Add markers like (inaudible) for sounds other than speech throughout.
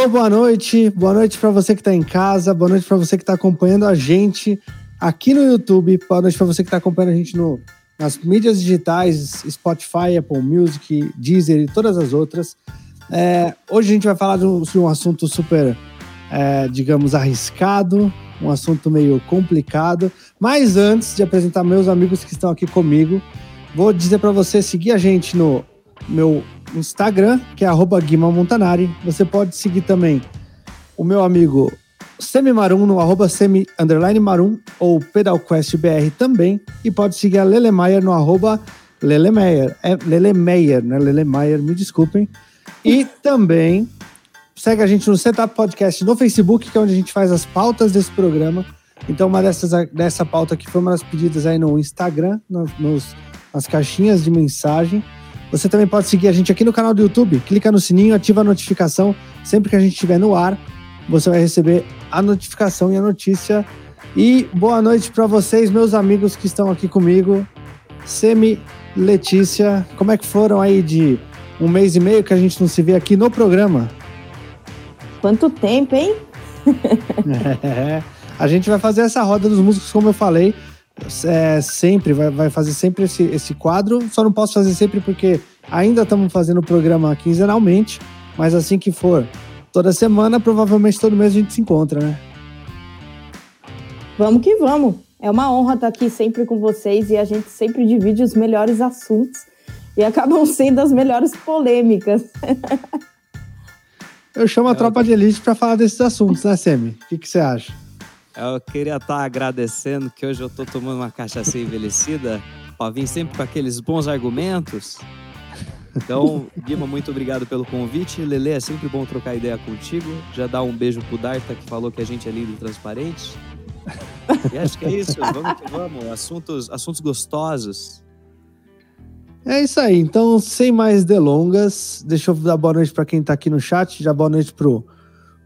Alô, boa noite. Boa noite para você que está em casa. Boa noite para você que está acompanhando a gente aqui no YouTube. Boa noite para você que está acompanhando a gente no, nas mídias digitais, Spotify, Apple Music, Deezer e todas as outras. É, hoje a gente vai falar de um, de um assunto super, é, digamos, arriscado, um assunto meio complicado. Mas antes de apresentar meus amigos que estão aqui comigo, vou dizer para você seguir a gente no meu Instagram, que é Guima Montanari. Você pode seguir também o meu amigo Semimarum no arroba semi underline marum ou pedalquestbr também. E pode seguir a Lele Maier no arroba Lele. É Lele Maier, né? Lele Maier, me desculpem. E também segue a gente no Setup Podcast no Facebook, que é onde a gente faz as pautas desse programa. Então, uma dessas dessa pauta aqui foi uma das pedidas aí no Instagram, no, nos, nas caixinhas de mensagem. Você também pode seguir a gente aqui no canal do YouTube. Clica no sininho, ativa a notificação. Sempre que a gente estiver no ar, você vai receber a notificação e a notícia. E boa noite para vocês, meus amigos que estão aqui comigo. Semi, Letícia, como é que foram aí de um mês e meio que a gente não se vê aqui no programa? Quanto tempo, hein? (laughs) é, a gente vai fazer essa roda dos músicos, como eu falei é, sempre, vai, vai fazer sempre esse, esse quadro. Só não posso fazer sempre porque ainda estamos fazendo o programa quinzenalmente, mas assim que for toda semana, provavelmente todo mês a gente se encontra, né? Vamos que vamos. É uma honra estar aqui sempre com vocês e a gente sempre divide os melhores assuntos e acabam (laughs) sendo as melhores polêmicas. Eu chamo a tropa de elite para falar desses assuntos, né, Semi? O que, que você acha? Eu queria estar tá agradecendo que hoje eu estou tomando uma cachaça envelhecida para vir sempre com aqueles bons argumentos. Então, Guima, muito obrigado pelo convite. Lele, é sempre bom trocar ideia contigo. Já dá um beijo pro Darta, que falou que a gente é lindo e transparente. E acho que é isso. Vamos que vamos. Assuntos, assuntos gostosos. É isso aí. Então, sem mais delongas, deixa eu dar boa noite para quem está aqui no chat. Já boa noite pro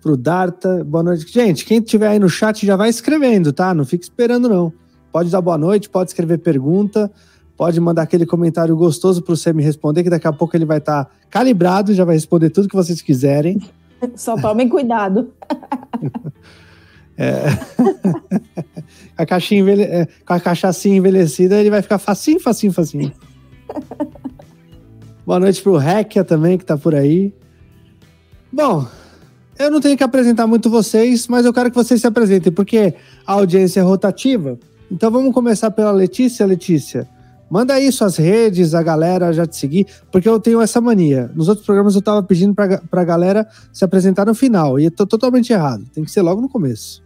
pro Darta. Boa noite. Gente, quem tiver aí no chat já vai escrevendo, tá? Não fique esperando, não. Pode dar boa noite, pode escrever pergunta, pode mandar aquele comentário gostoso pro Sam responder, que daqui a pouco ele vai estar tá calibrado, já vai responder tudo que vocês quiserem. (laughs) Só tomem cuidado. (laughs) É. (laughs) a caixinha envelhe... É, com a cachaçinha envelhecida, ele vai ficar facinho, facinho, facinho. Boa noite pro Rekia também, que tá por aí. Bom, eu não tenho que apresentar muito vocês, mas eu quero que vocês se apresentem, porque a audiência é rotativa. Então vamos começar pela Letícia. Letícia, manda aí suas redes, a galera já te seguir, porque eu tenho essa mania. Nos outros programas eu tava pedindo pra, pra galera se apresentar no final, e eu tô totalmente errado. Tem que ser logo no começo.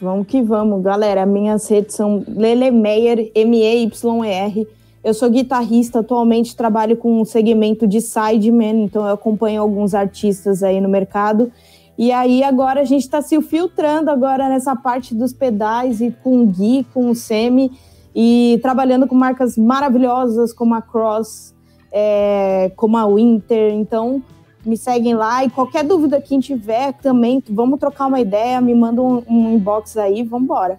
Vamos que vamos, galera. Minhas redes são Lele Meyer, M-E-Y-E-R. Eu sou guitarrista, atualmente trabalho com um segmento de sideman, então eu acompanho alguns artistas aí no mercado. E aí agora a gente está se filtrando agora nessa parte dos pedais e com o Gui, com o Semi e trabalhando com marcas maravilhosas como a Cross, é, como a Winter. Então me seguem lá e qualquer dúvida que tiver também, vamos trocar uma ideia, me manda um, um inbox aí, vamos embora.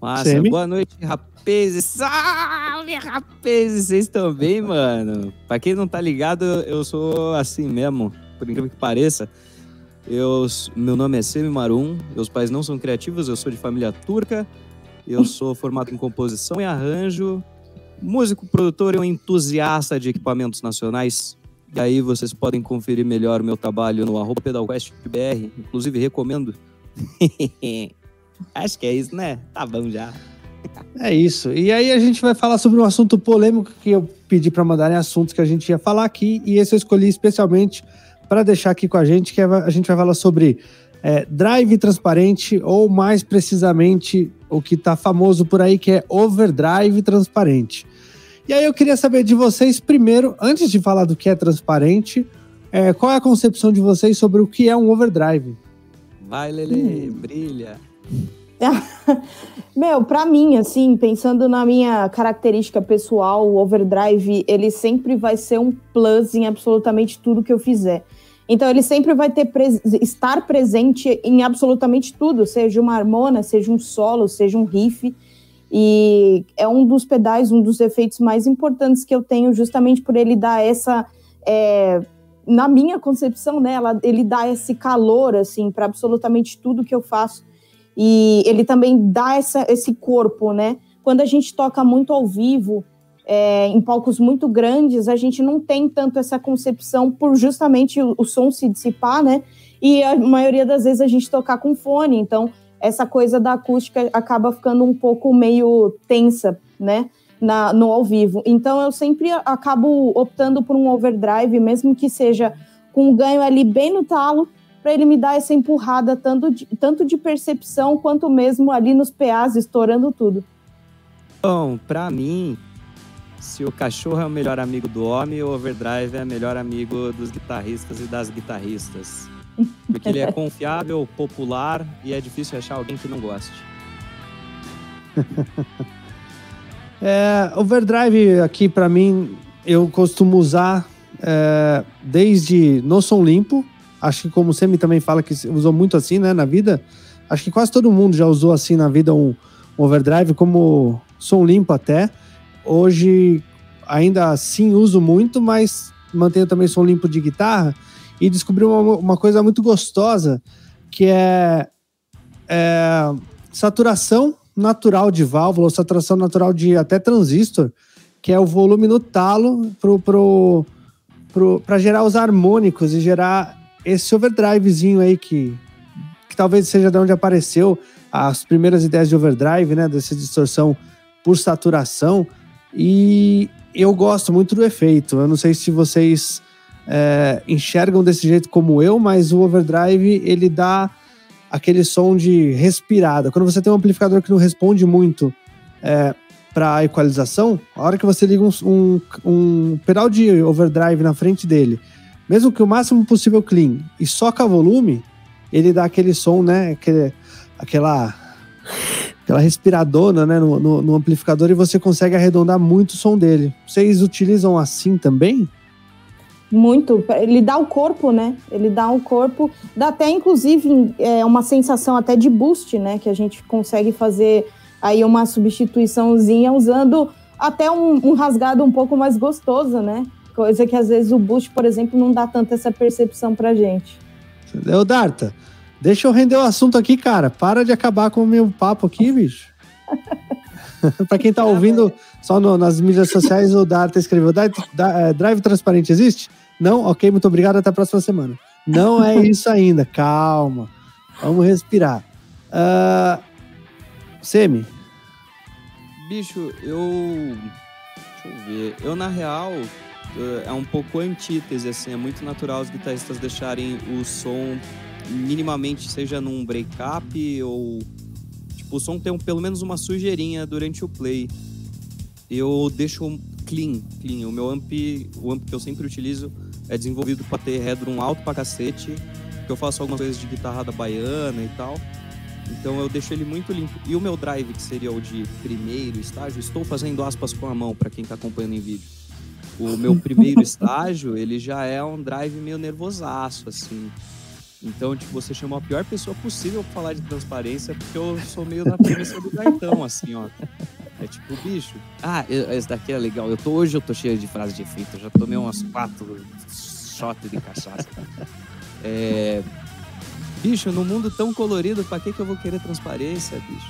Massa, Semi? boa noite, rapaz rapazes! Salve, rapazes! Vocês bem, mano? Pra quem não tá ligado, eu sou assim mesmo, por incrível que pareça. Eu, meu nome é Semi Marum, meus pais não são criativos, eu sou de família turca, eu sou formado em composição e arranjo, músico, produtor e um entusiasta de equipamentos nacionais. E aí vocês podem conferir melhor meu trabalho no arroba pedalquestbr, inclusive recomendo. (laughs) Acho que é isso, né? Tá bom já. É isso. E aí a gente vai falar sobre um assunto polêmico que eu pedi para mandarem assuntos que a gente ia falar aqui, e esse eu escolhi especialmente para deixar aqui com a gente, que é, a gente vai falar sobre é, drive transparente, ou mais precisamente o que está famoso por aí, que é overdrive transparente. E aí eu queria saber de vocês, primeiro, antes de falar do que é transparente, é, qual é a concepção de vocês sobre o que é um overdrive? Vai, Lele, hum. brilha. (laughs) Meu, para mim, assim, pensando na minha característica pessoal, o overdrive, ele sempre vai ser um plus em absolutamente tudo que eu fizer. Então, ele sempre vai ter pres estar presente em absolutamente tudo, seja uma harmona, seja um solo, seja um riff. E é um dos pedais, um dos efeitos mais importantes que eu tenho, justamente por ele dar essa. É, na minha concepção, né, ela, ele dá esse calor, assim, para absolutamente tudo que eu faço. E ele também dá essa, esse corpo, né? Quando a gente toca muito ao vivo, é, em palcos muito grandes, a gente não tem tanto essa concepção por justamente o, o, som se dissipar, né? E a maioria das vezes a gente tocar com fone, então essa coisa da acústica acaba ficando um pouco meio tensa, né? Na, no ao vivo. Então eu sempre acabo optando por um overdrive, mesmo que seja com um ganho ali bem no talo, para ele me dar essa empurrada tanto de, tanto de percepção quanto mesmo ali nos PAs estourando tudo. Bom, para mim, se o cachorro é o melhor amigo do homem, o overdrive é o melhor amigo dos guitarristas e das guitarristas. Porque ele é (laughs) confiável, popular e é difícil achar alguém que não goste. (laughs) é, overdrive aqui para mim eu costumo usar é, desde no som limpo. Acho que como o Semi também fala que usou muito assim, né, na vida. Acho que quase todo mundo já usou assim na vida um, um overdrive como som limpo até. Hoje ainda assim uso muito, mas mantenho também som limpo de guitarra e descobri uma, uma coisa muito gostosa que é, é, saturação natural de válvula, ou saturação natural de até transistor, que é o volume no talo para gerar os harmônicos e gerar esse overdrivezinho aí que, que talvez seja de onde apareceu as primeiras ideias de overdrive, né, dessa distorção por saturação. E eu gosto muito do efeito. Eu não sei se vocês é, enxergam desse jeito como eu, mas o overdrive ele dá aquele som de respirada. Quando você tem um amplificador que não responde muito é, para equalização, a hora que você liga um, um, um, pedal de overdrive na frente dele, mesmo que o máximo possível clean e soca volume, ele dá aquele som, né? Aquele, aquela aquela respiradona né, no, no, no, amplificador e você consegue arredondar muito o som dele. Vocês utilizam assim também? Muito. Ele dá o corpo, né? Ele dá o corpo. Dá até, inclusive, é, uma sensação até de boost, né? Que a gente consegue fazer aí uma substituiçãozinha usando até um, um rasgado um pouco mais gostoso, né? Coisa que às vezes o boost, por exemplo, não dá tanta essa percepção pra gente. Entendeu, Darta? Deixa eu render o assunto aqui, cara. Para de acabar com o meu papo aqui, (laughs) bicho. (laughs) para quem tá ouvindo só no, nas mídias sociais, o Darta escreveu: é, Drive transparente existe? Não? Ok, muito obrigado. Até a próxima semana. Não é (laughs) isso ainda. Calma. Vamos respirar. Uh, Semi. Bicho, eu. Deixa eu ver. Eu, na real, é um pouco antítese, assim. É muito natural os guitarristas deixarem o som minimamente, seja num break-up ou tipo, o som tem um, pelo menos uma sujeirinha durante o play. Eu deixo clean, clean. O meu amp, o amp que eu sempre utilizo é desenvolvido para ter headroom alto pra cacete, que eu faço algumas coisas de guitarrada baiana e tal. Então eu deixo ele muito limpo. E o meu drive, que seria o de primeiro estágio, estou fazendo aspas com a mão para quem está acompanhando em vídeo. O meu primeiro estágio, ele já é um drive meio nervosaço, assim. Então, tipo, você chamou a pior pessoa possível pra falar de transparência, porque eu sou meio na premissa do gaitão, assim, ó. É tipo, bicho. Ah, esse daqui é legal. Eu tô, hoje eu tô cheio de frases de efeito. Eu já tomei umas quatro shots de cachaça. É, bicho, no mundo tão colorido, pra que, que eu vou querer transparência, bicho?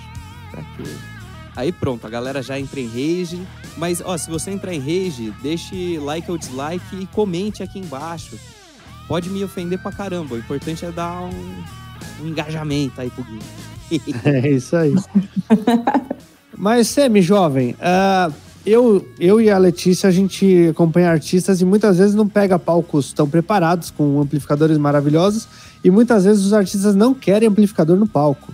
Pra quê? Aí pronto, a galera já entra em rage. Mas, ó, se você entrar em rage, deixe like ou dislike e comente aqui embaixo pode me ofender pra caramba. O importante é dar um, um engajamento aí pro Gui. (laughs) é isso aí. (laughs) Mas, Semi, jovem, uh, eu, eu e a Letícia, a gente acompanha artistas e muitas vezes não pega palcos tão preparados, com amplificadores maravilhosos, e muitas vezes os artistas não querem amplificador no palco.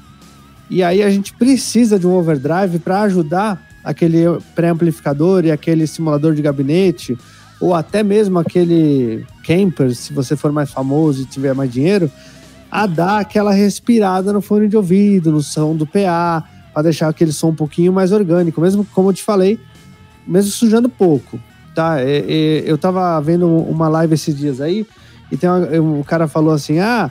E aí a gente precisa de um overdrive para ajudar aquele pré-amplificador e aquele simulador de gabinete, ou até mesmo aquele camper, se você for mais famoso e tiver mais dinheiro, a dar aquela respirada no fone de ouvido, no som do PA, para deixar aquele som um pouquinho mais orgânico, mesmo como eu te falei, mesmo sujando pouco, tá? Eu tava vendo uma live esses dias aí e tem um cara falou assim: ah,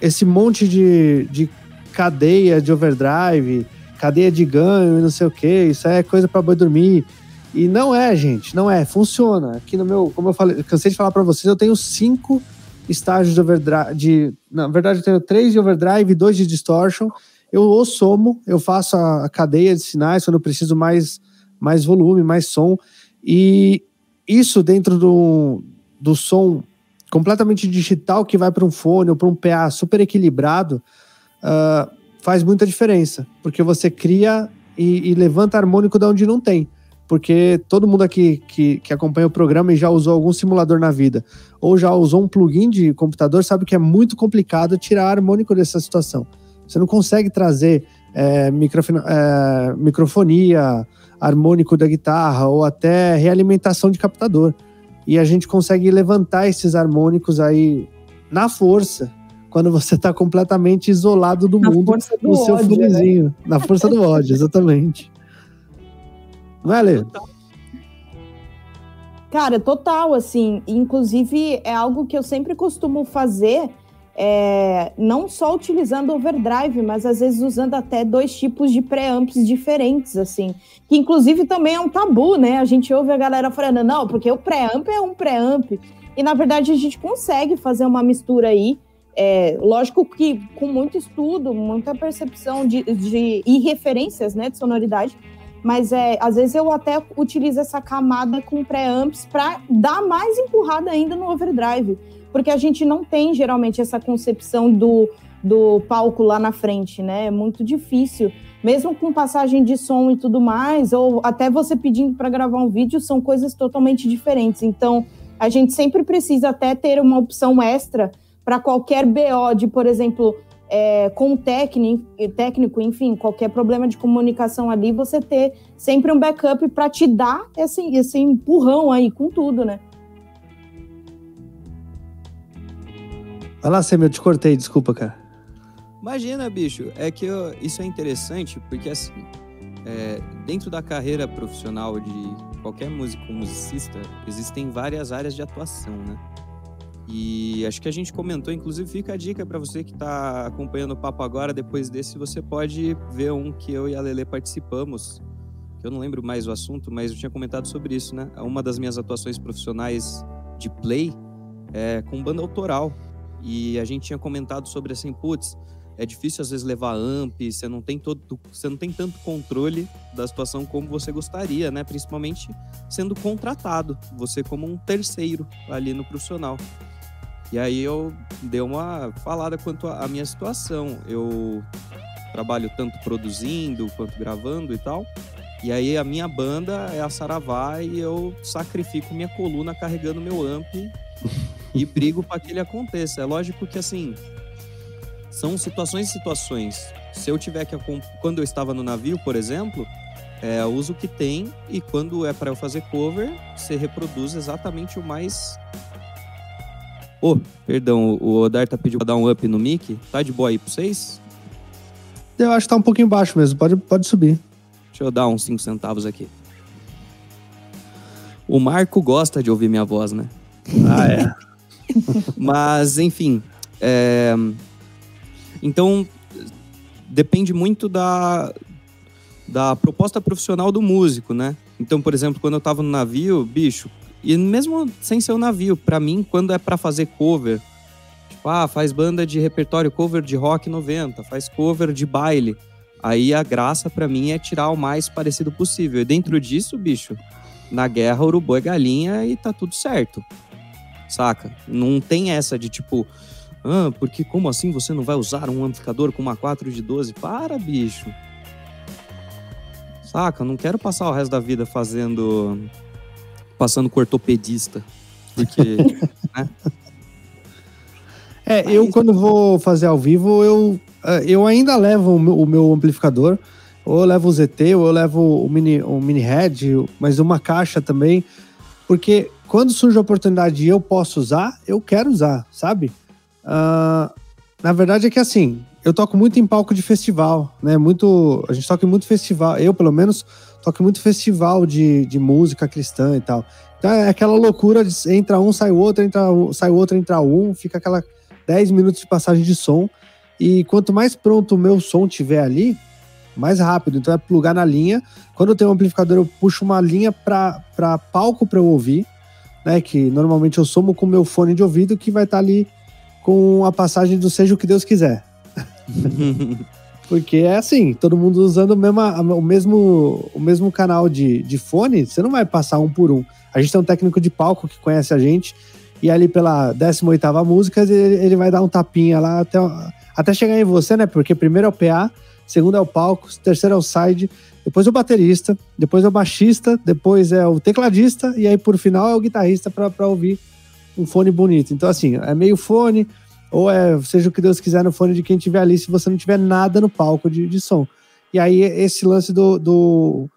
esse monte de, de cadeia de overdrive, cadeia de ganho e não sei o que, isso é coisa para boi dormir. E não é, gente, não é. Funciona. Aqui no meu, como eu falei, cansei de falar para vocês, eu tenho cinco estágios de overdrive. De, na verdade, eu tenho três de overdrive e dois de distortion. Eu o somo, eu faço a, a cadeia de sinais quando eu preciso mais, mais volume, mais som. E isso dentro do, do som completamente digital que vai para um fone ou para um PA super equilibrado, uh, faz muita diferença. Porque você cria e, e levanta harmônico de onde não tem porque todo mundo aqui que, que acompanha o programa e já usou algum simulador na vida, ou já usou um plugin de computador, sabe que é muito complicado tirar harmônico dessa situação. Você não consegue trazer é, é, microfonia, harmônico da guitarra, ou até realimentação de captador. E a gente consegue levantar esses harmônicos aí na força, quando você está completamente isolado do na mundo no seu ódio. Né? Na força do ódio, exatamente. Não é, Lê? Cara, total, assim. Inclusive, é algo que eu sempre costumo fazer, é, não só utilizando overdrive, mas às vezes usando até dois tipos de preamps diferentes, assim. Que inclusive também é um tabu, né? A gente ouve a galera falando, não, porque o preamp é um preamp. E na verdade a gente consegue fazer uma mistura aí. É, lógico que com muito estudo, muita percepção de, de e referências né, de sonoridade, mas é, às vezes eu até utilizo essa camada com pré-amps para dar mais empurrada ainda no overdrive, porque a gente não tem geralmente essa concepção do, do palco lá na frente, né? É muito difícil, mesmo com passagem de som e tudo mais, ou até você pedindo para gravar um vídeo, são coisas totalmente diferentes. Então, a gente sempre precisa até ter uma opção extra para qualquer BO de, por exemplo, é, com o técnico, técnico, enfim, qualquer problema de comunicação ali, você ter sempre um backup para te dar esse, esse empurrão aí com tudo, né? Vai lá, Sam, eu te cortei, desculpa, cara. Imagina, bicho, é que eu, isso é interessante porque, assim, é, dentro da carreira profissional de qualquer músico musicista, existem várias áreas de atuação, né? E acho que a gente comentou, inclusive fica a dica para você que está acompanhando o papo agora, depois desse você pode ver um que eu e a Lele participamos, que eu não lembro mais o assunto, mas eu tinha comentado sobre isso, né? Uma das minhas atuações profissionais de play é com banda autoral. E a gente tinha comentado sobre assim, putz, é difícil às vezes levar amp, você não tem todo, você não tem tanto controle da situação como você gostaria, né? Principalmente sendo contratado, você como um terceiro ali no profissional. E aí eu dei uma falada quanto à minha situação. Eu trabalho tanto produzindo quanto gravando e tal. E aí a minha banda é a Saravá e eu sacrifico minha coluna carregando meu amp e (laughs) brigo para que ele aconteça. É lógico que assim, são situações e situações. Se eu tiver que quando eu estava no navio, por exemplo, é, uso o que tem e quando é para eu fazer cover, você reproduz exatamente o mais oh, perdão, o Odar tá pedindo pra dar um up no mic. Tá de boa aí pra vocês? Eu acho que tá um pouquinho baixo mesmo, pode, pode subir. Deixa eu dar uns 5 centavos aqui. O Marco gosta de ouvir minha voz, né? Ah, é. (laughs) Mas, enfim. É... Então, depende muito da, da proposta profissional do músico, né? Então, por exemplo, quando eu tava no navio, bicho, e mesmo sem ser o um navio, para mim, quando é para fazer cover, tipo, ah, faz banda de repertório cover de rock 90, faz cover de baile. Aí a graça para mim é tirar o mais parecido possível. E dentro disso, bicho, na guerra urubu é galinha e tá tudo certo. Saca? Não tem essa de tipo, ah, porque como assim você não vai usar um amplificador com uma 4 de 12? Para, bicho. Saca? Não quero passar o resto da vida fazendo passando com ortopedista. Porque. (laughs) né? É, Mas... eu quando vou fazer ao vivo, eu, é, eu ainda levo o meu, o meu amplificador. Ou eu levo o ZT, ou eu levo o mini, o mini head, mas uma caixa também. Porque quando surge a oportunidade e eu posso usar, eu quero usar, sabe? Uh, na verdade é que assim, eu toco muito em palco de festival, né? Muito, a gente toca em muito festival. Eu, pelo menos, toco em muito festival de, de música cristã e tal. Então é aquela loucura de entra um, sai outro, entra, sai o outro, entra um, fica aquela 10 minutos de passagem de som. E quanto mais pronto o meu som tiver ali, mais rápido. Então é plugar na linha. Quando eu tenho um amplificador, eu puxo uma linha para palco para eu ouvir, né? Que normalmente eu somo com o meu fone de ouvido que vai estar tá ali com a passagem do Seja o que Deus quiser. (laughs) Porque é assim, todo mundo usando o mesmo, o mesmo, o mesmo canal de, de fone, você não vai passar um por um. A gente tem um técnico de palco que conhece a gente, e ali pela 18ª música, ele, ele vai dar um tapinha lá até, até chegar em você, né? Porque primeiro é o PA, segundo é o palco, terceiro é o side, depois é o baterista, depois é o baixista, depois é o tecladista, e aí por final é o guitarrista para ouvir um fone bonito. Então, assim, é meio fone, ou é seja o que Deus quiser no fone de quem tiver ali, se você não tiver nada no palco de, de som. E aí, esse lance do, do,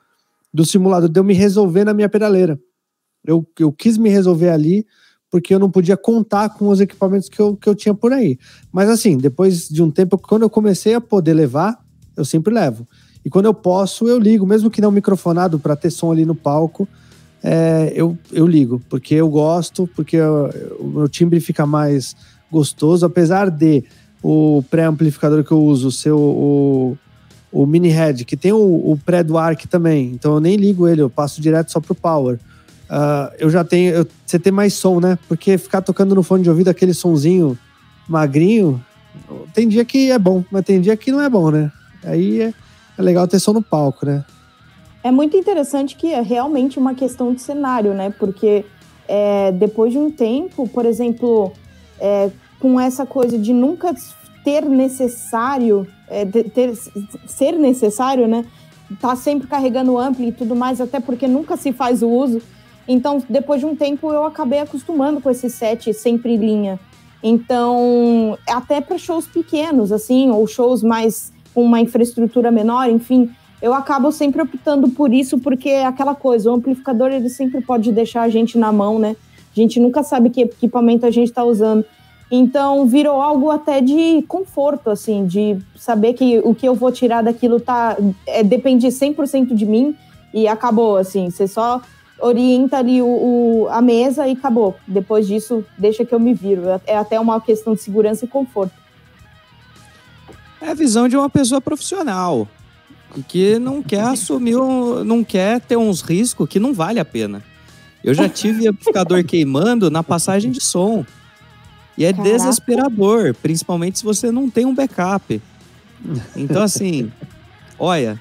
do simulador deu me resolver na minha pedaleira. Eu, eu quis me resolver ali, porque eu não podia contar com os equipamentos que eu, que eu tinha por aí. Mas assim, depois de um tempo, quando eu comecei a poder levar, eu sempre levo. E quando eu posso, eu ligo, mesmo que não microfonado, para ter som ali no palco, é, eu, eu ligo, porque eu gosto, porque o meu timbre fica mais gostoso, apesar de o pré-amplificador que eu uso ser o, o, o mini head, que tem o, o pré do ARC também, então eu nem ligo ele, eu passo direto só pro power. Uh, eu já tenho. Eu, você tem mais som, né? Porque ficar tocando no fone de ouvido aquele sonzinho magrinho, tem dia que é bom, mas tem dia que não é bom, né? Aí é, é legal ter som no palco, né? É muito interessante que é realmente uma questão de cenário, né? Porque é, depois de um tempo, por exemplo, é, com essa coisa de nunca ter necessário, é, ter, ser necessário, né? Tá sempre carregando ampli e tudo mais, até porque nunca se faz o uso. Então, depois de um tempo, eu acabei acostumando com esse set sempre linha. Então, até para shows pequenos, assim, ou shows mais com uma infraestrutura menor, enfim, eu acabo sempre optando por isso, porque é aquela coisa, o amplificador ele sempre pode deixar a gente na mão, né? A gente nunca sabe que equipamento a gente está usando. Então, virou algo até de conforto, assim, de saber que o que eu vou tirar daquilo tá, é, depende 100% de mim e acabou, assim. Você só orienta ali o, o, a mesa e acabou. Depois disso, deixa que eu me viro. É até uma questão de segurança e conforto. É a visão de uma pessoa profissional que não quer (laughs) assumir, um, não quer ter uns riscos que não vale a pena. Eu já tive amplificador (laughs) queimando na passagem de som. E é Caraca. desesperador, principalmente se você não tem um backup. Então, assim, (laughs) olha,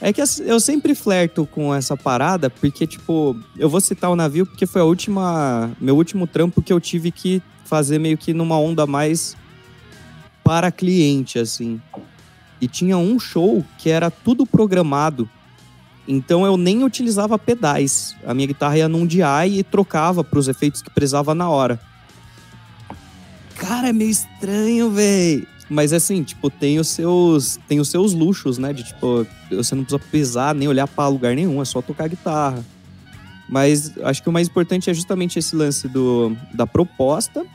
é que eu sempre flerto com essa parada, porque, tipo, eu vou citar o navio porque foi a última. Meu último trampo que eu tive que fazer meio que numa onda mais para cliente, assim. E tinha um show que era tudo programado. Então eu nem utilizava pedais. A minha guitarra ia num DI e trocava para os efeitos que precisava na hora. Cara, é meio estranho, velho. Mas assim, tipo, tem os seus, tem os seus luxos, né? De tipo, você não precisa pisar nem olhar para lugar nenhum, é só tocar guitarra. Mas acho que o mais importante é justamente esse lance do, da proposta.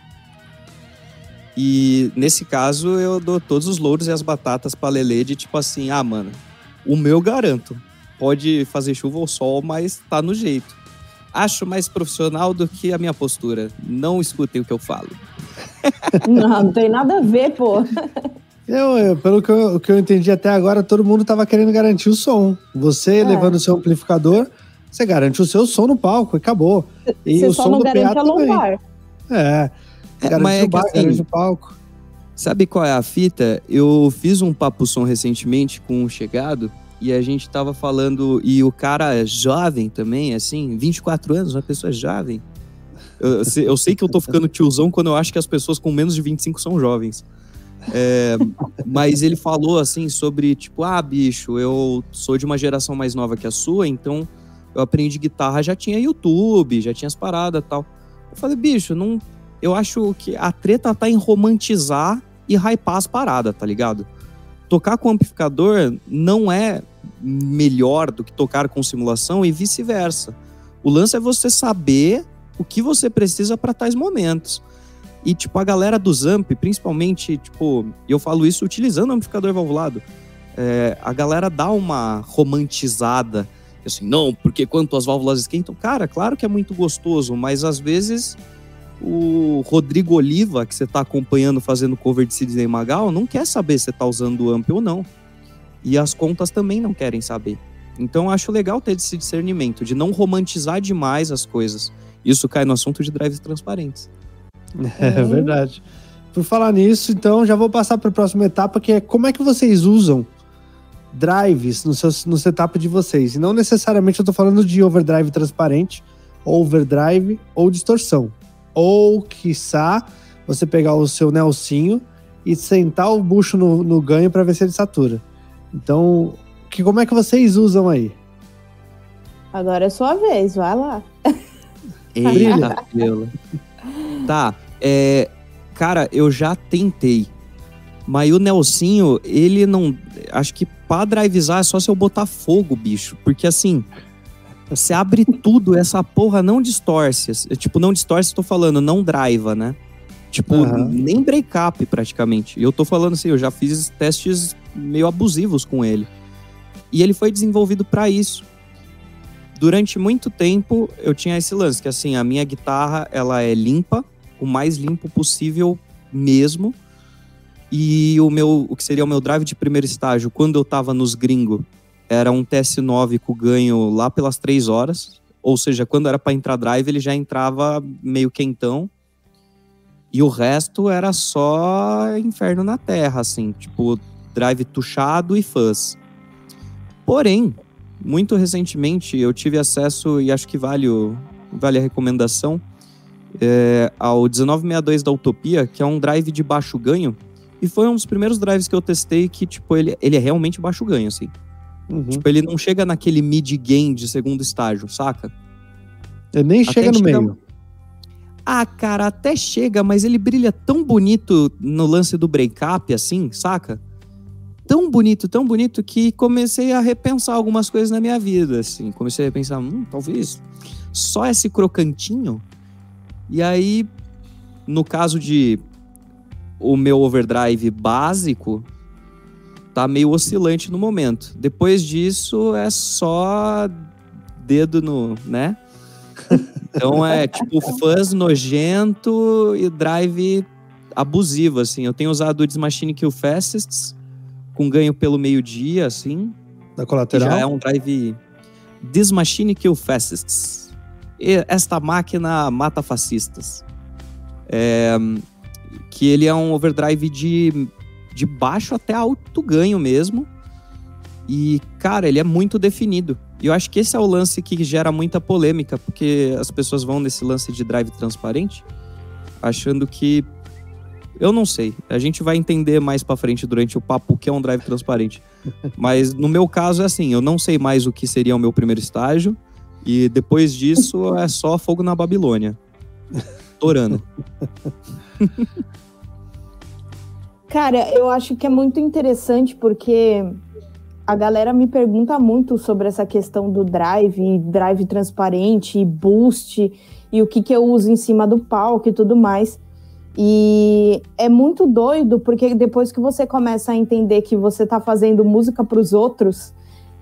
E nesse caso eu dou todos os louros e as batatas pra Lele de tipo assim, ah, mano, o meu garanto. Pode fazer chuva ou sol, mas tá no jeito. Acho mais profissional do que a minha postura. Não escutem o que eu falo. Não, não tem nada a ver, pô. Eu, eu, pelo que eu, que eu entendi até agora, todo mundo tava querendo garantir o som. Você é. levando o seu amplificador, você garante o seu som no palco e acabou. E você o som do PA também. É, é garante é, o bar, assim, garante o palco. Sabe qual é a fita? Eu fiz um papo som recentemente com um chegado e a gente tava falando, e o cara é jovem também, assim, 24 anos, uma pessoa jovem. Eu, eu, sei que eu tô ficando tiozão quando eu acho que as pessoas com menos de 25 são jovens. É, mas ele falou assim sobre, tipo, ah, bicho, eu sou de uma geração mais nova que a sua, então eu aprendi guitarra, já tinha YouTube, já tinha as paradas tal. Eu falei, bicho, não. Eu acho que a treta tá em romantizar e hypar as paradas, tá ligado? Tocar com amplificador não é melhor do que tocar com simulação e vice-versa. O lance é você saber o que você precisa para tais momentos. E, tipo, a galera do Zamp, principalmente, tipo, eu falo isso utilizando o amplificador valvulado, é, a galera dá uma romantizada, assim, não, porque quanto as válvulas esquentam, cara, claro que é muito gostoso, mas às vezes o Rodrigo Oliva, que você está acompanhando fazendo cover de Sidney Magal, não quer saber se você está usando o amp ou não. E as contas também não querem saber. Então, acho legal ter esse discernimento, de não romantizar demais as coisas. Isso cai no assunto de drives transparentes. (laughs) É verdade. Por falar nisso, então já vou passar para a próxima etapa, que é como é que vocês usam drives no, seu, no setup de vocês. E não necessariamente eu estou falando de overdrive transparente, overdrive ou distorção. Ou, quiçá, você pegar o seu Nelsinho e sentar o bucho no, no ganho para ver se ele satura. Então, que, como é que vocês usam aí? Agora é sua vez, vai lá. (laughs) Eita, pela. Tá, é, cara, eu já tentei. Mas o Nelsinho, ele não. Acho que pra drivezar é só se eu botar fogo, bicho. Porque assim, você abre tudo, essa porra não distorce. Tipo, não distorce, tô falando, não driva, né? Tipo, uhum. nem break-up praticamente. E eu tô falando assim, eu já fiz testes meio abusivos com ele. E ele foi desenvolvido para isso. Durante muito tempo eu tinha esse lance que assim, a minha guitarra, ela é limpa, o mais limpo possível mesmo. E o meu, o que seria o meu drive de primeiro estágio, quando eu tava nos gringo, era um TS9 com ganho lá pelas três horas. Ou seja, quando era para entrar drive, ele já entrava meio quentão. E o resto era só inferno na terra, assim, tipo drive tuchado e fuzz. Porém, muito recentemente eu tive acesso, e acho que vale, o, vale a recomendação, é, ao 1962 da Utopia, que é um drive de baixo ganho. E foi um dos primeiros drives que eu testei que, tipo, ele, ele é realmente baixo ganho, assim. Uhum. Tipo, ele não chega naquele mid-gain de segundo estágio, saca? Ele nem Até chega no chega... meio. Ah, cara, até chega, mas ele brilha tão bonito no lance do break-up, assim, saca? Tão bonito, tão bonito, que comecei a repensar algumas coisas na minha vida, assim. Comecei a pensar, hum, talvez só esse crocantinho. E aí, no caso de o meu overdrive básico, tá meio oscilante no momento. Depois disso, é só dedo no, né? Então é tipo fuzz nojento e drive abusivo, assim. Eu tenho usado o Dismachine Kill Fastest com ganho pelo meio-dia, assim. Da colateral? Já é um drive Dismachine Kill Fastest. E esta máquina mata fascistas. É, que ele é um overdrive de, de baixo até alto ganho mesmo. E, cara, ele é muito definido. E eu acho que esse é o lance que gera muita polêmica, porque as pessoas vão nesse lance de drive transparente, achando que. Eu não sei. A gente vai entender mais para frente durante o papo o que é um drive transparente. (laughs) Mas no meu caso é assim: eu não sei mais o que seria o meu primeiro estágio. E depois disso é só fogo na Babilônia. Torando. (laughs) Cara, eu acho que é muito interessante porque a galera me pergunta muito sobre essa questão do drive, drive transparente, boost e o que, que eu uso em cima do palco e tudo mais. E é muito doido, porque depois que você começa a entender que você está fazendo música para os outros,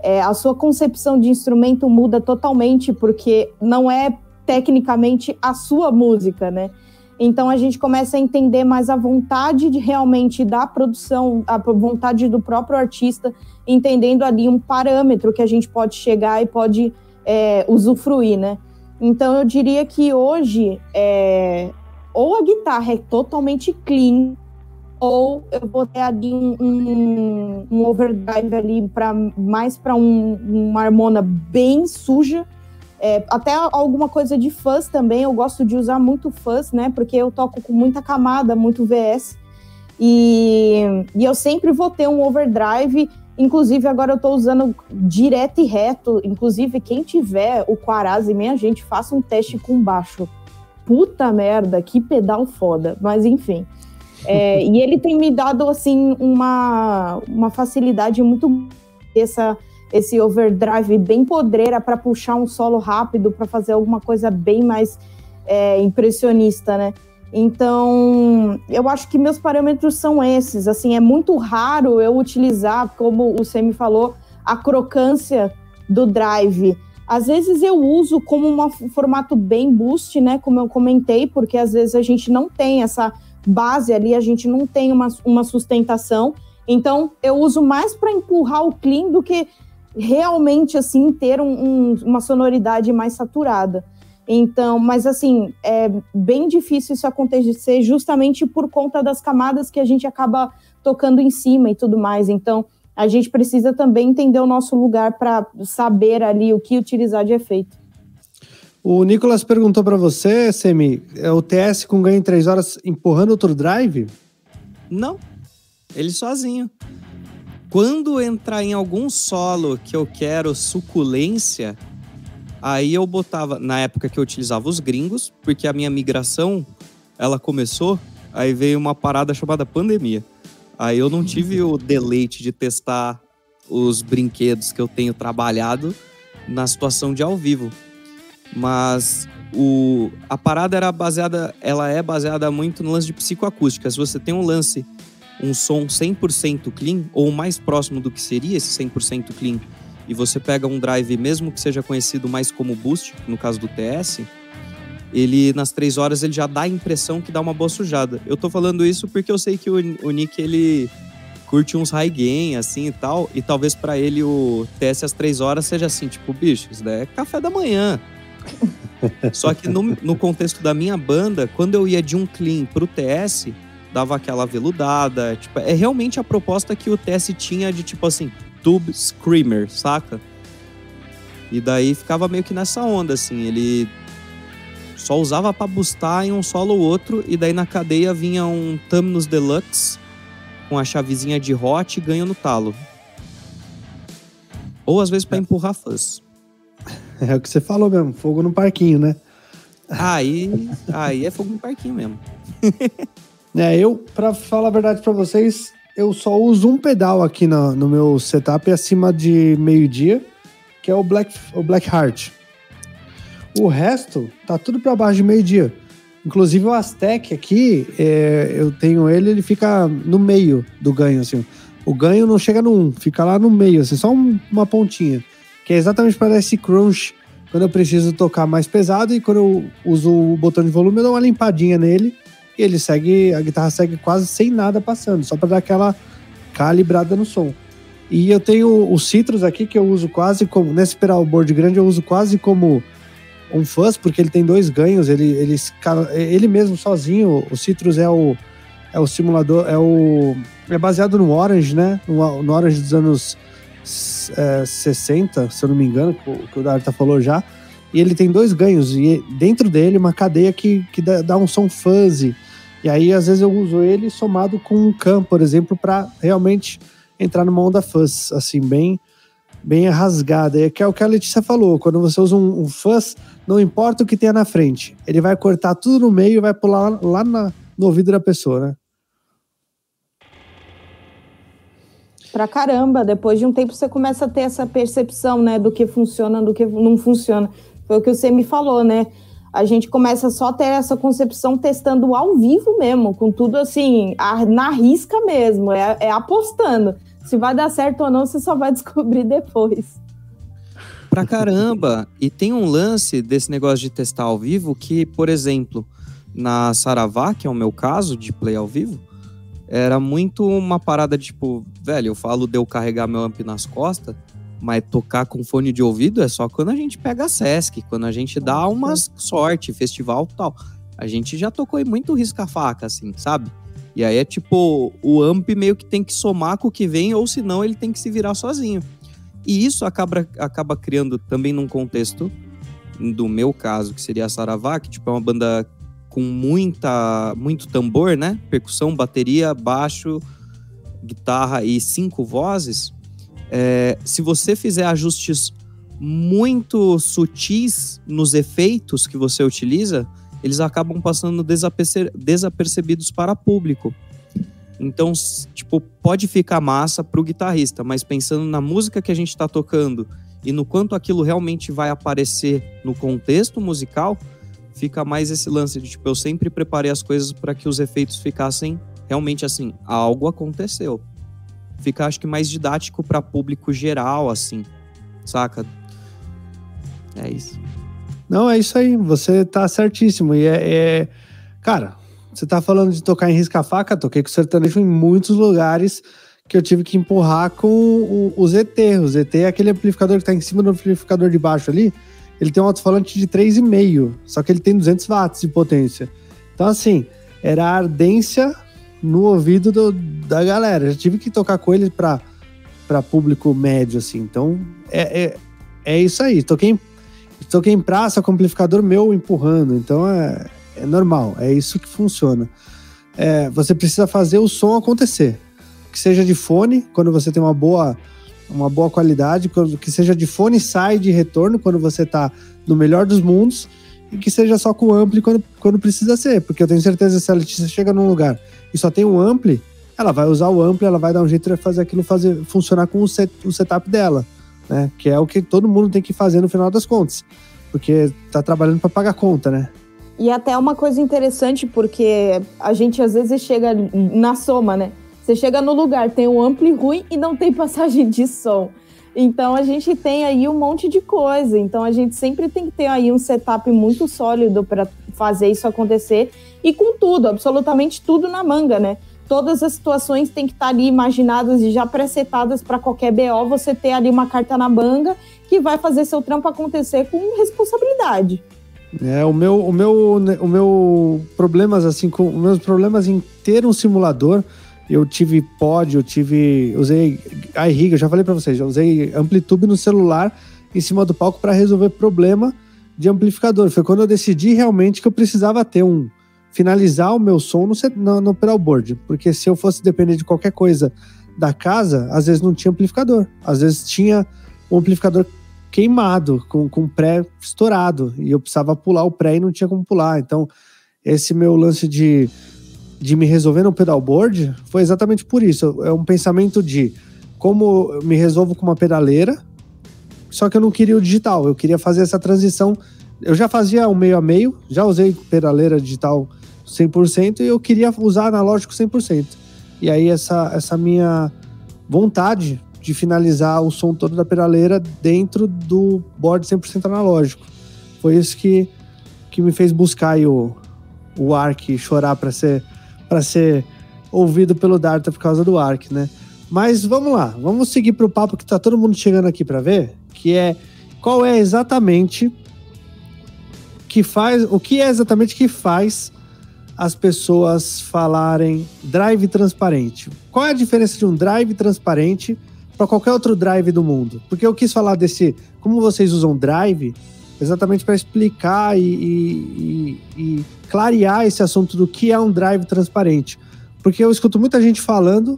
é, a sua concepção de instrumento muda totalmente, porque não é tecnicamente a sua música, né? Então a gente começa a entender mais a vontade de realmente da produção, a vontade do próprio artista, entendendo ali um parâmetro que a gente pode chegar e pode é, usufruir, né? Então eu diria que hoje é, ou a guitarra é totalmente clean, ou eu vou ter ali um, um, um overdrive ali para mais para um, uma harmona bem suja é, até alguma coisa de fuzz também, eu gosto de usar muito fuzz, né? Porque eu toco com muita camada, muito VS. E, e eu sempre vou ter um overdrive. Inclusive, agora eu estou usando direto e reto. Inclusive, quem tiver o Quaraz e minha gente, faça um teste com baixo. Puta merda, que pedal foda. Mas enfim. É, (laughs) e ele tem me dado, assim, uma, uma facilidade muito essa esse overdrive bem podreira para puxar um solo rápido, para fazer alguma coisa bem mais é, impressionista, né? Então, eu acho que meus parâmetros são esses. Assim, é muito raro eu utilizar, como o Semi falou, a crocância do drive. Às vezes eu uso como um formato bem boost, né? Como eu comentei, porque às vezes a gente não tem essa base ali, a gente não tem uma, uma sustentação. Então, eu uso mais para empurrar o clean do que realmente assim ter um, um, uma sonoridade mais saturada. Então, mas assim, é bem difícil isso acontecer justamente por conta das camadas que a gente acaba tocando em cima e tudo mais. Então, a gente precisa também entender o nosso lugar para saber ali o que utilizar de efeito. O Nicolas perguntou para você, Semi, é o TS com ganho em 3 horas empurrando outro drive? Não, ele sozinho. Quando entrar em algum solo que eu quero suculência, Aí eu botava, na época que eu utilizava os gringos, porque a minha migração, ela começou, aí veio uma parada chamada pandemia. Aí eu não tive o deleite de testar os brinquedos que eu tenho trabalhado na situação de ao vivo. Mas o, a parada era baseada, ela é baseada muito no lance de psicoacústica. Se você tem um lance, um som 100% clean, ou mais próximo do que seria esse 100% clean, e você pega um drive, mesmo que seja conhecido mais como boost, no caso do TS, ele nas três horas ele já dá a impressão que dá uma boa sujada. Eu tô falando isso porque eu sei que o, o Nick ele curte uns high gain assim e tal, e talvez para ele o TS às três horas seja assim, tipo, bicho, isso daí é café da manhã. (laughs) Só que no, no contexto da minha banda, quando eu ia de um clean pro TS, dava aquela veludada. Tipo, é realmente a proposta que o TS tinha de tipo assim, Tube Screamer, saca? E daí ficava meio que nessa onda, assim. Ele só usava para bustar em um solo ou outro, e daí na cadeia vinha um Tamnos Deluxe com a chavezinha de hot e ganho no talo. Ou às vezes para é. empurrar fãs. (laughs) É o que você falou mesmo, fogo no parquinho, né? Aí, aí é fogo no parquinho mesmo. (laughs) é, eu, para falar a verdade para vocês, eu só uso um pedal aqui no, no meu setup acima de meio-dia, que é o Black, o Black Heart. O resto tá tudo para baixo de meio-dia. Inclusive o Aztec aqui, é, eu tenho ele, ele fica no meio do ganho, assim. O ganho não chega no 1, fica lá no meio, assim, só um, uma pontinha. Que é exatamente para esse crunch, quando eu preciso tocar mais pesado e quando eu uso o botão de volume, eu dou uma limpadinha nele e ele segue, a guitarra segue quase sem nada passando, só para dar aquela calibrada no som. E eu tenho o Citrus aqui que eu uso quase como, nesse pedalboard grande eu uso quase como um fuzz, porque ele tem dois ganhos, ele, ele, ele mesmo sozinho, o Citrus é o, é o simulador, é o é baseado no Orange, né? No, no Orange dos anos é, 60, se eu não me engano, que o Darta falou já. E ele tem dois ganhos, e dentro dele uma cadeia que, que dá, dá um som fuzzy, e aí, às vezes, eu uso ele somado com um cam, por exemplo, para realmente entrar numa onda fuzz, assim, bem, bem rasgada. E que é o que a Letícia falou: quando você usa um, um fuzz, não importa o que tenha na frente, ele vai cortar tudo no meio e vai pular lá, lá na, no ouvido da pessoa, né? Pra caramba, depois de um tempo você começa a ter essa percepção, né, do que funciona, do que não funciona. Foi o que você me falou, né? a gente começa só a ter essa concepção testando ao vivo mesmo, com tudo assim, a, na risca mesmo, é, é apostando. Se vai dar certo ou não, você só vai (laughs) descobrir depois. Pra caramba! E tem um lance desse negócio de testar ao vivo que, por exemplo, na Saravá, que é o meu caso de play ao vivo, era muito uma parada de tipo, velho, eu falo de eu carregar meu amp nas costas, mas tocar com fone de ouvido é só quando a gente pega a Sesc, quando a gente dá uma sorte, festival tal. A gente já tocou em muito risca-faca, assim, sabe? E aí é tipo, o amp meio que tem que somar com o que vem, ou senão ele tem que se virar sozinho. E isso acaba, acaba criando também num contexto, do meu caso, que seria a Saravá, que tipo, é uma banda com muita, muito tambor, né? Percussão, bateria, baixo, guitarra e cinco vozes é, se você fizer ajustes muito sutis nos efeitos que você utiliza, eles acabam passando desaperce desapercebidos para público. Então, tipo, pode ficar massa para o guitarrista, mas pensando na música que a gente está tocando e no quanto aquilo realmente vai aparecer no contexto musical, fica mais esse lance de tipo, eu sempre preparei as coisas para que os efeitos ficassem realmente assim, algo aconteceu fica, acho que, mais didático para público geral, assim, saca? É isso. Não, é isso aí, você tá certíssimo. E é, é... Cara, você tá falando de tocar em risca-faca, toquei com sertanejo em muitos lugares que eu tive que empurrar com o, o ZT. O ZT é aquele amplificador que tá em cima do amplificador de baixo ali, ele tem um alto-falante de 3,5, só que ele tem 200 watts de potência. Então, assim, era a ardência no ouvido do, da galera. Já tive que tocar com ele para público médio, assim. Então, é, é, é isso aí. Toquei, toquei em praça com amplificador meu empurrando. Então, é, é normal. É isso que funciona. É, você precisa fazer o som acontecer. Que seja de fone, quando você tem uma boa uma boa qualidade, que seja de fone sai de retorno quando você está no melhor dos mundos e que seja só com ampli quando, quando precisa ser, porque eu tenho certeza que se a Letícia chega num lugar e só tem um ampli, ela vai usar o ampli, ela vai dar um jeito de fazer aquilo fazer funcionar com o, set, o setup dela, né? Que é o que todo mundo tem que fazer no final das contas, porque tá trabalhando para pagar conta, né? E até uma coisa interessante, porque a gente às vezes chega na soma, né? Você chega no lugar, tem um ampli ruim e não tem (laughs) passagem de som. Então a gente tem aí um monte de coisa. Então a gente sempre tem que ter aí um setup muito sólido para fazer isso acontecer e com tudo, absolutamente tudo na manga, né? Todas as situações têm que estar ali imaginadas e já presetadas para qualquer BO, você ter ali uma carta na manga que vai fazer seu trampo acontecer com responsabilidade. É, o meu, o meu, o meu problemas assim, com meus problemas em ter um simulador eu tive pod, eu tive. Usei iRig, eu já falei para vocês, já usei Amplitude no celular em cima do palco para resolver problema de amplificador. Foi quando eu decidi realmente que eu precisava ter um. Finalizar o meu som no, no, no pedalboard. Porque se eu fosse depender de qualquer coisa da casa, às vezes não tinha amplificador. Às vezes tinha um amplificador queimado, com, com pré estourado. E eu precisava pular o pré e não tinha como pular. Então, esse meu lance de de me resolver no pedalboard foi exatamente por isso. É um pensamento de como eu me resolvo com uma pedaleira, só que eu não queria o digital, eu queria fazer essa transição. Eu já fazia o meio a meio, já usei pedaleira digital 100% e eu queria usar analógico 100%. E aí essa, essa minha vontade de finalizar o som todo da pedaleira dentro do board 100% analógico. Foi isso que, que me fez buscar o, o ARC chorar para ser para ser ouvido pelo Darta por causa do Ark, né? Mas vamos lá, vamos seguir para o papo que tá todo mundo chegando aqui para ver, que é qual é exatamente que faz, o que é exatamente que faz as pessoas falarem drive transparente. Qual é a diferença de um drive transparente para qualquer outro drive do mundo? Porque eu quis falar desse, como vocês usam drive, exatamente para explicar e, e, e, clarear esse assunto do que é um drive transparente. Porque eu escuto muita gente falando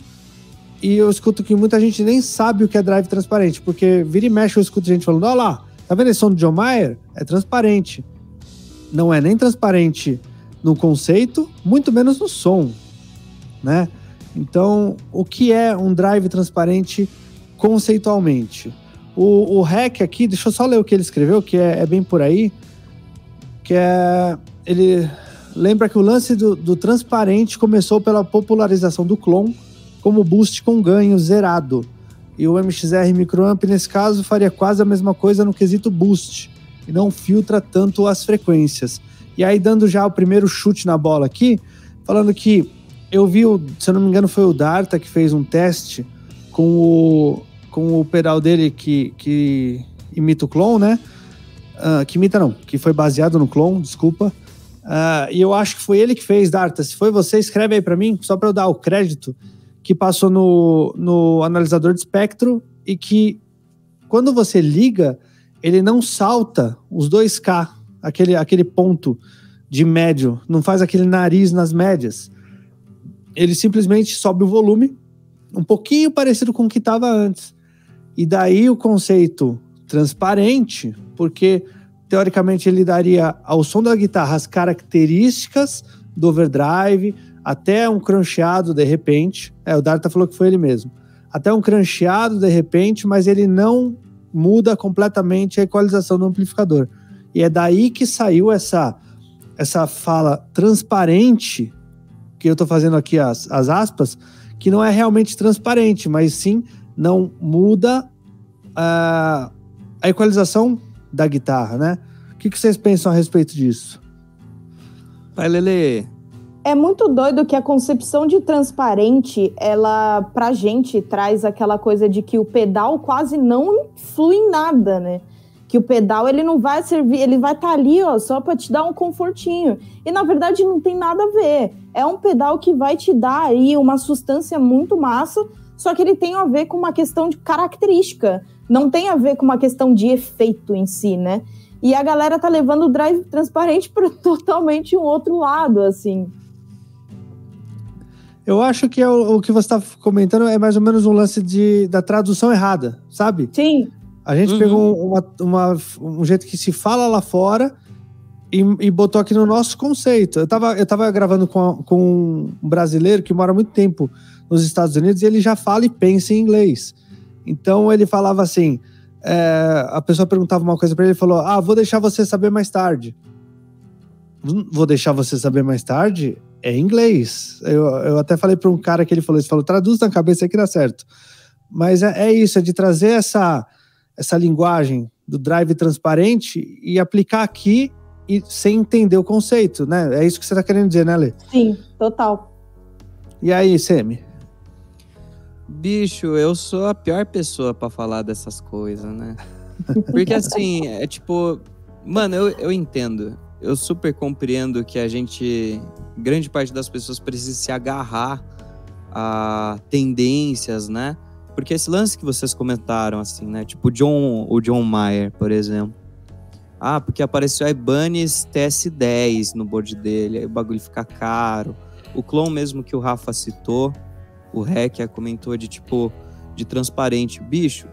e eu escuto que muita gente nem sabe o que é drive transparente, porque vira e mexe eu escuto gente falando: olha lá, tá vendo esse som do John Mayer? É transparente. Não é nem transparente no conceito, muito menos no som, né? Então, o que é um drive transparente conceitualmente? O, o REC aqui, deixa eu só ler o que ele escreveu, que é, é bem por aí, que é... Ele lembra que o lance do, do transparente começou pela popularização do clone como boost com ganho zerado. E o MXR Microamp, nesse caso, faria quase a mesma coisa no quesito boost, e não filtra tanto as frequências. E aí, dando já o primeiro chute na bola aqui, falando que eu vi, o, se eu não me engano, foi o Darta que fez um teste com o com o pedal dele que, que imita o clone, né? Uh, que imita não, que foi baseado no clone, desculpa. Uh, e eu acho que foi ele que fez, Darta. Se foi você, escreve aí para mim, só para eu dar o crédito, que passou no, no analisador de espectro e que quando você liga, ele não salta os 2K, aquele, aquele ponto de médio, não faz aquele nariz nas médias. Ele simplesmente sobe o volume, um pouquinho parecido com o que estava antes. E daí o conceito transparente, porque teoricamente ele daria ao som da guitarra as características do overdrive, até um cruncheado de repente. É, o Darta falou que foi ele mesmo. Até um cruncheado de repente, mas ele não muda completamente a equalização do amplificador. E é daí que saiu essa essa fala transparente, que eu estou fazendo aqui as, as aspas, que não é realmente transparente, mas sim não muda a, a equalização da guitarra, né? O que, que vocês pensam a respeito disso? Vai, Lele. É muito doido que a concepção de transparente, ela, pra gente, traz aquela coisa de que o pedal quase não influi em nada, né? Que o pedal ele não vai servir, ele vai estar tá ali, ó, só para te dar um confortinho. E na verdade não tem nada a ver. É um pedal que vai te dar aí uma substância muito massa, só que ele tem a ver com uma questão de característica, não tem a ver com uma questão de efeito em si, né? E a galera tá levando o drive transparente para (laughs) totalmente um outro lado, assim. Eu acho que é o, o que você está comentando é mais ou menos um lance de, da tradução errada, sabe? Sim. A gente uhum. pegou uma, uma, um jeito que se fala lá fora e, e, botou aqui no nosso conceito. Eu estava eu tava gravando com, com um brasileiro que mora muito tempo nos Estados Unidos e ele já fala e pensa em inglês. Então ele falava assim: é, a pessoa perguntava uma coisa para ele e falou: Ah, vou deixar você saber mais tarde. Vou deixar você saber mais tarde? É inglês. Eu, eu até falei para um cara que ele falou: Ele falou, traduz na cabeça aí que dá certo. Mas é, é isso, é de trazer essa essa linguagem do drive transparente e aplicar aqui e sem entender o conceito, né? É isso que você está querendo dizer, né, Lê? Sim, total. E aí, Semi? Bicho, eu sou a pior pessoa para falar dessas coisas, né? Porque assim, é tipo, mano, eu, eu entendo. Eu super compreendo que a gente, grande parte das pessoas precisa se agarrar a tendências, né? Porque esse lance que vocês comentaram, assim, né? Tipo John, o John Mayer, por exemplo. Ah, porque apareceu a Ibanez TS10 no board dele, aí o bagulho fica caro. O clone mesmo que o Rafa citou, o Rec comentou de tipo, de transparente. Bicho,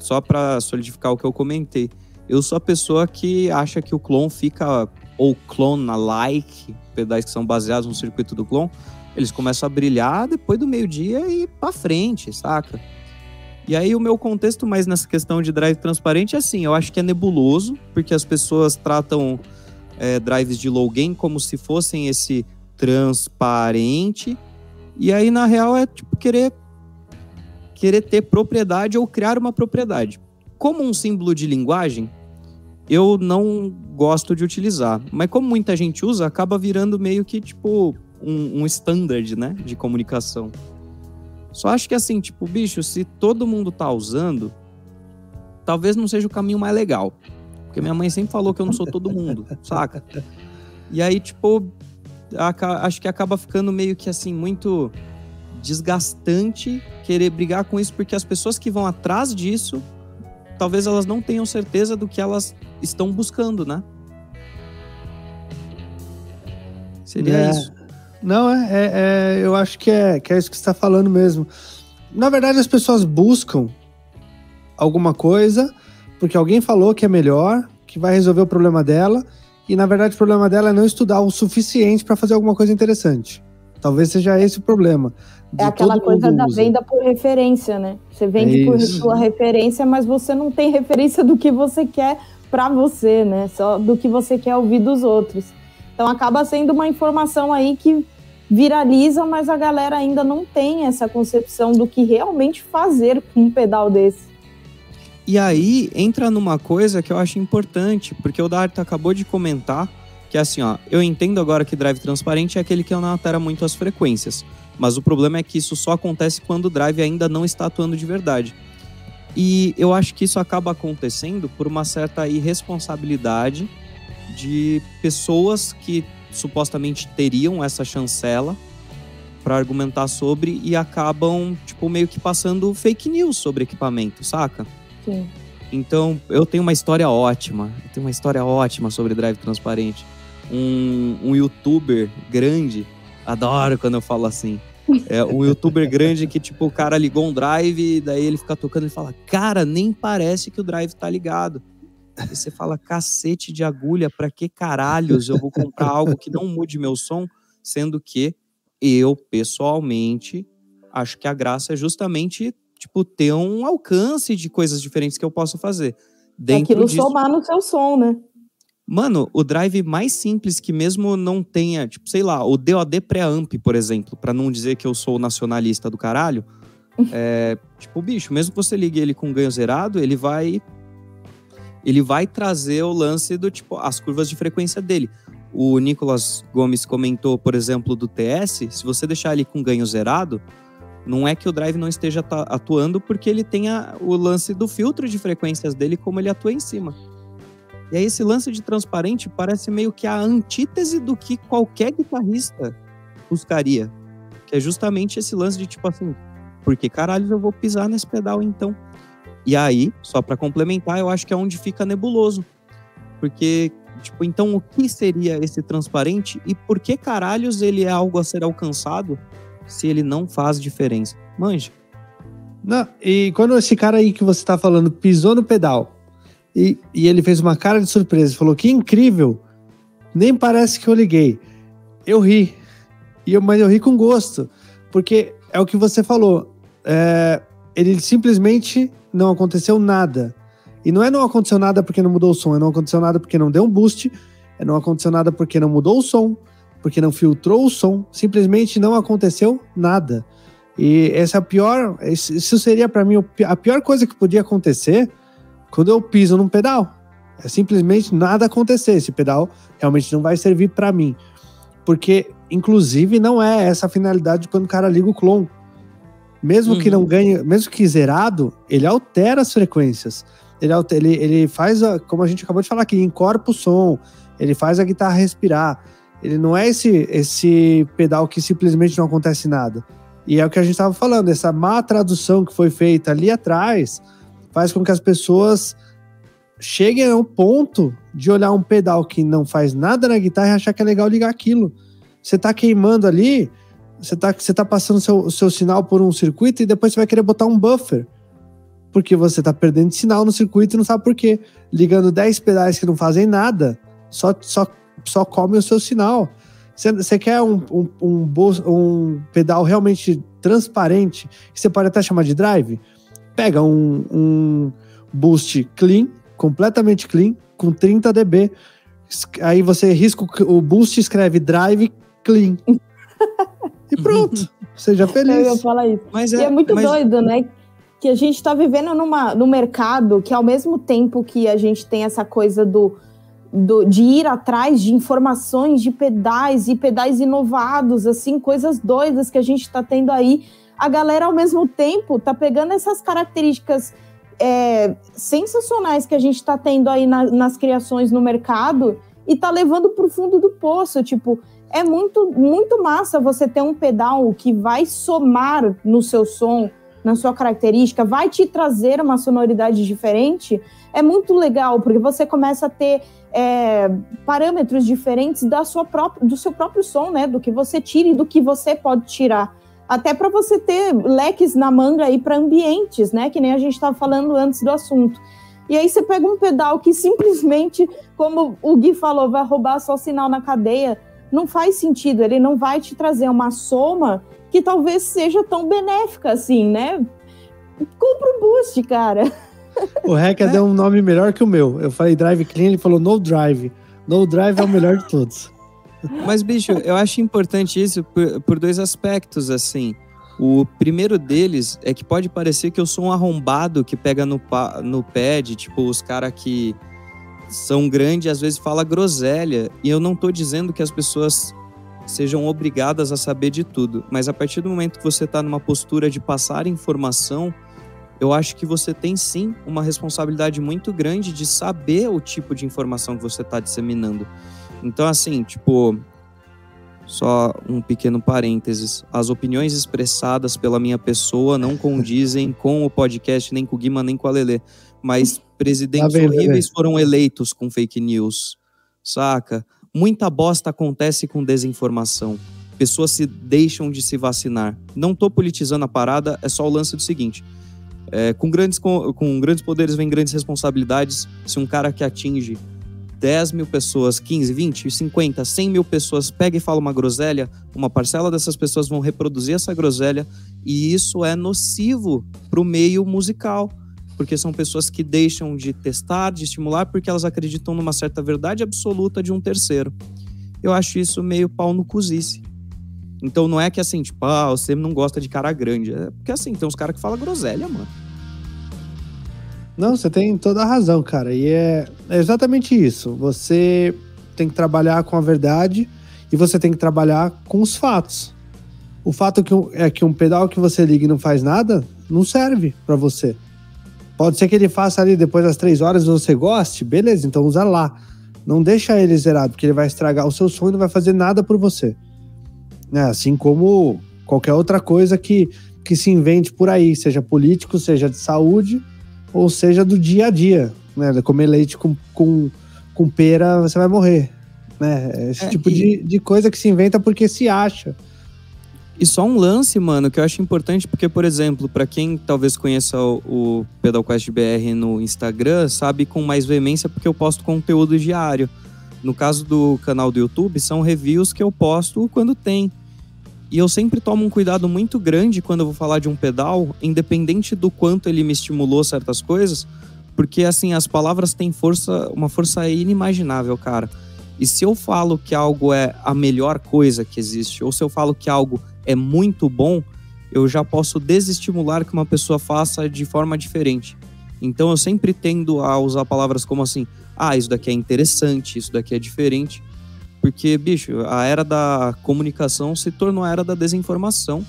só para solidificar o que eu comentei. Eu sou a pessoa que acha que o clone fica, ou clone na like, pedais que são baseados no circuito do clone, eles começam a brilhar depois do meio-dia e para frente, saca? E aí o meu contexto mais nessa questão de drive transparente é assim, eu acho que é nebuloso, porque as pessoas tratam é, drives de low gain como se fossem esse transparente, e aí na real é tipo querer querer ter propriedade ou criar uma propriedade. Como um símbolo de linguagem, eu não gosto de utilizar, mas como muita gente usa, acaba virando meio que tipo um, um standard, né, de comunicação. Só acho que assim, tipo, bicho, se todo mundo tá usando, talvez não seja o caminho mais legal. Porque minha mãe sempre falou que eu não sou todo mundo, (laughs) saca? E aí, tipo, acho que acaba ficando meio que assim, muito desgastante querer brigar com isso, porque as pessoas que vão atrás disso, talvez elas não tenham certeza do que elas estão buscando, né? Seria é. isso. Não, é, é, é, eu acho que é, que é isso que você está falando mesmo. Na verdade, as pessoas buscam alguma coisa porque alguém falou que é melhor, que vai resolver o problema dela, e na verdade o problema dela é não estudar o suficiente para fazer alguma coisa interessante. Talvez seja esse o problema. É aquela coisa da usa. venda por referência, né? Você vende é por sua referência, mas você não tem referência do que você quer para você, né? Só do que você quer ouvir dos outros. Então acaba sendo uma informação aí que viraliza, mas a galera ainda não tem essa concepção do que realmente fazer com um pedal desse. E aí entra numa coisa que eu acho importante, porque o Dart acabou de comentar que é assim, ó, eu entendo agora que drive transparente é aquele que não altera muito as frequências, mas o problema é que isso só acontece quando o drive ainda não está atuando de verdade. E eu acho que isso acaba acontecendo por uma certa irresponsabilidade de pessoas que supostamente teriam essa chancela para argumentar sobre e acabam, tipo, meio que passando fake news sobre equipamento, saca? Sim. Então, eu tenho uma história ótima. Eu tenho uma história ótima sobre drive transparente. Um, um youtuber grande, adoro quando eu falo assim. É um youtuber grande que, tipo, o cara ligou um drive, e daí ele fica tocando e fala: Cara, nem parece que o drive tá ligado. E você fala, cacete de agulha, para que caralhos eu vou comprar algo que não mude meu som? Sendo que eu, pessoalmente, acho que a graça é justamente, tipo, ter um alcance de coisas diferentes que eu possa fazer. Dentro Aquilo disso, somar no seu som, né? Mano, o drive mais simples que mesmo não tenha, tipo, sei lá, o DOD pré-amp, por exemplo, para não dizer que eu sou nacionalista do caralho, (laughs) é, tipo, bicho, mesmo que você ligue ele com ganho zerado, ele vai ele vai trazer o lance do tipo as curvas de frequência dele. O Nicolas Gomes comentou, por exemplo, do TS, se você deixar ele com ganho zerado, Não é que o drive não esteja atuando porque ele tem a, o lance do filtro de frequências dele, como ele atua em cima. E aí esse lance de transparente parece meio que a antítese do que qualquer guitarrista buscaria. Que é justamente esse lance de tipo assim, por que caralho eu vou pisar nesse pedal então? E aí, só para complementar, eu acho que é onde fica nebuloso. Porque, tipo, então o que seria esse transparente e por que caralhos ele é algo a ser alcançado se ele não faz diferença? Manja. Não, e quando esse cara aí que você tá falando pisou no pedal e, e ele fez uma cara de surpresa, falou que incrível, nem parece que eu liguei. Eu ri. E eu, mas eu ri com gosto, porque é o que você falou. É, ele simplesmente não aconteceu nada. E não é não aconteceu nada porque não mudou o som, é não aconteceu nada porque não deu um boost, é não aconteceu nada porque não mudou o som, porque não filtrou o som, simplesmente não aconteceu nada. E essa é a pior, isso seria para mim a pior coisa que podia acontecer quando eu piso num pedal. É simplesmente nada acontecer, esse pedal realmente não vai servir para mim. Porque inclusive não é essa a finalidade quando o cara liga o clone. Mesmo uhum. que não ganhe, mesmo que zerado, ele altera as frequências. Ele, altera, ele, ele faz, a, como a gente acabou de falar aqui, encorpa o som, ele faz a guitarra respirar. Ele não é esse, esse pedal que simplesmente não acontece nada. E é o que a gente estava falando, essa má tradução que foi feita ali atrás faz com que as pessoas cheguem ao ponto de olhar um pedal que não faz nada na guitarra e achar que é legal ligar aquilo. Você está queimando ali você tá, você tá passando seu, seu sinal por um circuito e depois você vai querer botar um buffer. Porque você tá perdendo sinal no circuito e não sabe por quê. Ligando 10 pedais que não fazem nada, só, só, só come o seu sinal. Você, você quer um, um, um, um, pedal realmente transparente, que você pode até chamar de drive? Pega um, um boost clean, completamente clean, com 30 dB. Aí você risca o boost, escreve drive clean. (laughs) E pronto, (laughs) seja feliz. Eu falar isso. Mas é, e é muito mas... doido, né? Que a gente está vivendo numa, num mercado que, ao mesmo tempo que a gente tem essa coisa do, do, de ir atrás de informações de pedais e pedais inovados, assim, coisas doidas que a gente está tendo aí, a galera, ao mesmo tempo, tá pegando essas características é, sensacionais que a gente está tendo aí na, nas criações no mercado e tá levando para o fundo do poço. Tipo, é muito, muito massa você ter um pedal que vai somar no seu som, na sua característica, vai te trazer uma sonoridade diferente. É muito legal, porque você começa a ter é, parâmetros diferentes da sua própria, do seu próprio som, né? Do que você tira e do que você pode tirar. Até para você ter leques na manga aí para ambientes, né? Que nem a gente estava falando antes do assunto. E aí você pega um pedal que simplesmente, como o Gui falou, vai roubar só sinal na cadeia não faz sentido, ele não vai te trazer uma soma que talvez seja tão benéfica assim, né? Compra o boost, cara. O Hacker é. deu um nome melhor que o meu. Eu falei Drive Clean, ele falou No Drive. No Drive é o melhor de todos. Mas, bicho, eu acho importante isso por, por dois aspectos, assim. O primeiro deles é que pode parecer que eu sou um arrombado que pega no, no pad, tipo, os caras que são grandes às vezes fala groselha. E eu não estou dizendo que as pessoas sejam obrigadas a saber de tudo, mas a partir do momento que você está numa postura de passar informação, eu acho que você tem sim uma responsabilidade muito grande de saber o tipo de informação que você está disseminando. Então, assim, tipo, só um pequeno parênteses. As opiniões expressadas pela minha pessoa não condizem (laughs) com o podcast, nem com o Guima, nem com a Lelê. Mas Presidentes tá horríveis foram eleitos com fake news, saca? Muita bosta acontece com desinformação. Pessoas se deixam de se vacinar. Não tô politizando a parada, é só o lance do seguinte. É, com, grandes, com, com grandes poderes vem grandes responsabilidades. Se um cara que atinge 10 mil pessoas, 15, 20, 50, 100 mil pessoas pega e fala uma groselha, uma parcela dessas pessoas vão reproduzir essa groselha e isso é nocivo para o meio musical porque são pessoas que deixam de testar, de estimular, porque elas acreditam numa certa verdade absoluta de um terceiro. Eu acho isso meio pau no cozice. Então não é que assim, tipo, ah, você não gosta de cara grande. É porque assim, tem uns caras que falam groselha, mano. Não, você tem toda a razão, cara. E é, é exatamente isso. Você tem que trabalhar com a verdade e você tem que trabalhar com os fatos. O fato que é que um pedal que você liga e não faz nada, não serve para você. Pode ser que ele faça ali depois das três horas e você goste, beleza, então usa lá. Não deixa ele zerado, porque ele vai estragar o seu som e não vai fazer nada por você. É, assim como qualquer outra coisa que, que se invente por aí, seja político, seja de saúde, ou seja do dia a dia. Né? Comer leite com, com, com pera, você vai morrer. Né? Esse é, tipo de, de coisa que se inventa porque se acha. E só um lance, mano, que eu acho importante, porque, por exemplo, para quem talvez conheça o, o PedalQuest BR no Instagram, sabe com mais veemência porque eu posto conteúdo diário. No caso do canal do YouTube, são reviews que eu posto quando tem. E eu sempre tomo um cuidado muito grande quando eu vou falar de um pedal, independente do quanto ele me estimulou certas coisas, porque assim, as palavras têm força, uma força inimaginável, cara. E se eu falo que algo é a melhor coisa que existe, ou se eu falo que algo é muito bom, eu já posso desestimular que uma pessoa faça de forma diferente. Então eu sempre tendo a usar palavras como assim: ah, isso daqui é interessante, isso daqui é diferente. Porque, bicho, a era da comunicação se tornou a era da desinformação.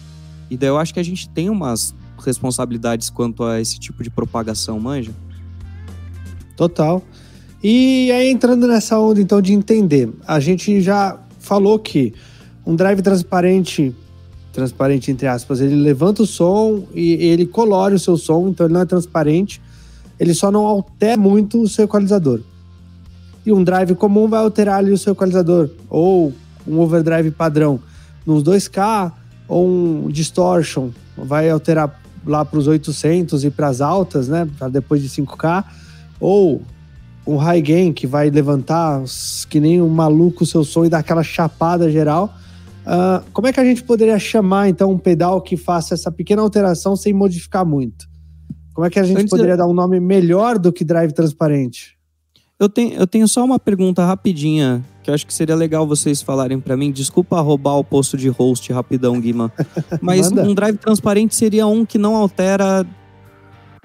E daí eu acho que a gente tem umas responsabilidades quanto a esse tipo de propagação, manja? Total. E aí, entrando nessa onda, então, de entender, a gente já falou que um drive transparente transparente entre aspas, ele levanta o som e ele colore o seu som, então ele não é transparente, ele só não altera muito o seu equalizador. E um drive comum vai alterar ali o seu equalizador, ou um overdrive padrão. Nos 2K, ou um distortion vai alterar lá para os 800 e para as altas, né, para depois de 5K, ou um high gain que vai levantar que nem um maluco o seu som e dar aquela chapada geral Uh, como é que a gente poderia chamar, então, um pedal que faça essa pequena alteração sem modificar muito? Como é que a gente Antes poderia dar um nome melhor do que drive transparente? Eu tenho, eu tenho só uma pergunta rapidinha, que eu acho que seria legal vocês falarem para mim. Desculpa roubar o posto de host rapidão, Guima. (laughs) Mas um drive transparente seria um que não altera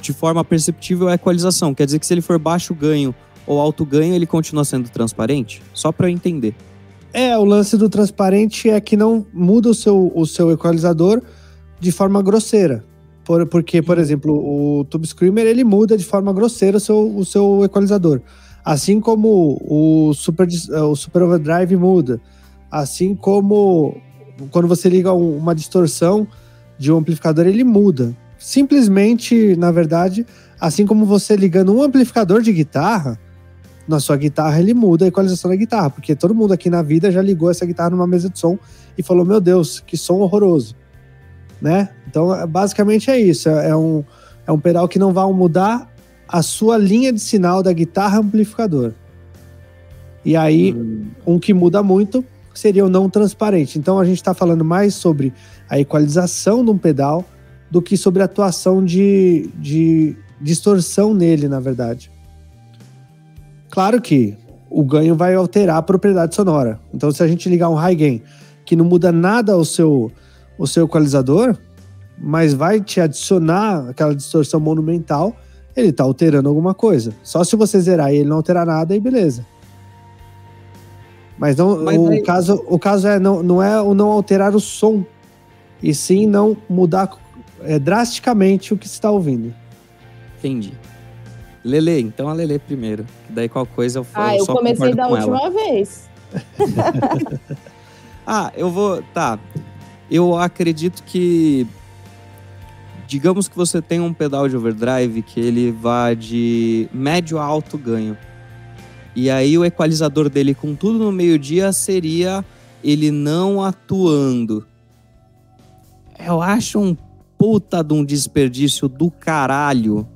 de forma perceptível a equalização. Quer dizer que se ele for baixo ganho ou alto ganho, ele continua sendo transparente? Só para eu entender. É, o lance do transparente é que não muda o seu, o seu equalizador de forma grosseira. Por, porque, por uhum. exemplo, o Tube Screamer ele muda de forma grosseira o seu, o seu equalizador. Assim como o Super, o Super Overdrive muda. Assim como quando você liga uma distorção de um amplificador, ele muda. Simplesmente, na verdade, assim como você ligando um amplificador de guitarra, na sua guitarra, ele muda a equalização da guitarra, porque todo mundo aqui na vida já ligou essa guitarra numa mesa de som e falou: Meu Deus, que som horroroso. Né? Então, é, basicamente é isso. É, é um, é um pedal que não vai mudar a sua linha de sinal da guitarra amplificador. E aí, hum. um que muda muito seria o não transparente. Então, a gente está falando mais sobre a equalização de um pedal do que sobre a atuação de, de distorção nele, na verdade. Claro que o ganho vai alterar a propriedade sonora. Então, se a gente ligar um high gain que não muda nada ao seu, ao seu equalizador, mas vai te adicionar aquela distorção monumental, ele está alterando alguma coisa. Só se você zerar e ele não alterar nada, aí beleza. Mas, não, mas o, aí... caso, o caso é não, não é o não alterar o som, e sim não mudar é, drasticamente o que você está ouvindo. Entendi. Lele, então a Lele primeiro. Daí qual coisa eu Ah, eu, eu comecei da última ela. vez. (laughs) ah, eu vou. Tá. Eu acredito que. Digamos que você tem um pedal de overdrive que ele vá de médio a alto ganho. E aí o equalizador dele com tudo no meio-dia seria ele não atuando. Eu acho um puta de um desperdício do caralho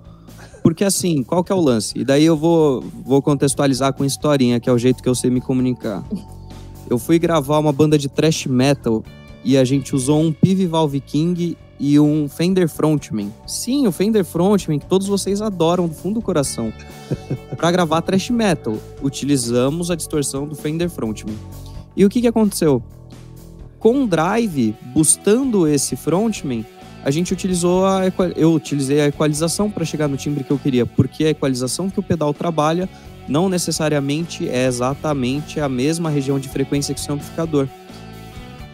porque assim, qual que é o lance? E daí eu vou, vou contextualizar com historinha, que é o jeito que eu sei me comunicar. Eu fui gravar uma banda de thrash metal e a gente usou um PIV Valve King e um Fender Frontman. Sim, o Fender Frontman, que todos vocês adoram do fundo do coração. (laughs) para gravar thrash metal, utilizamos a distorção do Fender Frontman. E o que, que aconteceu? Com o Drive, boostando esse Frontman, a gente utilizou a eu utilizei a equalização para chegar no timbre que eu queria, porque a equalização que o pedal trabalha não necessariamente é exatamente a mesma região de frequência que o seu amplificador.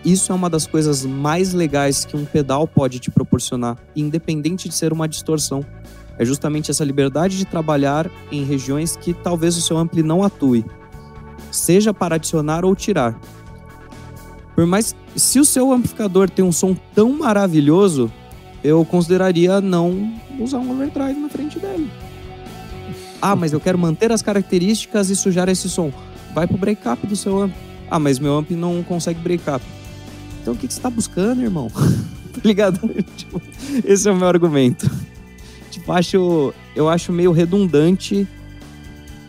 isso é uma das coisas mais legais que um pedal pode te proporcionar, independente de ser uma distorção. É justamente essa liberdade de trabalhar em regiões que talvez o seu ampli não atue, seja para adicionar ou tirar. Por mais se o seu amplificador tem um som tão maravilhoso, eu consideraria não usar um overdrive na frente dele. Ah, mas eu quero manter as características e sujar esse som. Vai pro breakup do seu amp. Ah, mas meu amp não consegue breakup. Então o que, que você tá buscando, irmão? (laughs) tá ligado? (laughs) tipo, esse é o meu argumento. Tipo, acho, eu acho meio redundante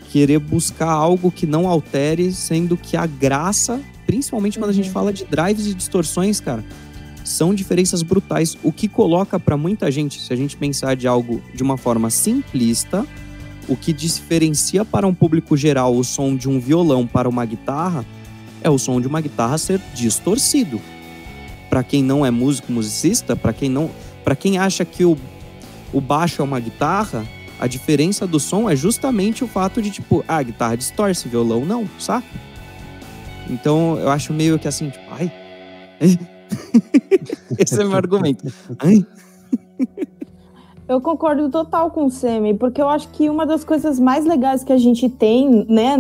querer buscar algo que não altere, sendo que a graça, principalmente quando a gente uhum. fala de drives e distorções, cara, são diferenças brutais. O que coloca para muita gente, se a gente pensar de algo de uma forma simplista, o que diferencia para um público geral o som de um violão para uma guitarra é o som de uma guitarra ser distorcido. Para quem não é músico musicista, para quem não, para quem acha que o, o baixo é uma guitarra, a diferença do som é justamente o fato de tipo, ah, a guitarra distorce, violão não, saca? Então eu acho meio que assim, tipo, ai. (laughs) Esse é meu argumento. Eu concordo total com o Semi, porque eu acho que uma das coisas mais legais que a gente tem, né,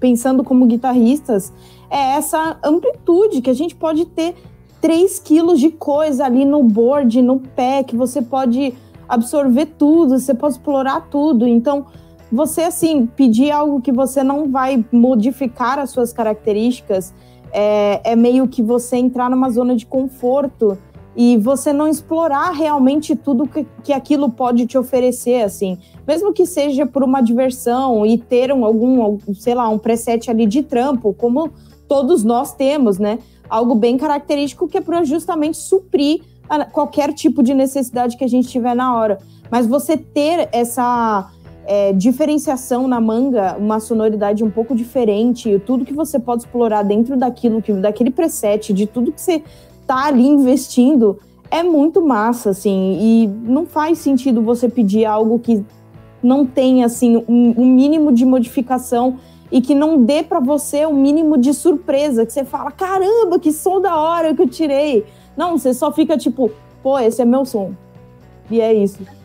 pensando como guitarristas, é essa amplitude que a gente pode ter 3 quilos de coisa ali no board, no pé, que você pode absorver tudo, você pode explorar tudo. Então, você, assim, pedir algo que você não vai modificar as suas características é, é meio que você entrar numa zona de conforto e você não explorar realmente tudo que, que aquilo pode te oferecer, assim. Mesmo que seja por uma diversão e ter um, algum, sei lá, um preset ali de trampo, como todos nós temos, né? Algo bem característico que é para justamente suprir a, qualquer tipo de necessidade que a gente tiver na hora. Mas você ter essa é, diferenciação na manga, uma sonoridade um pouco diferente, tudo que você pode explorar dentro daquilo, que, daquele preset, de tudo que você tá ali investindo é muito massa, assim, e não faz sentido você pedir algo que não tenha, assim, um, um mínimo de modificação e que não dê para você o um mínimo de surpresa, que você fala, caramba, que som da hora que eu tirei. Não, você só fica tipo, pô, esse é meu som. E é isso.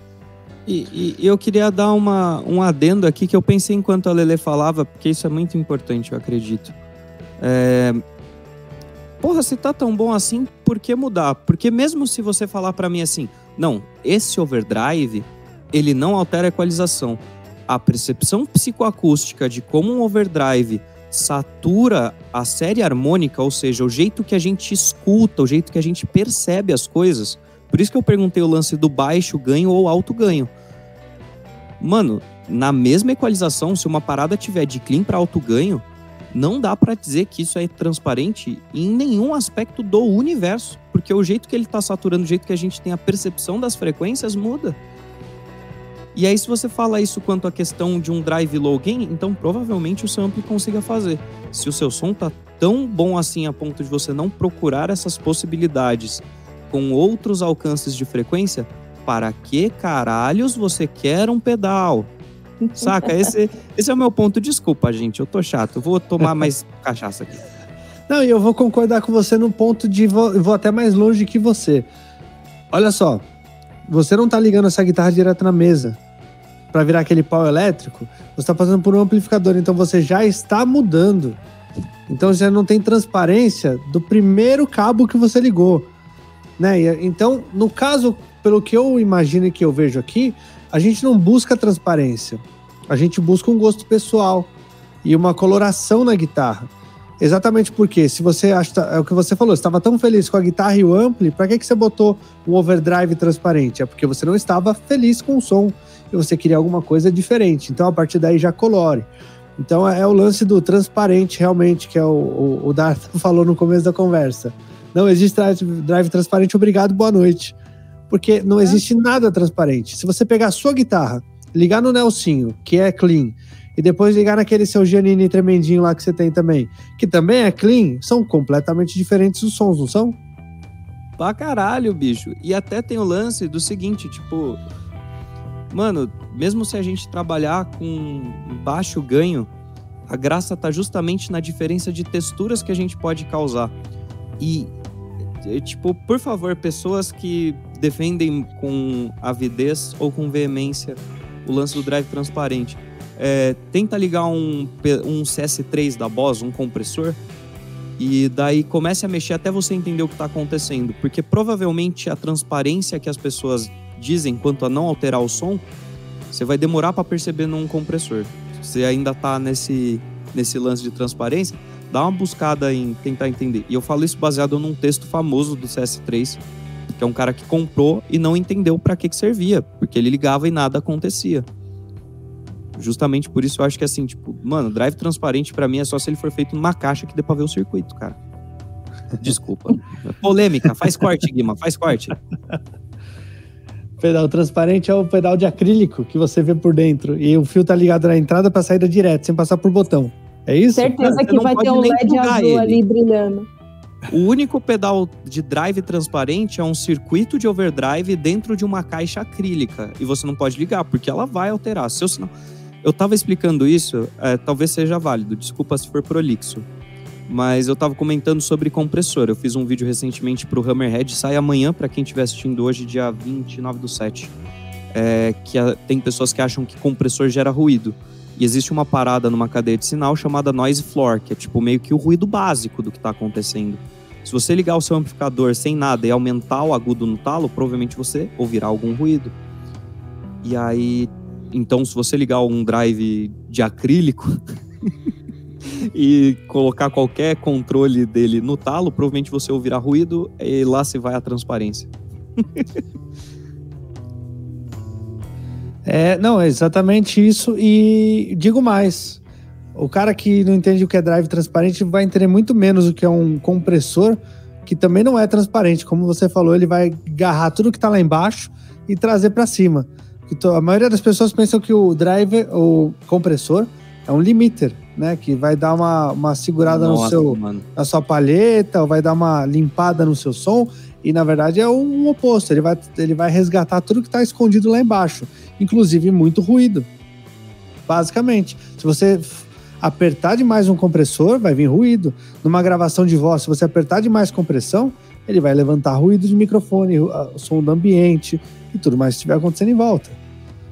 E, e, eu queria dar uma, um adendo aqui que eu pensei enquanto a Lele falava, porque isso é muito importante, eu acredito. É, porra, se tá tão bom assim, por que mudar? Porque mesmo se você falar para mim assim, não, esse overdrive, ele não altera a equalização. A percepção psicoacústica de como um overdrive satura a série harmônica, ou seja, o jeito que a gente escuta, o jeito que a gente percebe as coisas. Por isso que eu perguntei o lance do baixo ganho ou alto ganho. Mano, na mesma equalização, se uma parada tiver de clean para alto ganho, não dá para dizer que isso é transparente em nenhum aspecto do universo, porque o jeito que ele está saturando, o jeito que a gente tem a percepção das frequências muda. E aí, se você fala isso quanto à questão de um drive low gain, então provavelmente o seu consiga fazer. Se o seu som tá tão bom assim a ponto de você não procurar essas possibilidades com outros alcances de frequência, para que caralhos você quer um pedal? Saca? (laughs) Esse, esse é o meu ponto. Desculpa, gente, eu tô chato. Eu vou tomar mais (laughs) cachaça aqui. Não, e eu vou concordar com você no ponto de vou, vou até mais longe que você. Olha só, você não tá ligando essa guitarra direto na mesa para virar aquele pau elétrico, você está passando por um amplificador, então você já está mudando. Então você não tem transparência do primeiro cabo que você ligou, né? Então, no caso, pelo que eu imagino e que eu vejo aqui, a gente não busca transparência. A gente busca um gosto pessoal e uma coloração na guitarra. Exatamente porque, se você acha. É o que você falou, estava tão feliz com a guitarra e o ampli, para que, que você botou um overdrive transparente? É porque você não estava feliz com o som e você queria alguma coisa diferente. Então, a partir daí, já colore. Então, é o lance do transparente, realmente, que é o, o, o Dart (laughs) falou no começo da conversa. Não existe drive, transparente, obrigado, boa noite. Porque não é. existe nada transparente. Se você pegar a sua guitarra ligar no Nelsinho, que é clean, e depois ligar naquele seu Giannini tremendinho lá que você tem também, que também é clean, são completamente diferentes os sons, não são? Pra caralho, bicho. E até tem o lance do seguinte, tipo. Mano, mesmo se a gente trabalhar com baixo ganho, a graça tá justamente na diferença de texturas que a gente pode causar. E, tipo, por favor, pessoas que defendem com avidez ou com veemência o lance do drive transparente, é, tenta ligar um, um CS3 da Boss, um compressor, e daí comece a mexer até você entender o que está acontecendo. Porque provavelmente a transparência que as pessoas dizem quanto a não alterar o som, você vai demorar para perceber num compressor. Você ainda está nesse, nesse lance de transparência, dá uma buscada em tentar entender. E eu falo isso baseado num texto famoso do CS3, que é um cara que comprou e não entendeu para que, que servia, porque ele ligava e nada acontecia. Justamente por isso eu acho que assim, tipo, mano, drive transparente para mim é só se ele for feito numa caixa que dê pra ver o circuito, cara. (laughs) Desculpa. Polêmica, faz corte, Guima, faz corte. Pedal transparente é o pedal de acrílico que você vê por dentro. E o fio tá ligado na entrada para saída direto, sem passar por botão. É isso? Certeza que vai ter um LED azul ele. ali brilhando. O único pedal de drive transparente é um circuito de overdrive dentro de uma caixa acrílica. E você não pode ligar, porque ela vai alterar. Seu sinal. Eu estava explicando isso, é, talvez seja válido, desculpa se for prolixo. Mas eu estava comentando sobre compressor. Eu fiz um vídeo recentemente para o Hammerhead, sai amanhã para quem estiver assistindo hoje, dia 29 do 7. É, que a, tem pessoas que acham que compressor gera ruído. E existe uma parada numa cadeia de sinal chamada noise floor, que é tipo meio que o ruído básico do que está acontecendo. Se você ligar o seu amplificador sem nada e aumentar o agudo no talo, provavelmente você ouvirá algum ruído. E aí então, se você ligar um drive de acrílico (laughs) e colocar qualquer controle dele no talo, provavelmente você ouvirá ruído e lá se vai a transparência. (laughs) é, não, é exatamente isso. E digo mais: o cara que não entende o que é drive transparente vai entender muito menos o que é um compressor, que também não é transparente. Como você falou, ele vai agarrar tudo que está lá embaixo e trazer para cima. A maioria das pessoas pensam que o driver, o compressor, é um limiter, né? Que vai dar uma, uma segurada Nossa, no seu, na sua palheta, ou vai dar uma limpada no seu som. E na verdade é o oposto. Ele vai, ele vai resgatar tudo que está escondido lá embaixo, inclusive muito ruído. Basicamente, se você apertar demais um compressor, vai vir ruído. Numa gravação de voz, se você apertar demais compressão, ele vai levantar ruído de microfone, o som do ambiente e tudo mais que estiver acontecendo em volta.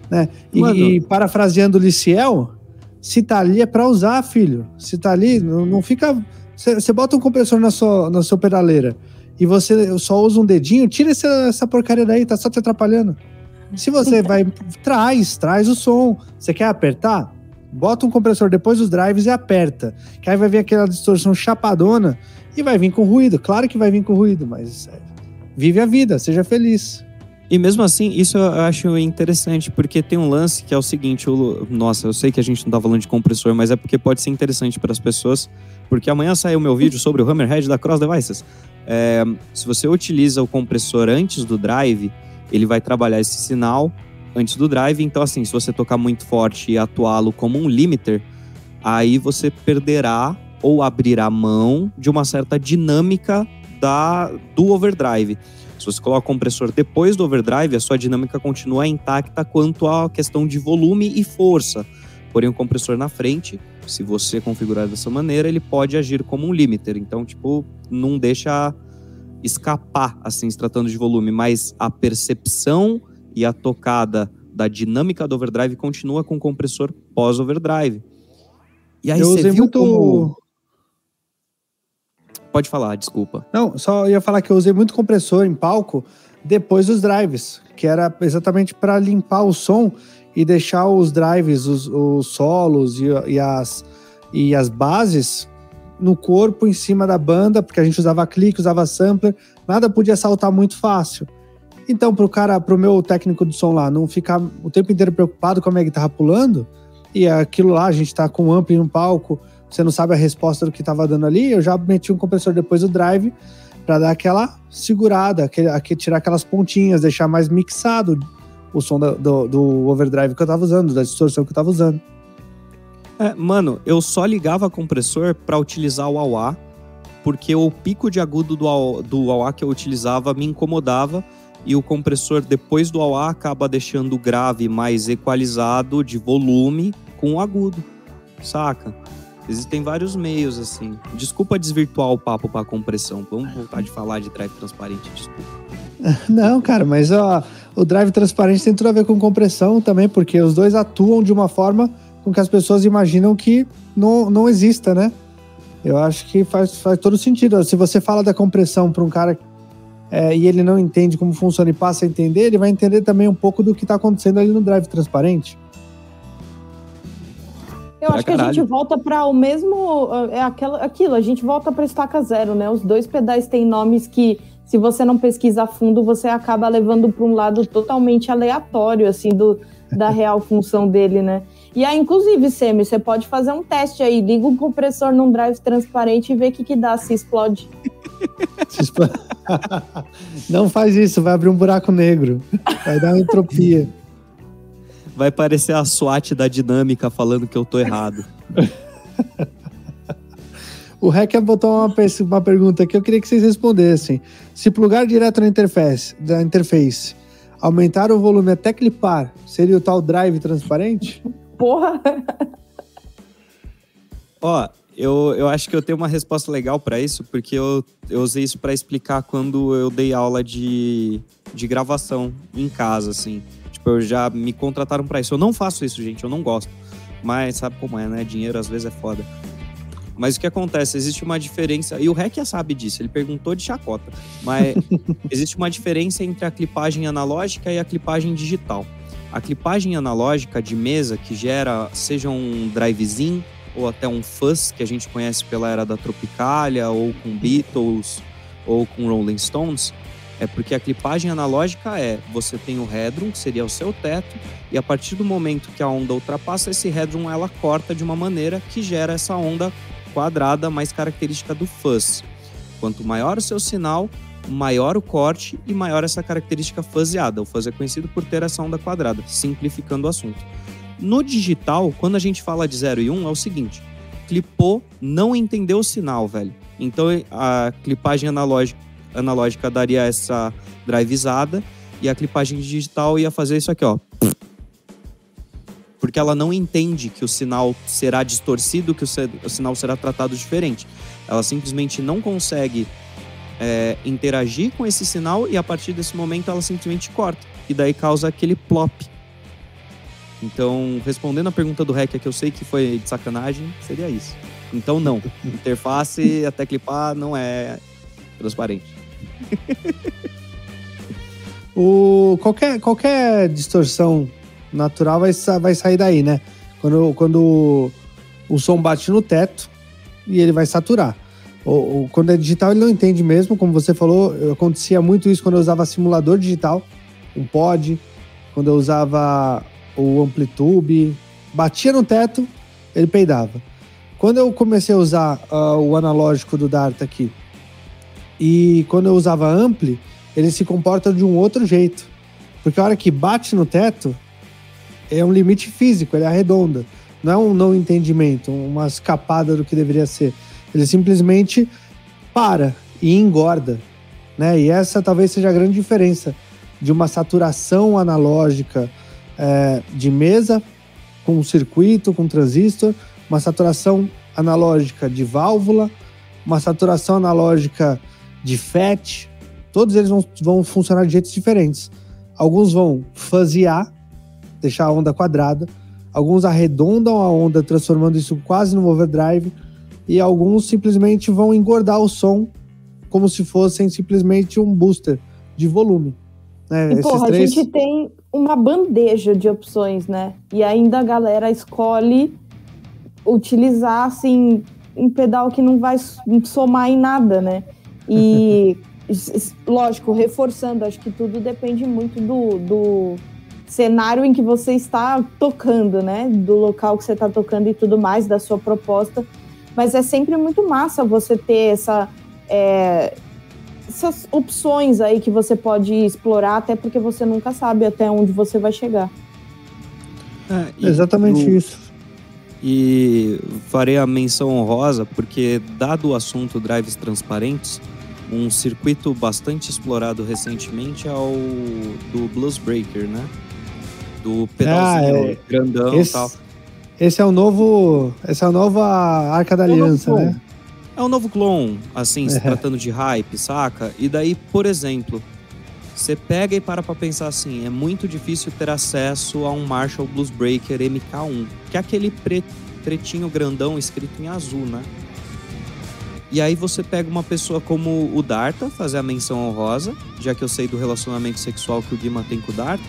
Né? E, e, parafraseando o Liciel, se tá ali é para usar, filho. Se tá ali, não, não fica. Você bota um compressor na sua, na sua pedaleira e você só usa um dedinho, tira essa, essa porcaria daí, tá só te atrapalhando. Se você vai, traz, traz o som. Você quer apertar? Bota um compressor depois dos drives e aperta. Que aí vai vir aquela distorção chapadona e vai vir com ruído. Claro que vai vir com ruído, mas é, vive a vida, seja feliz. E mesmo assim, isso eu acho interessante, porque tem um lance que é o seguinte: o, nossa, eu sei que a gente não tá falando de compressor, mas é porque pode ser interessante para as pessoas, porque amanhã sai o meu vídeo sobre o Hammerhead da Cross Devices. É, se você utiliza o compressor antes do drive, ele vai trabalhar esse sinal antes do drive. Então, assim, se você tocar muito forte e atuá-lo como um limiter, aí você perderá ou abrirá mão de uma certa dinâmica da, do overdrive. Se você coloca o compressor depois do overdrive, a sua dinâmica continua intacta quanto à questão de volume e força. Porém, o compressor na frente, se você configurar dessa maneira, ele pode agir como um limiter. Então, tipo, não deixa escapar, assim, se tratando de volume, mas a percepção e a tocada da dinâmica do overdrive continua com o compressor pós-overdrive. E aí Eu você viu muito... como Pode falar, desculpa. Não, só ia falar que eu usei muito compressor em palco depois dos drives, que era exatamente para limpar o som e deixar os drives, os, os solos e, e, as, e as bases no corpo, em cima da banda, porque a gente usava clique, usava sampler, nada podia saltar muito fácil. Então, para o cara, para o meu técnico do som lá, não ficar o tempo inteiro preocupado com a minha guitarra pulando, e aquilo lá, a gente está com um ampli no palco, você não sabe a resposta do que estava dando ali, eu já meti um compressor depois do drive para dar aquela segurada, aquele, aquele, tirar aquelas pontinhas, deixar mais mixado o som do, do, do overdrive que eu estava usando, da distorção que eu estava usando. É, mano, eu só ligava compressor para utilizar o AUA, porque o pico de agudo do, do AUA que eu utilizava me incomodava e o compressor depois do AUA acaba deixando o grave mais equalizado de volume com o agudo, saca? Existem vários meios, assim. Desculpa desvirtuar o papo para compressão. Vamos voltar de falar de drive transparente, desculpa. (laughs) Não, cara, mas ó, o drive transparente tem tudo a ver com compressão também, porque os dois atuam de uma forma com que as pessoas imaginam que não, não exista, né? Eu acho que faz, faz todo sentido. Se você fala da compressão para um cara é, e ele não entende como funciona e passa a entender, ele vai entender também um pouco do que está acontecendo ali no drive transparente. Eu pra acho caralho. que a gente volta para o mesmo. É aquilo, aquilo, a gente volta para estaca zero, né? Os dois pedais têm nomes que, se você não pesquisa a fundo, você acaba levando para um lado totalmente aleatório, assim, do, da real função dele, né? E aí, inclusive, Semi, você pode fazer um teste aí, liga o compressor num drive transparente e vê o que, que dá, se explode. (laughs) Não faz isso, vai abrir um buraco negro. Vai dar uma entropia vai parecer a SWAT da dinâmica falando que eu tô errado. o Hacker botou uma, uma pergunta que eu queria que vocês respondessem. Se plugar direto na interface, da interface, aumentar o volume até clipar, seria o tal drive transparente? Porra! Ó, eu, eu acho que eu tenho uma resposta legal para isso, porque eu, eu usei isso para explicar quando eu dei aula de, de gravação em casa, assim. Tipo, eu já me contrataram para isso. Eu não faço isso, gente, eu não gosto. Mas sabe como é, né? Dinheiro às vezes é foda. Mas o que acontece? Existe uma diferença, e o Rec sabe disso, ele perguntou de chacota, mas (laughs) existe uma diferença entre a clipagem analógica e a clipagem digital. A clipagem analógica de mesa, que gera seja um drivezinho ou até um fuzz, que a gente conhece pela era da Tropicalia, ou com Beatles, ou com Rolling Stones, é porque a clipagem analógica é, você tem o headroom, que seria o seu teto, e a partir do momento que a onda ultrapassa esse headroom, ela corta de uma maneira que gera essa onda quadrada mais característica do fuzz. Quanto maior o seu sinal, maior o corte e maior essa característica fuzzeada. O fuzz é conhecido por ter essa onda quadrada, simplificando o assunto. No digital, quando a gente fala de 0 e 1, um, é o seguinte: clipou, não entendeu o sinal, velho. Então a clipagem analógica analógica daria essa drivezada e a clipagem digital ia fazer isso aqui, ó. Porque ela não entende que o sinal será distorcido, que o, sinal será tratado diferente. Ela simplesmente não consegue é, interagir com esse sinal e a partir desse momento ela simplesmente corta. E daí causa aquele plop. Então, respondendo a pergunta do Hack, que eu sei que foi de sacanagem, seria isso. Então, não. Interface (laughs) até clipar não é transparente. o, qualquer, qualquer distorção natural vai, vai sair daí, né? Quando, quando o som bate no teto e ele vai saturar. Ou, ou, quando é digital, ele não entende mesmo, como você falou, acontecia muito isso quando eu usava simulador digital, um pod, quando eu usava o Amplitude, batia no teto, ele peidava. Quando eu comecei a usar uh, o analógico do Dart aqui, e quando eu usava ampli, ele se comporta de um outro jeito. Porque a hora que bate no teto, é um limite físico, ele arredonda. Não é um não entendimento, uma escapada do que deveria ser. Ele simplesmente para e engorda. Né? E essa talvez seja a grande diferença de uma saturação analógica é, de mesa com circuito, com transistor, uma saturação analógica de válvula, uma saturação analógica de FET, todos eles vão, vão funcionar de jeitos diferentes. Alguns vão fuzzear, deixar a onda quadrada, alguns arredondam a onda, transformando isso quase num overdrive, e alguns simplesmente vão engordar o som como se fossem simplesmente um booster de volume. Né? E, porra, três... a gente tem uma bandeja de opções, né? E ainda a galera escolhe utilizar, assim, um pedal que não vai somar em nada, né? E, (laughs) lógico, reforçando, acho que tudo depende muito do, do cenário em que você está tocando, né? Do local que você está tocando e tudo mais, da sua proposta. Mas é sempre muito massa você ter essa, é, essas opções aí que você pode explorar, até porque você nunca sabe até onde você vai chegar. É, Exatamente isso. E farei a menção honrosa, porque, dado o assunto drives transparentes, um circuito bastante explorado recentemente é o do Blues Breaker, né? Do pedalzinho ah, é, grandão esse, e tal. Esse é o novo. Essa é a nova Arca da é Aliança, né? É o novo clone, assim, se é. tratando de hype, saca? E daí, por exemplo, você pega e para pra pensar assim: é muito difícil ter acesso a um Marshall Blues Breaker MK1, que é aquele pretinho grandão escrito em azul, né? E aí você pega uma pessoa como o Darta, fazer a menção honrosa, já que eu sei do relacionamento sexual que o Guima tem com o Darta,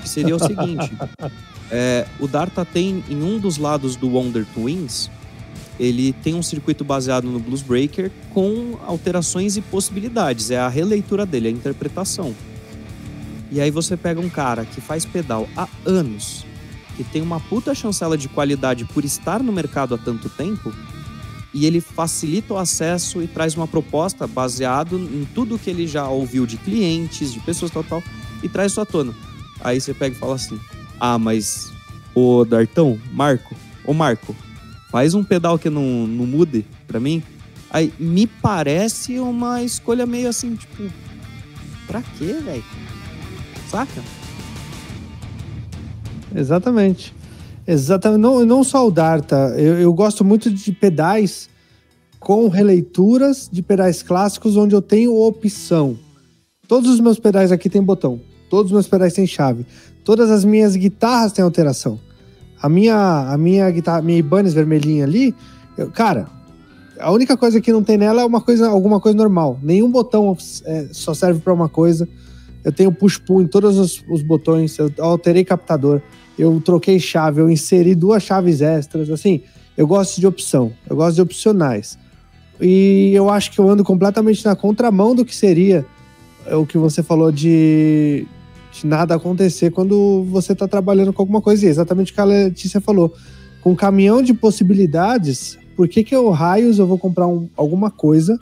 que seria o seguinte: (laughs) é, o Darta tem em um dos lados do Wonder Twins, ele tem um circuito baseado no Blues Breaker com alterações e possibilidades. É a releitura dele, a interpretação. E aí você pega um cara que faz pedal há anos, que tem uma puta chancela de qualidade por estar no mercado há tanto tempo, e ele facilita o acesso e traz uma proposta baseado em tudo que ele já ouviu de clientes, de pessoas tal, tal, e traz isso à tona. Aí você pega e fala assim: Ah, mas o Dartão, Marco, ô Marco, faz um pedal que não, não mude para mim. Aí me parece uma escolha meio assim, tipo, pra quê, velho? Saca? Exatamente. Exatamente. Não, não só o Darta. Eu, eu gosto muito de pedais com releituras de pedais clássicos onde eu tenho opção. Todos os meus pedais aqui têm botão. Todos os meus pedais têm chave. Todas as minhas guitarras têm alteração. A minha, a minha guitarra, minha Ibanez vermelhinha ali, eu, cara, a única coisa que não tem nela é uma coisa, alguma coisa normal. Nenhum botão é, só serve para uma coisa. Eu tenho push-pull em todos os, os, botões. Eu alterei captador eu troquei chave, eu inseri duas chaves extras, assim, eu gosto de opção, eu gosto de opcionais. E eu acho que eu ando completamente na contramão do que seria o que você falou de, de nada acontecer quando você está trabalhando com alguma coisa. E é exatamente o que a Letícia falou. Com um caminhão de possibilidades, por que, que eu raios eu vou comprar um, alguma coisa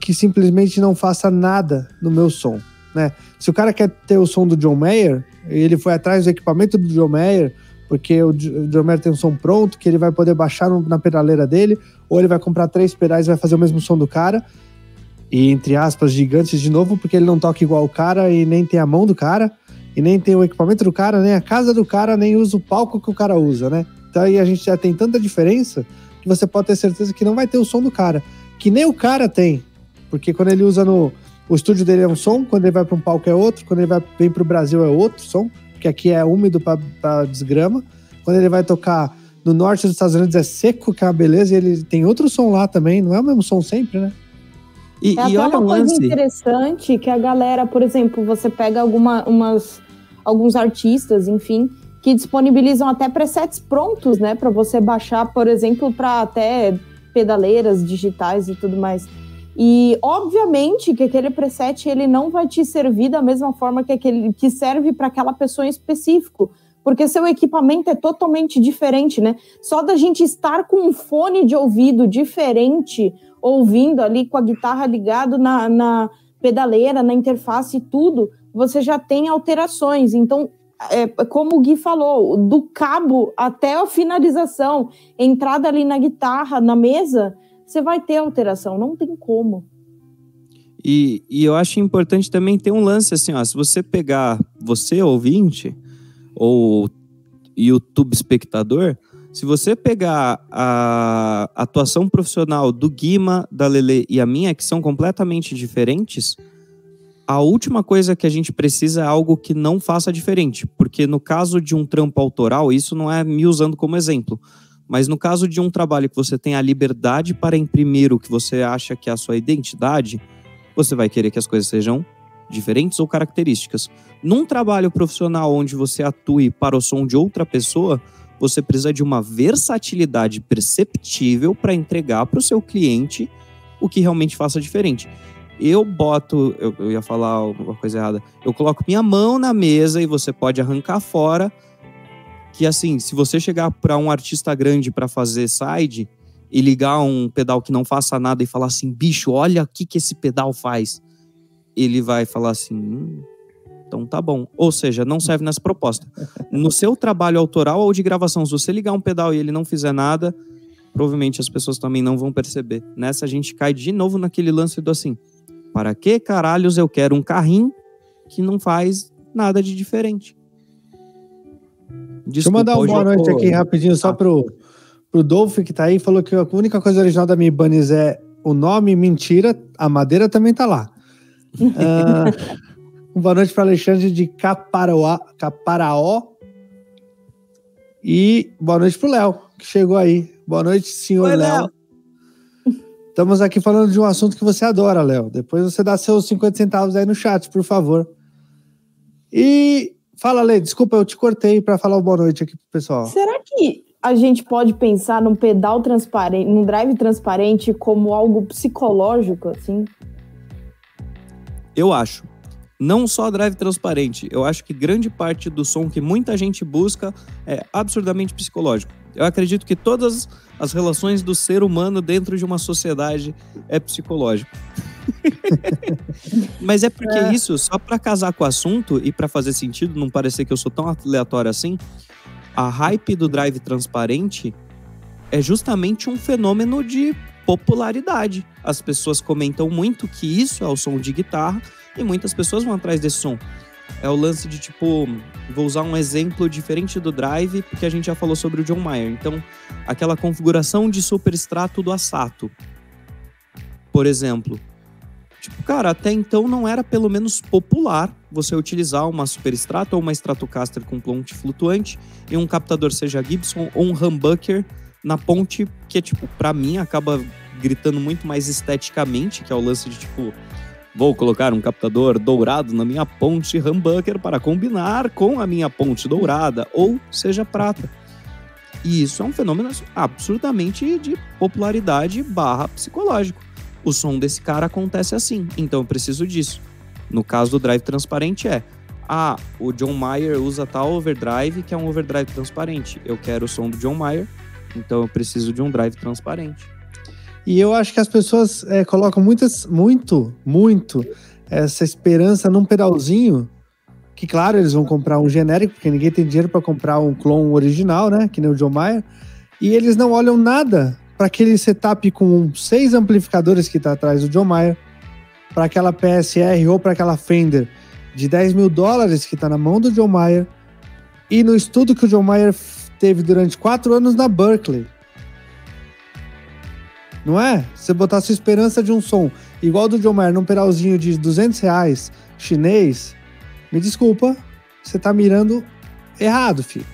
que simplesmente não faça nada no meu som? Né? Se o cara quer ter o som do John Mayer, ele foi atrás do equipamento do John Mayer, porque o John Mayer tem um som pronto, que ele vai poder baixar na pedaleira dele, ou ele vai comprar três pedais e vai fazer o mesmo som do cara. E entre aspas, gigantes de novo, porque ele não toca igual o cara e nem tem a mão do cara, e nem tem o equipamento do cara, nem a casa do cara, nem usa o palco que o cara usa, né? Então aí a gente já tem tanta diferença que você pode ter certeza que não vai ter o som do cara, que nem o cara tem. Porque quando ele usa no, o estúdio dele é um som, quando ele vai para um palco é outro, quando ele vai, vem para o Brasil é outro som, porque aqui é úmido para desgrama. Quando ele vai tocar no norte dos Estados Unidos é seco, que é uma beleza, e ele tem outro som lá também, não é o mesmo som sempre, né? E, é e olha uma coisa interessante que a galera, por exemplo, você pega alguma, umas, alguns artistas, enfim, que disponibilizam até presets prontos, né, para você baixar, por exemplo, para até pedaleiras digitais e tudo mais. E obviamente que aquele preset ele não vai te servir da mesma forma que aquele que serve para aquela pessoa em específico, porque seu equipamento é totalmente diferente, né? Só da gente estar com um fone de ouvido diferente, ouvindo ali com a guitarra ligado na, na pedaleira, na interface e tudo, você já tem alterações. Então, é, como o Gui falou, do cabo até a finalização, entrada ali na guitarra, na mesa, você vai ter alteração, não tem como. E, e eu acho importante também ter um lance assim, ó, se você pegar você ouvinte ou YouTube espectador, se você pegar a atuação profissional do Guima, da Lele e a minha, que são completamente diferentes, a última coisa que a gente precisa é algo que não faça diferente, porque no caso de um trampo autoral, isso não é me usando como exemplo, mas no caso de um trabalho que você tem a liberdade para imprimir o que você acha que é a sua identidade, você vai querer que as coisas sejam diferentes ou características. Num trabalho profissional onde você atue para o som de outra pessoa, você precisa de uma versatilidade perceptível para entregar para o seu cliente o que realmente faça diferente. Eu boto, eu, eu ia falar uma coisa errada, eu coloco minha mão na mesa e você pode arrancar fora que assim, se você chegar para um artista grande para fazer side e ligar um pedal que não faça nada e falar assim, bicho, olha o que, que esse pedal faz, ele vai falar assim, hum, então tá bom. Ou seja, não serve nessa proposta. No seu trabalho autoral ou de gravação, se você ligar um pedal e ele não fizer nada, provavelmente as pessoas também não vão perceber. Nessa a gente cai de novo naquele lance do assim, para que caralhos eu quero um carrinho que não faz nada de diferente? Desculpa, Deixa eu mandar uma boa noite aqui rapidinho só ah. pro, pro Dolph que tá aí. Falou que a única coisa original da Mi Bunnies é o nome, mentira. A madeira também tá lá. uh, (laughs) boa noite para Alexandre de Caparaó, Caparaó. E boa noite pro Léo, que chegou aí. Boa noite, senhor Léo. Estamos aqui falando de um assunto que você adora, Léo. Depois você dá seus 50 centavos aí no chat, por favor. E fala, Lê, desculpa, eu te cortei para falar boa noite aqui pro pessoal. Será que a gente pode pensar num pedal transparente, num drive transparente como algo psicológico, assim? Eu acho. Não só drive transparente, eu acho que grande parte do som que muita gente busca é absurdamente psicológico. Eu acredito que todas as relações do ser humano dentro de uma sociedade é psicológico. (laughs) Mas é porque é. isso, só para casar com o assunto e para fazer sentido, não parecer que eu sou tão aleatório assim, a hype do drive transparente é justamente um fenômeno de popularidade. As pessoas comentam muito que isso é o som de guitarra e muitas pessoas vão atrás desse som. É o lance de tipo, vou usar um exemplo diferente do drive, porque a gente já falou sobre o John Mayer. Então, aquela configuração de superextrato do Asato. Por exemplo, Tipo, cara, até então não era pelo menos popular você utilizar uma superestrato ou uma Stratocaster com ponte flutuante e um captador seja Gibson ou um humbucker na ponte, que é tipo, para mim acaba gritando muito mais esteticamente, que é o lance de tipo, vou colocar um captador dourado na minha ponte humbucker para combinar com a minha ponte dourada ou seja prata. E isso é um fenômeno absurdamente de popularidade barra psicológico o som desse cara acontece assim, então eu preciso disso. No caso do drive transparente é, ah, o John Mayer usa tal overdrive que é um overdrive transparente. Eu quero o som do John Mayer, então eu preciso de um drive transparente. E eu acho que as pessoas é, colocam muitas, muito, muito essa esperança num pedalzinho. Que, claro, eles vão comprar um genérico, porque ninguém tem dinheiro para comprar um clone original, né? Que nem o John Mayer. E eles não olham nada para aquele setup com seis amplificadores que está atrás do John Mayer, para aquela PSR ou para aquela Fender de 10 mil dólares que está na mão do John Mayer, e no estudo que o John Mayer teve durante quatro anos na Berkeley. Não é? Você botar sua esperança de um som igual do John Mayer num pedalzinho de 200 reais chinês, me desculpa, você tá mirando errado, filho.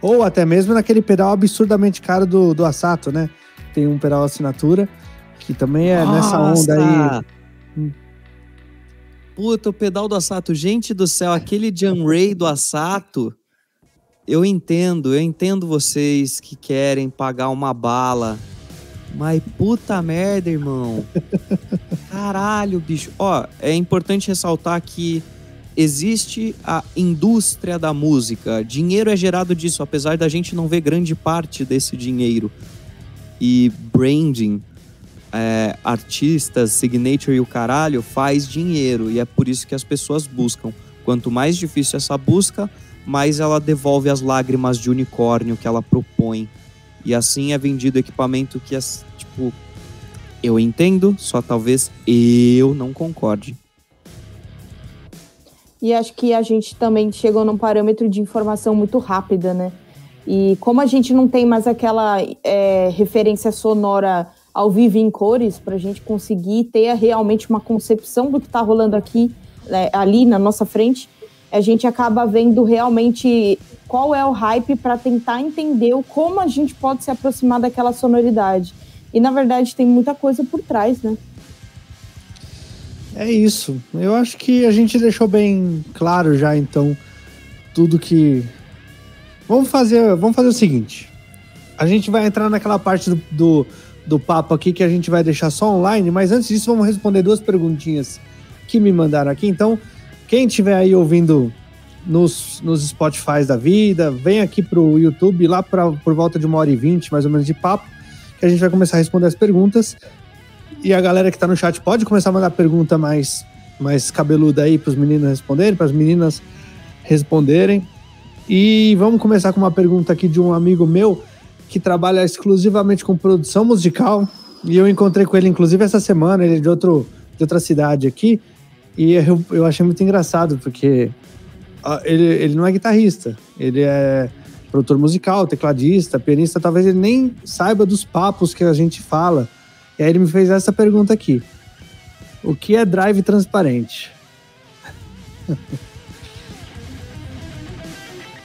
Ou até mesmo naquele pedal absurdamente caro do, do Asato, né? Tem um pedal assinatura, que também é Nossa. nessa onda aí. Hum. Puta, o pedal do Asato. Gente do céu, aquele Jan Ray do Asato. Eu entendo, eu entendo vocês que querem pagar uma bala. Mas puta merda, irmão. Caralho, bicho. Ó, é importante ressaltar que existe a indústria da música. Dinheiro é gerado disso, apesar da gente não ver grande parte desse dinheiro. E branding, é, artistas, signature e o caralho faz dinheiro. E é por isso que as pessoas buscam. Quanto mais difícil essa busca, mais ela devolve as lágrimas de unicórnio que ela propõe. E assim é vendido equipamento que tipo, eu entendo, só talvez eu não concorde. E acho que a gente também chegou num parâmetro de informação muito rápida, né? E como a gente não tem mais aquela é, referência sonora ao vivo em cores, para a gente conseguir ter realmente uma concepção do que está rolando aqui, né, ali na nossa frente, a gente acaba vendo realmente qual é o hype para tentar entender como a gente pode se aproximar daquela sonoridade. E na verdade tem muita coisa por trás, né? É isso. Eu acho que a gente deixou bem claro já, então, tudo que. Vamos fazer, vamos fazer o seguinte. A gente vai entrar naquela parte do, do, do papo aqui que a gente vai deixar só online, mas antes disso, vamos responder duas perguntinhas que me mandaram aqui. Então, quem estiver aí ouvindo nos, nos Spotify da vida, vem aqui pro YouTube, lá pra, por volta de uma hora e vinte, mais ou menos, de papo, que a gente vai começar a responder as perguntas. E a galera que tá no chat pode começar a mandar pergunta mais, mais cabeluda aí para os meninos responderem, para as meninas responderem. E vamos começar com uma pergunta aqui de um amigo meu que trabalha exclusivamente com produção musical. E eu encontrei com ele, inclusive, essa semana, ele é de, outro, de outra cidade aqui. E eu, eu achei muito engraçado, porque ele, ele não é guitarrista, ele é produtor musical, tecladista, pianista, talvez ele nem saiba dos papos que a gente fala. E aí ele me fez essa pergunta aqui. O que é drive transparente? (laughs)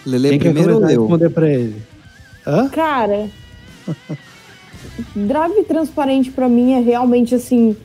Lele Quem primeiro quer eu responder para ele? Hã? Cara, (laughs) drive transparente para mim é realmente assim,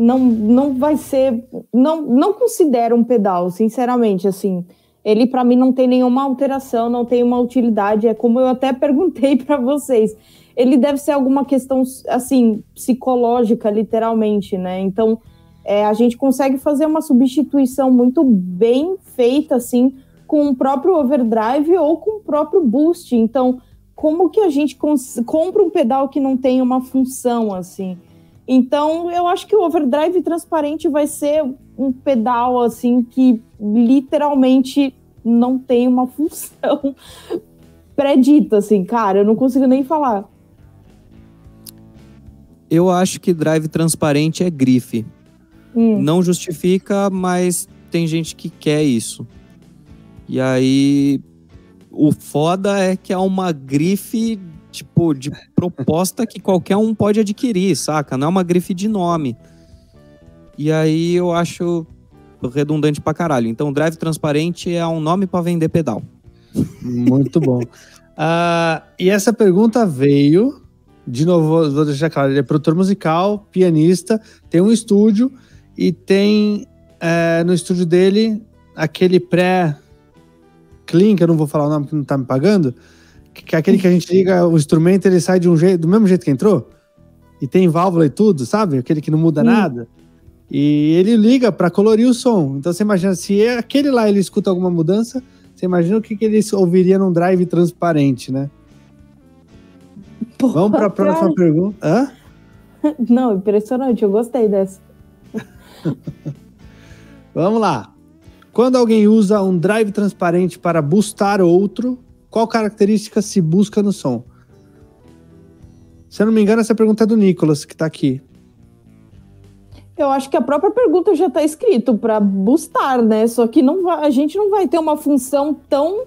não não vai ser, não não considero um pedal, sinceramente, assim. Ele para mim não tem nenhuma alteração, não tem uma utilidade, é como eu até (laughs) perguntei para vocês. Ele deve ser alguma questão assim psicológica, literalmente, né? Então, é, a gente consegue fazer uma substituição muito bem feita assim com o próprio overdrive ou com o próprio boost. Então, como que a gente compra um pedal que não tem uma função assim? Então, eu acho que o overdrive transparente vai ser um pedal assim que literalmente não tem uma (laughs) função predita assim, cara, eu não consigo nem falar. Eu acho que drive transparente é grife. Hum. Não justifica, mas tem gente que quer isso. E aí, o foda é que é uma grife, tipo, de proposta que qualquer um pode adquirir, saca? Não é uma grife de nome. E aí eu acho redundante pra caralho. Então, drive transparente é um nome para vender pedal. Muito bom. uh, (laughs) e essa pergunta veio, de novo, vou deixar claro, ele é produtor musical, pianista, tem um estúdio e tem é, no estúdio dele aquele pré clean, que eu não vou falar o nome que não tá me pagando, que é aquele que a gente liga o instrumento, ele sai de um jeito, do mesmo jeito que entrou. E tem válvula e tudo, sabe? Aquele que não muda nada. E ele liga para colorir o som. Então você imagina, se é aquele lá ele escuta alguma mudança, você imagina o que, que ele ouviria num drive transparente, né? Porra, Vamos para a próxima pergunta. Hã? (laughs) Não, impressionante, eu gostei dessa. (laughs) Vamos lá. Quando alguém usa um drive transparente para boostar outro, qual característica se busca no som? Se eu não me engano, essa pergunta é do Nicolas, que está aqui. Eu acho que a própria pergunta já está escrito para boostar, né? Só que não vai, a gente não vai ter uma função tão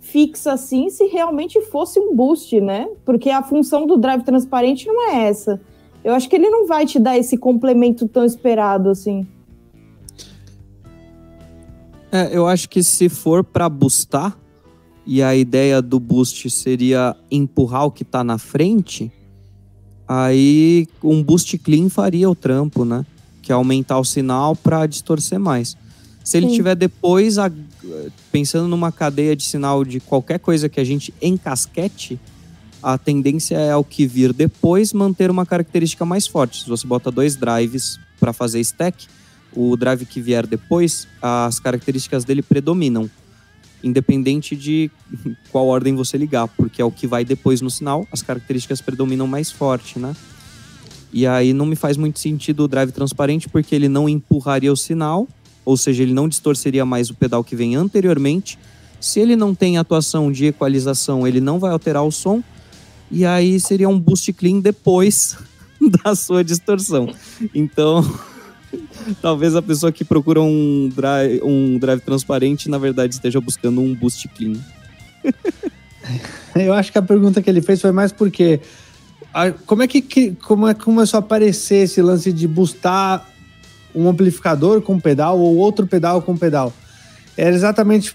fixa assim se realmente fosse um boost, né? Porque a função do drive transparente não é essa. Eu acho que ele não vai te dar esse complemento tão esperado assim. É, eu acho que se for para boostar, e a ideia do boost seria empurrar o que está na frente, aí um boost clean faria o trampo, né? Que é aumentar o sinal para distorcer mais. Se ele Sim. tiver depois, a, pensando numa cadeia de sinal de qualquer coisa que a gente encasquete, a tendência é ao que vir depois manter uma característica mais forte. Se você bota dois drives para fazer stack, o drive que vier depois, as características dele predominam, independente de (laughs) qual ordem você ligar, porque é o que vai depois no sinal, as características predominam mais forte, né? E aí não me faz muito sentido o drive transparente, porque ele não empurraria o sinal, ou seja, ele não distorceria mais o pedal que vem anteriormente. Se ele não tem atuação de equalização, ele não vai alterar o som, e aí seria um boost clean depois (laughs) da sua distorção. Então. (laughs) Talvez a pessoa que procura um drive, um drive transparente, na verdade, esteja buscando um boost clean. (laughs) Eu acho que a pergunta que ele fez foi mais porque como é que como é que começou a aparecer esse lance de boostar um amplificador com pedal ou outro pedal com pedal? Era exatamente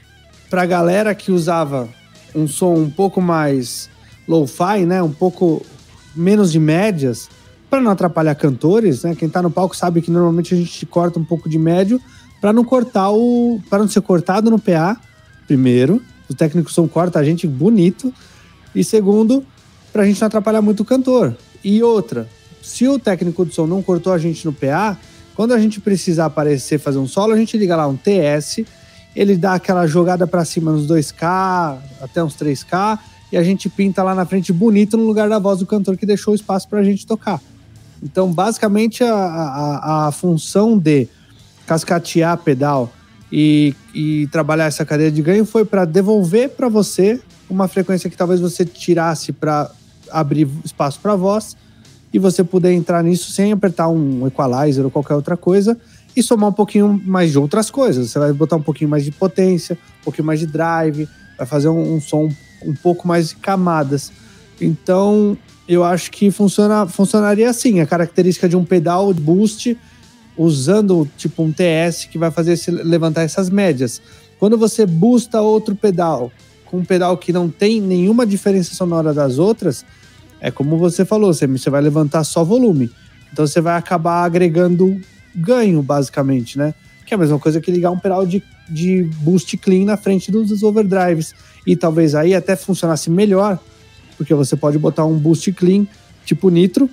para a galera que usava um som um pouco mais low-fi, né, um pouco menos de médias, para não atrapalhar cantores, né? Quem tá no palco sabe que normalmente a gente corta um pouco de médio para não cortar o. para não ser cortado no PA, primeiro. Os técnicos são corta a gente bonito. E segundo, para a gente não atrapalhar muito o cantor. E outra, se o técnico de som não cortou a gente no PA, quando a gente precisar aparecer fazer um solo, a gente liga lá um TS, ele dá aquela jogada para cima nos 2K, até uns 3K, e a gente pinta lá na frente bonito no lugar da voz do cantor que deixou o espaço para a gente tocar. Então, basicamente, a, a, a função de cascatear pedal e, e trabalhar essa cadeia de ganho foi para devolver para você uma frequência que talvez você tirasse para abrir espaço para voz e você poder entrar nisso sem apertar um equalizer ou qualquer outra coisa e somar um pouquinho mais de outras coisas. Você vai botar um pouquinho mais de potência, um pouquinho mais de drive, vai fazer um, um som um pouco mais de camadas. Então, eu acho que funciona, funcionaria assim, a característica de um pedal boost usando tipo um TS que vai fazer esse, levantar essas médias. Quando você boosta outro pedal com um pedal que não tem nenhuma diferença sonora das outras, é como você falou, você, você vai levantar só volume. Então você vai acabar agregando ganho, basicamente, né? Que é a mesma coisa que ligar um pedal de, de boost clean na frente dos overdrives. E talvez aí até funcionasse melhor, porque você pode botar um boost clean tipo nitro,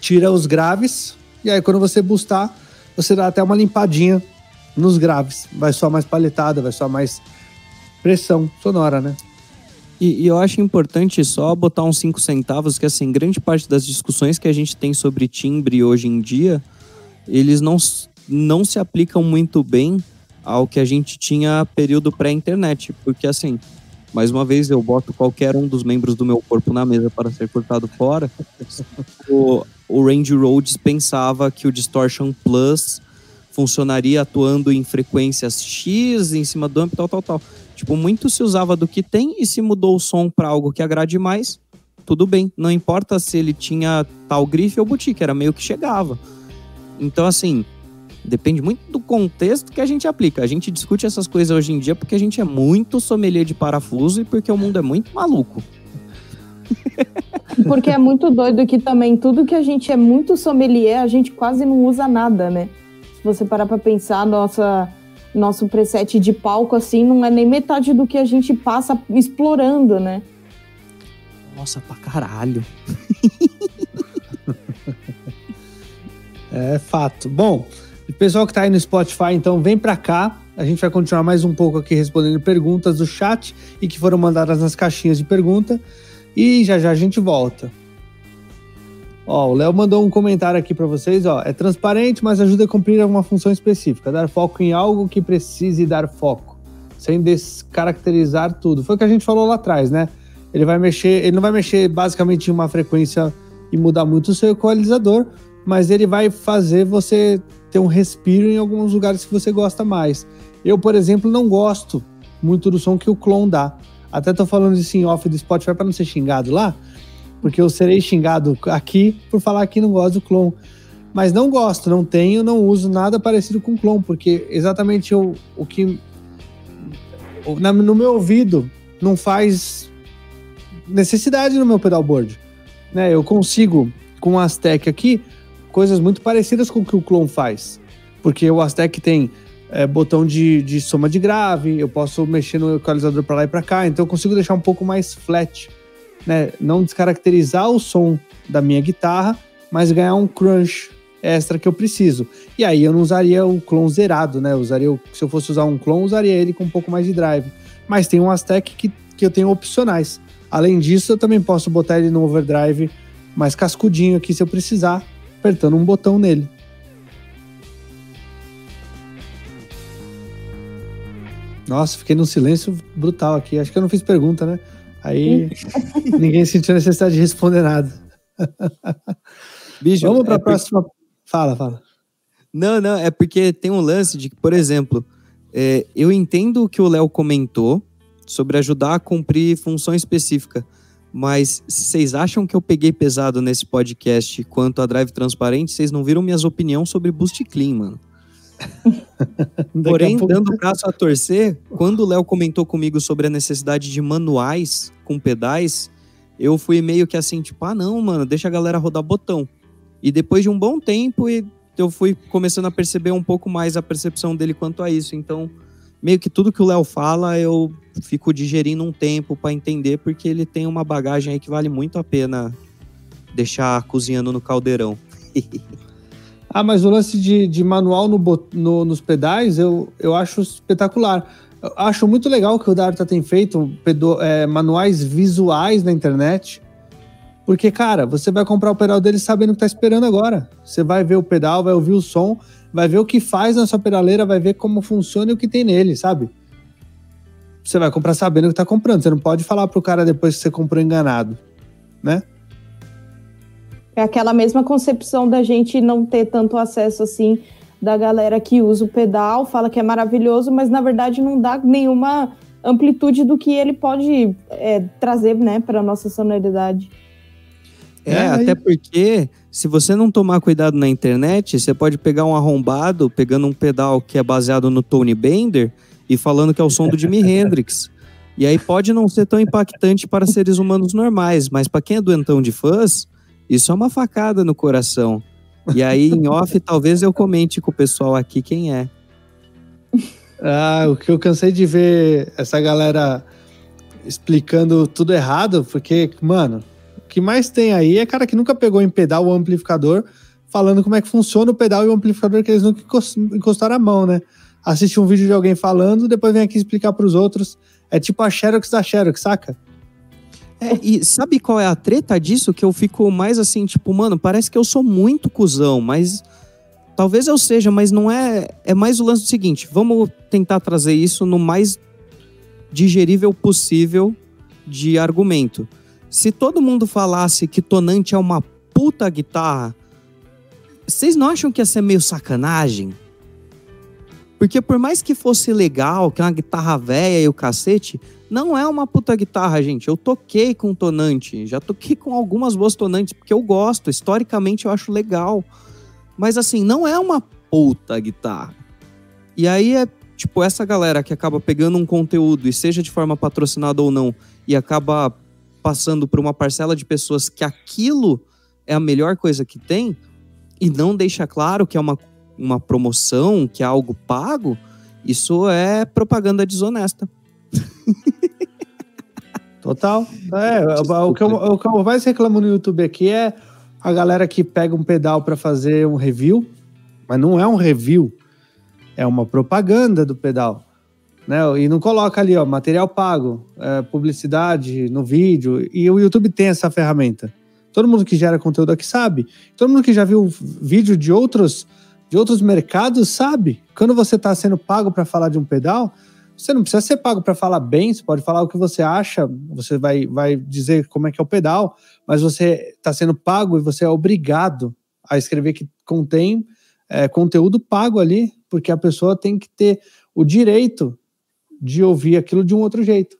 tira os graves, e aí quando você boostar, você dá até uma limpadinha nos graves. Vai soar mais paletada, vai soar mais pressão sonora, né? E, e, eu acho importante só botar uns 5 centavos, que assim, grande parte das discussões que a gente tem sobre timbre hoje em dia, eles não, não se aplicam muito bem ao que a gente tinha período pré-internet. Porque assim, mais uma vez, eu boto qualquer um dos membros do meu corpo na mesa para ser cortado fora. o, o Range Rhodes pensava que o Distortion Plus funcionaria atuando em frequências X em cima do amp, tal, tal, tal. Tipo, muito se usava do que tem e se mudou o som para algo que agrade mais, tudo bem. Não importa se ele tinha tal grife ou boutique, era meio que chegava. Então, assim, depende muito do contexto que a gente aplica. A gente discute essas coisas hoje em dia porque a gente é muito sommelier de parafuso e porque o mundo é muito maluco. (laughs) Porque é muito doido que também tudo que a gente é muito sommelier, a gente quase não usa nada, né? Se você parar para pensar, nossa nosso preset de palco, assim, não é nem metade do que a gente passa explorando, né? Nossa, pra caralho. (laughs) é fato. Bom, pessoal que tá aí no Spotify, então vem pra cá. A gente vai continuar mais um pouco aqui respondendo perguntas do chat e que foram mandadas nas caixinhas de pergunta. E já já a gente volta. Ó, o Léo mandou um comentário aqui para vocês, ó. É transparente, mas ajuda a cumprir alguma função específica. Dar foco em algo que precise dar foco, sem descaracterizar tudo. Foi o que a gente falou lá atrás, né? Ele vai mexer, ele não vai mexer basicamente em uma frequência e mudar muito o seu equalizador, mas ele vai fazer você ter um respiro em alguns lugares que você gosta mais. Eu, por exemplo, não gosto muito do som que o clone dá. Até tô falando isso em off do Spotify para não ser xingado lá, porque eu serei xingado aqui por falar que não gosto do clone. Mas não gosto, não tenho, não uso nada parecido com clone, porque exatamente o, o que no meu ouvido não faz necessidade no meu pedalboard. Né? Eu consigo, com o Aztec aqui, coisas muito parecidas com o que o clone faz. Porque o Aztec tem é, botão de, de soma de grave, eu posso mexer no equalizador para lá e para cá, então eu consigo deixar um pouco mais flat né, não descaracterizar o som da minha guitarra, mas ganhar um crunch extra que eu preciso. E aí eu não usaria o clone zerado, né? Usaria, se eu fosse usar um clone, usaria ele com um pouco mais de drive. Mas tem um Aztec que, que eu tenho opcionais. Além disso, eu também posso botar ele no overdrive mais cascudinho aqui se eu precisar, apertando um botão nele. Nossa, fiquei num silêncio brutal aqui. Acho que eu não fiz pergunta, né? Aí (laughs) ninguém sentiu necessidade de responder nada. (laughs) Bicho, Vamos para a é próxima. Porque... Fala, fala. Não, não, é porque tem um lance de que, por exemplo, é, eu entendo o que o Léo comentou sobre ajudar a cumprir função específica, mas vocês acham que eu peguei pesado nesse podcast quanto a drive transparente? Vocês não viram minhas opiniões sobre Boost Clean, mano. (laughs) Porém, pouco... dando o braço a torcer, quando o Léo comentou comigo sobre a necessidade de manuais com pedais, eu fui meio que assim, tipo, ah, não, mano, deixa a galera rodar botão. E depois de um bom tempo, eu fui começando a perceber um pouco mais a percepção dele quanto a isso. Então, meio que tudo que o Léo fala, eu fico digerindo um tempo para entender, porque ele tem uma bagagem aí que vale muito a pena deixar cozinhando no caldeirão. (laughs) Ah, mas o lance de, de manual no, no, nos pedais eu, eu acho espetacular. Eu acho muito legal que o Darta tem feito pedo, é, manuais visuais na internet. Porque, cara, você vai comprar o pedal dele sabendo o que tá esperando agora. Você vai ver o pedal, vai ouvir o som, vai ver o que faz na sua pedaleira, vai ver como funciona e o que tem nele, sabe? Você vai comprar sabendo o que tá comprando. Você não pode falar pro cara depois que você comprou enganado, né? É aquela mesma concepção da gente não ter tanto acesso assim da galera que usa o pedal, fala que é maravilhoso, mas na verdade não dá nenhuma amplitude do que ele pode é, trazer, né, para nossa sonoridade. É, é até porque se você não tomar cuidado na internet, você pode pegar um arrombado pegando um pedal que é baseado no Tony Bender e falando que é o som do Jimi (laughs) Hendrix. E aí pode não ser tão impactante para seres humanos normais, mas para quem é doentão de fãs, isso é uma facada no coração. E aí, em off, talvez eu comente com o pessoal aqui quem é. Ah, o que eu cansei de ver essa galera explicando tudo errado, porque, mano, que mais tem aí é cara que nunca pegou em pedal o amplificador, falando como é que funciona o pedal e o amplificador que eles nunca encostaram a mão, né? Assiste um vídeo de alguém falando, depois vem aqui explicar para os outros. É tipo a Xerox da Xerox, saca? É, e sabe qual é a treta disso? Que eu fico mais assim, tipo, mano, parece que eu sou muito cuzão, mas Talvez eu seja, mas não é. É mais o lance do seguinte: vamos tentar trazer isso no mais digerível possível de argumento. Se todo mundo falasse que Tonante é uma puta guitarra, vocês não acham que ia ser meio sacanagem? Porque por mais que fosse legal, que é uma guitarra velha e o cacete, não é uma puta guitarra, gente. Eu toquei com tonante, já toquei com algumas boas tonantes, porque eu gosto, historicamente eu acho legal. Mas assim, não é uma puta guitarra. E aí é tipo essa galera que acaba pegando um conteúdo e seja de forma patrocinada ou não e acaba passando por uma parcela de pessoas que aquilo é a melhor coisa que tem e não deixa claro que é uma, uma promoção, que é algo pago, isso é propaganda desonesta. (laughs) Total. É, o que, eu, o que eu mais reclamo no YouTube aqui é a galera que pega um pedal para fazer um review, mas não é um review, é uma propaganda do pedal. Né? E não coloca ali, ó, material pago, é, publicidade no vídeo. E o YouTube tem essa ferramenta. Todo mundo que gera conteúdo aqui sabe. Todo mundo que já viu vídeo de outros, de outros mercados sabe. Quando você está sendo pago para falar de um pedal, você não precisa ser pago para falar bem, você pode falar o que você acha, você vai, vai dizer como é que é o pedal, mas você está sendo pago e você é obrigado a escrever que contém é, conteúdo pago ali, porque a pessoa tem que ter o direito de ouvir aquilo de um outro jeito.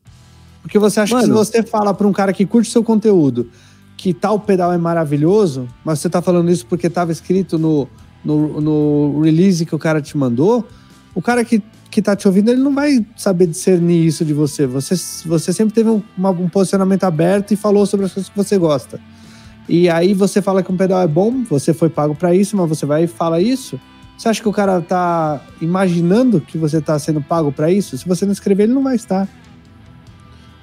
Porque você acha Mano, que se você fala para um cara que curte seu conteúdo que tal pedal é maravilhoso, mas você está falando isso porque estava escrito no, no, no release que o cara te mandou, o cara que que tá te ouvindo, ele não vai saber discernir isso de você. Você, você sempre teve um, uma, um posicionamento aberto e falou sobre as coisas que você gosta. E aí você fala que um pedal é bom, você foi pago para isso, mas você vai e fala isso. Você acha que o cara tá imaginando que você tá sendo pago para isso? Se você não escrever, ele não vai estar.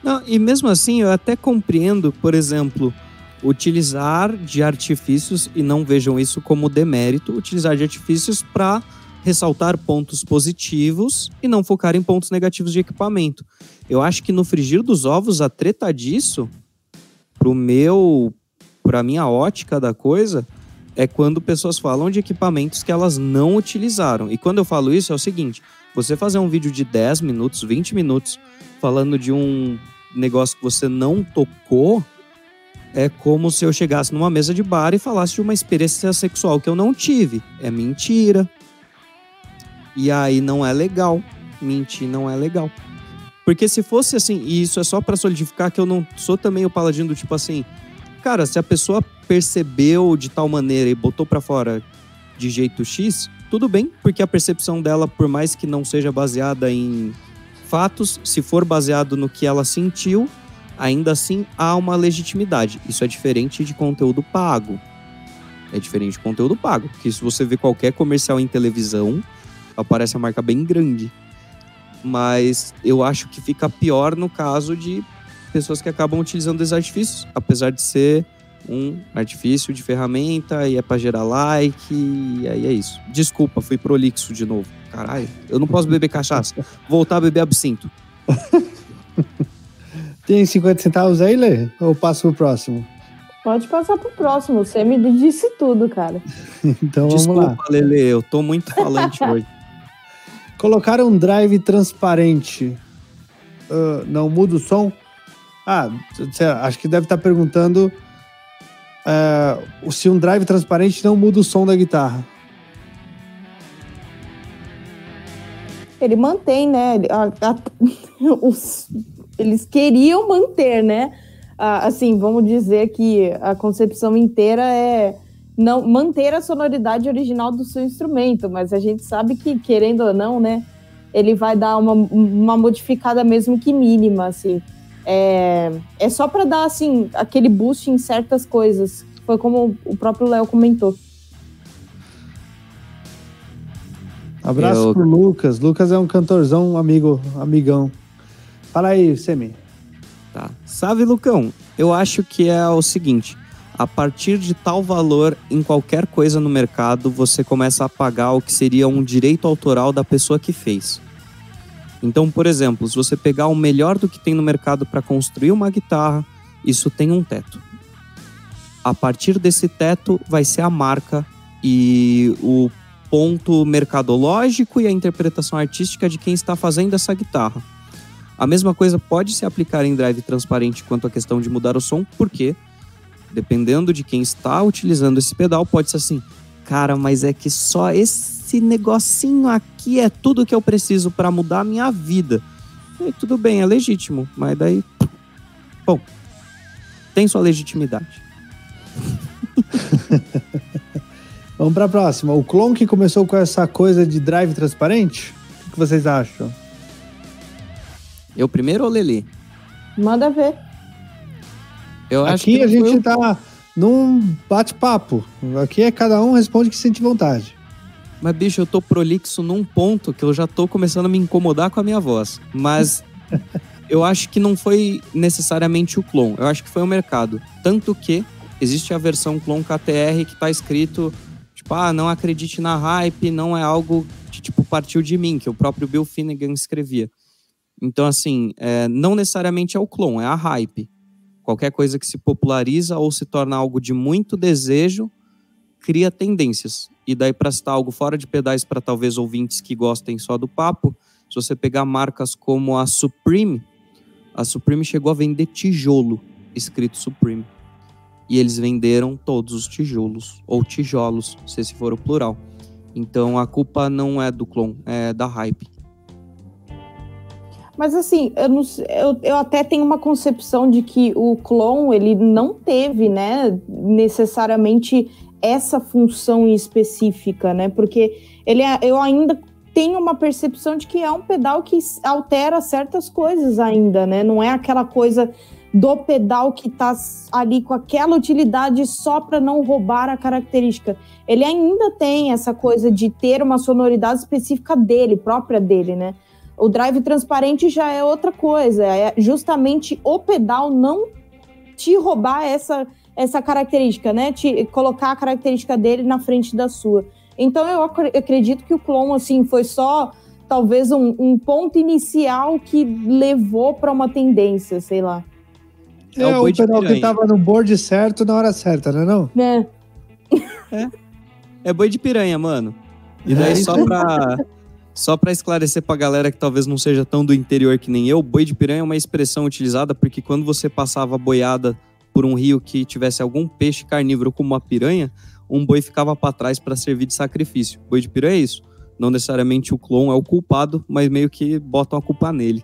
Não, e mesmo assim, eu até compreendo, por exemplo, utilizar de artifícios, e não vejam isso como demérito, utilizar de artifícios para ressaltar pontos positivos e não focar em pontos negativos de equipamento. Eu acho que no frigir dos ovos, a treta disso, pro meu, pra minha ótica da coisa, é quando pessoas falam de equipamentos que elas não utilizaram. E quando eu falo isso, é o seguinte: você fazer um vídeo de 10 minutos, 20 minutos, falando de um negócio que você não tocou, é como se eu chegasse numa mesa de bar e falasse de uma experiência sexual que eu não tive. É mentira. E aí não é legal. Mentir não é legal. Porque se fosse assim, e isso é só para solidificar que eu não sou também o paladino do tipo assim, cara, se a pessoa percebeu de tal maneira e botou para fora de jeito X, tudo bem, porque a percepção dela, por mais que não seja baseada em fatos, se for baseado no que ela sentiu, ainda assim há uma legitimidade. Isso é diferente de conteúdo pago. É diferente de conteúdo pago, porque se você vê qualquer comercial em televisão, aparece a marca bem grande. Mas eu acho que fica pior no caso de pessoas que acabam utilizando esses artifícios, apesar de ser um artifício de ferramenta e é para gerar like e aí é isso. Desculpa, fui prolixo de novo. Caralho, eu não posso beber cachaça. Voltar a beber absinto. (laughs) Tem 50 centavos aí, Lê? Ou passo pro próximo? Pode passar pro próximo. Você me disse tudo, cara. (laughs) então Desculpa, vamos lá. Lele, eu tô muito falante (laughs) hoje. Colocar um drive transparente uh, não muda o som? Ah, acho que deve estar perguntando uh, se um drive transparente não muda o som da guitarra. ele mantém, né? A, a, (laughs) os, eles queriam manter, né? assim, vamos dizer que a concepção inteira é não manter a sonoridade original do seu instrumento, mas a gente sabe que, querendo ou não, né? Ele vai dar uma, uma modificada mesmo que mínima, assim. É, é só para dar, assim, aquele boost em certas coisas. Foi como o próprio Léo comentou. Abraço Eu... pro Lucas. Lucas é um cantorzão, um amigo, amigão. Fala aí, Semi. Tá. Sabe, Lucão, eu acho que é o seguinte: a partir de tal valor em qualquer coisa no mercado, você começa a pagar o que seria um direito autoral da pessoa que fez. Então, por exemplo, se você pegar o melhor do que tem no mercado para construir uma guitarra, isso tem um teto. A partir desse teto vai ser a marca e o ponto mercadológico e a interpretação artística de quem está fazendo essa guitarra. A mesma coisa pode se aplicar em drive transparente quanto à questão de mudar o som, porque, dependendo de quem está utilizando esse pedal, pode ser assim: cara, mas é que só esse negocinho aqui é tudo que eu preciso para mudar a minha vida. E tudo bem, é legítimo, mas daí. Bom, tem sua legitimidade. (laughs) Vamos para a próxima. O clone que começou com essa coisa de drive transparente? O que vocês acham? Eu primeiro ou Leli? Manda ver. Eu acho Aqui que a gente tá num bate-papo. Aqui é cada um responde que sente vontade. Mas, bicho, eu tô prolixo num ponto que eu já tô começando a me incomodar com a minha voz. Mas (laughs) eu acho que não foi necessariamente o clone. Eu acho que foi o mercado. Tanto que existe a versão clone KTR que tá escrito Tipo, ah, não acredite na hype, não é algo que, tipo, partiu de mim, que o próprio Bill Finnegan escrevia. Então, assim, é, não necessariamente é o clone, é a hype. Qualquer coisa que se populariza ou se torna algo de muito desejo, cria tendências. E daí, para citar algo fora de pedais para talvez ouvintes que gostem só do papo, se você pegar marcas como a Supreme, a Supreme chegou a vender tijolo escrito Supreme e eles venderam todos os tijolos, ou tijolos, se esse for o plural. Então a culpa não é do clone, é da hype. Mas assim, eu, não, eu, eu, até tenho uma concepção de que o clone ele não teve, né, necessariamente essa função específica, né? Porque ele é, eu ainda tenho uma percepção de que é um pedal que altera certas coisas ainda, né? Não é aquela coisa do pedal que está ali com aquela utilidade só para não roubar a característica. Ele ainda tem essa coisa de ter uma sonoridade específica dele, própria dele, né? O drive transparente já é outra coisa, é justamente o pedal não te roubar essa, essa característica, né? Te colocar a característica dele na frente da sua. Então eu acredito que o clone assim foi só talvez um, um ponto inicial que levou para uma tendência, sei lá. É, é o, o pedal que tava no board certo na hora certa, não é não? É. É, é boi de piranha, mano. E daí é só pra, só pra esclarecer pra galera que talvez não seja tão do interior que nem eu, boi de piranha é uma expressão utilizada porque quando você passava boiada por um rio que tivesse algum peixe carnívoro como uma piranha, um boi ficava para trás para servir de sacrifício. Boi de piranha é isso. Não necessariamente o clone é o culpado, mas meio que botam a culpa nele.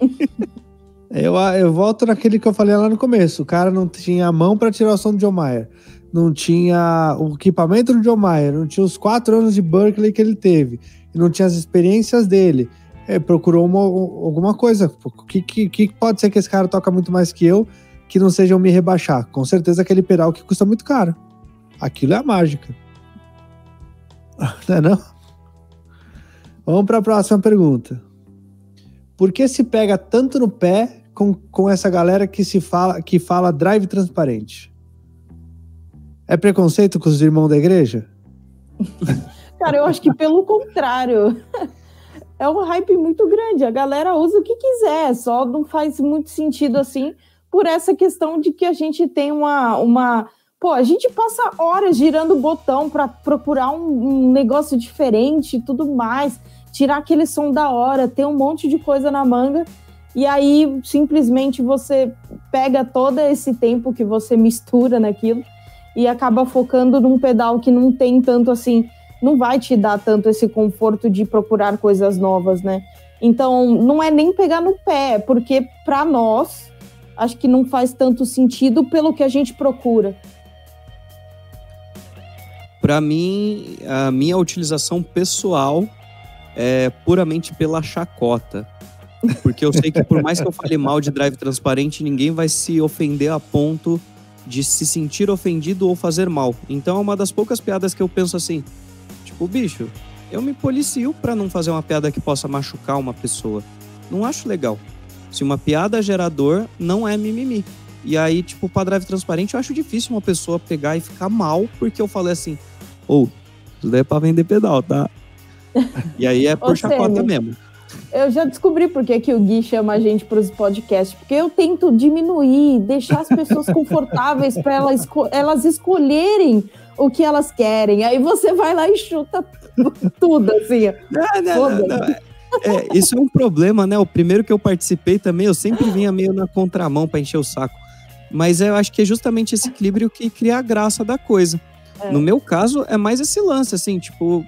(laughs) Eu, eu volto naquele que eu falei lá no começo. O cara não tinha a mão para tirar o som do John Mayer. Não tinha o equipamento do John Mayer. Não tinha os quatro anos de Berkeley que ele teve. Não tinha as experiências dele. É, procurou uma, alguma coisa. O que, que, que, pode ser que esse cara toca muito mais que eu que não sejam me rebaixar? Com certeza aquele pedal que custa muito caro. Aquilo é a mágica. (laughs) Não é não? Vamos para a próxima pergunta. Por que se pega tanto no pé com, com essa galera que se fala que fala drive transparente? É preconceito com os irmãos da igreja? (laughs) Cara, eu acho que pelo contrário. (laughs) É um hype muito grande. A galera usa o que quiser, só não faz muito sentido assim por essa questão de que a gente tem uma, uma Pô, a gente passa horas girando o botão para procurar um, um, negócio diferente e tudo mais tirar aquele som da hora, ter um monte de coisa na manga, e aí simplesmente você pega todo esse tempo que você mistura naquilo e acaba focando num pedal que não tem tanto assim não vai te dar tanto esse conforto de procurar coisas novas, né? Então, não é nem pegar no pé, porque para nós, acho que não faz tanto sentido pelo que a gente procura. Para mim, a minha utilização pessoal é puramente pela chacota. Porque eu sei que por mais que eu fale mal de drive transparente, ninguém vai se ofender a ponto de se sentir ofendido ou fazer mal. Então é uma das poucas piadas que eu penso assim, tipo, bicho, eu me policio para não fazer uma piada que possa machucar uma pessoa. Não acho legal. Se uma piada gera dor, não é mimimi. E aí, tipo, para drive transparente, eu acho difícil uma pessoa pegar e ficar mal porque eu falei assim, ou, oh, isso daí é pra vender pedal, tá? E aí é por chacota mesmo. Eu já descobri por que, que o Gui chama a gente para os podcasts, porque eu tento diminuir, deixar as pessoas (laughs) confortáveis para elas, elas escolherem o que elas querem. Aí você vai lá e chuta (laughs) tudo, assim. Não, não, não, não. É, isso é um problema, né? O primeiro que eu participei também, eu sempre vinha meio na contramão para encher o saco. Mas eu acho que é justamente esse equilíbrio que cria a graça da coisa. É. No meu caso, é mais esse lance, assim, tipo.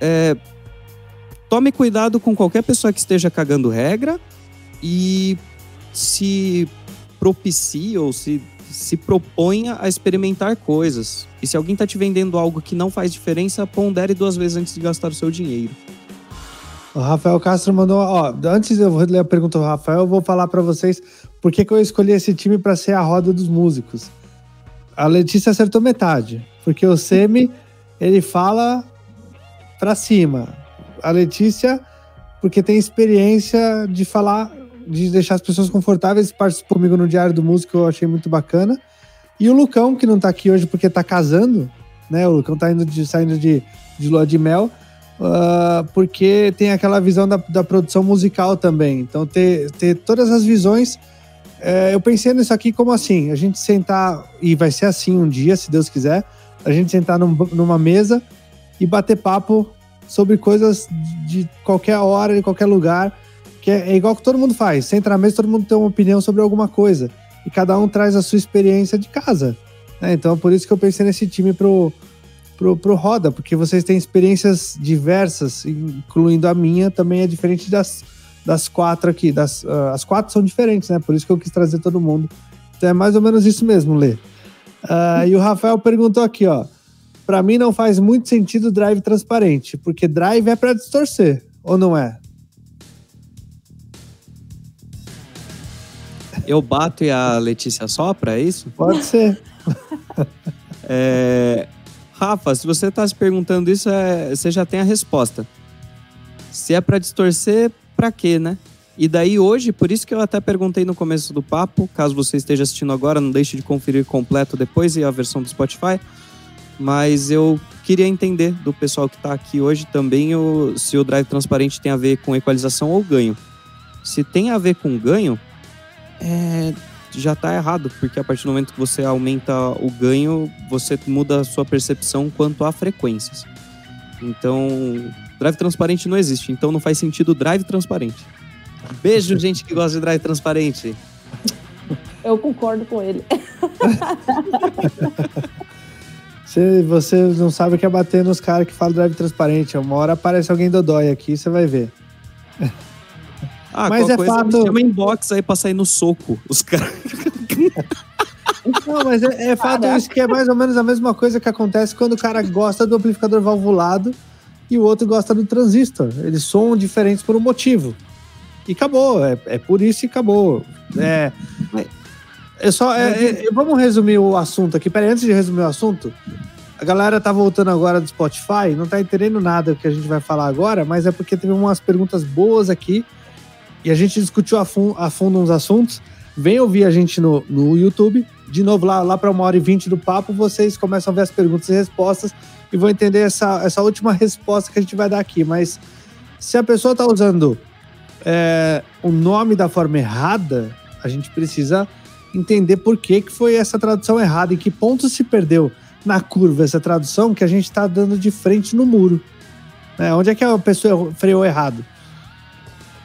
É, tome cuidado com qualquer pessoa que esteja cagando regra e se propicie ou se, se proponha a experimentar coisas. E se alguém está te vendendo algo que não faz diferença, pondere duas vezes antes de gastar o seu dinheiro. O Rafael Castro mandou, ó, antes eu vou ler a pergunta do Rafael, eu vou falar para vocês por que, que eu escolhi esse time para ser a roda dos músicos. A Letícia acertou metade, porque o Semi, ele fala para cima a Letícia, porque tem experiência de falar, de deixar as pessoas confortáveis, participou comigo no Diário do Músico, eu achei muito bacana. E o Lucão, que não tá aqui hoje porque tá casando, né? O Lucão tá indo de, saindo de, de lua de mel, uh, porque tem aquela visão da, da produção musical também. Então, ter, ter todas as visões. É, eu pensei nisso aqui como assim: a gente sentar, e vai ser assim um dia, se Deus quiser, a gente sentar num, numa mesa e bater papo sobre coisas de qualquer hora, de qualquer lugar, que é, é igual que todo mundo faz. Você entra na mesa, todo mundo tem uma opinião sobre alguma coisa. E cada um traz a sua experiência de casa. Né? Então, é por isso que eu pensei nesse time pro, pro, pro Roda, porque vocês têm experiências diversas, incluindo a minha, também é diferente das, das quatro aqui. Das, uh, as quatro são diferentes, né? Por isso que eu quis trazer todo mundo. Então é mais ou menos isso mesmo, Lê. Uh, e o Rafael perguntou aqui, ó para mim não faz muito sentido drive transparente, porque drive é para distorcer, ou não é? Eu bato e a Letícia sopra, é isso? Pode ser. (laughs) é... Rafa, se você está se perguntando isso, é... você já tem a resposta. Se é para distorcer, para quê, né? E daí hoje, por isso que eu até perguntei no começo do papo, caso você esteja assistindo agora, não deixe de conferir completo depois e a versão do Spotify mas eu queria entender do pessoal que está aqui hoje também o, se o drive transparente tem a ver com equalização ou ganho. Se tem a ver com ganho, é, já está errado, porque a partir do momento que você aumenta o ganho, você muda a sua percepção quanto a frequências. Então, drive transparente não existe, então não faz sentido drive transparente. Beijo, (laughs) gente que gosta de drive transparente. Eu concordo com ele. (laughs) Você, você não sabe o que é bater nos caras que falam drive transparente. Uma hora aparece alguém dodói aqui, você vai ver. (laughs) Ah, mas é coisa, fato. Chama inbox aí pra sair no soco. Os caras. Não, mas é, é fato isso que é mais ou menos a mesma coisa que acontece quando o cara gosta do amplificador valvulado e o outro gosta do transistor. Eles são diferentes por um motivo. E acabou. É, é por isso e acabou. É, é só. É, é, vamos resumir o assunto aqui. Peraí, antes de resumir o assunto, a galera tá voltando agora do Spotify, não tá entendendo nada do que a gente vai falar agora, mas é porque teve umas perguntas boas aqui e a gente discutiu a, fundo, a fundo uns assuntos. Vem ouvir a gente no, no YouTube. De novo, lá, lá para uma hora e vinte do papo, vocês começam a ver as perguntas e respostas e vão entender essa, essa última resposta que a gente vai dar aqui. Mas se a pessoa tá usando é, o nome da forma errada, a gente precisa entender por que, que foi essa tradução errada, em que ponto se perdeu na curva essa tradução que a gente está dando de frente no muro. É, onde é que a pessoa freou errado?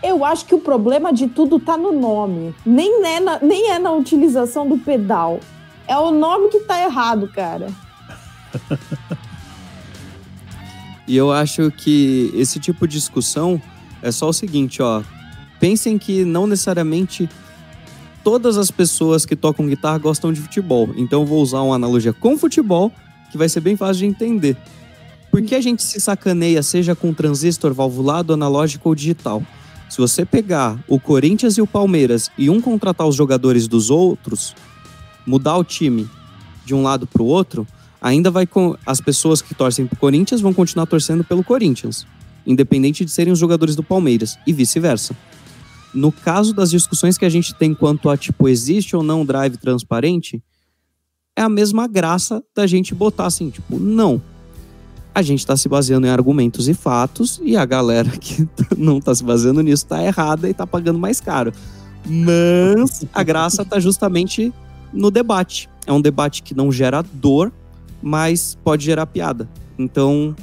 Eu acho que o problema de tudo está no nome. Nem é, na, nem é na utilização do pedal. É o nome que está errado, cara. (laughs) E eu acho que esse tipo de discussão é só o seguinte, ó. Pensem que não necessariamente todas as pessoas que tocam guitarra gostam de futebol. Então eu vou usar uma analogia com futebol que vai ser bem fácil de entender. Por que a gente se sacaneia, seja com transistor valvulado, analógico ou digital? Se você pegar o Corinthians e o Palmeiras e um contratar os jogadores dos outros, mudar o time de um lado para o outro, ainda vai com as pessoas que torcem para o Corinthians vão continuar torcendo pelo Corinthians, independente de serem os jogadores do Palmeiras e vice-versa. No caso das discussões que a gente tem quanto a tipo existe ou não drive transparente, é a mesma graça da gente botar assim, tipo, não. A gente está se baseando em argumentos e fatos e a galera que (laughs) não está se baseando nisso está errada e está pagando mais caro. Mas a graça está justamente no debate. É um debate que não gera dor, mas pode gerar piada. Então,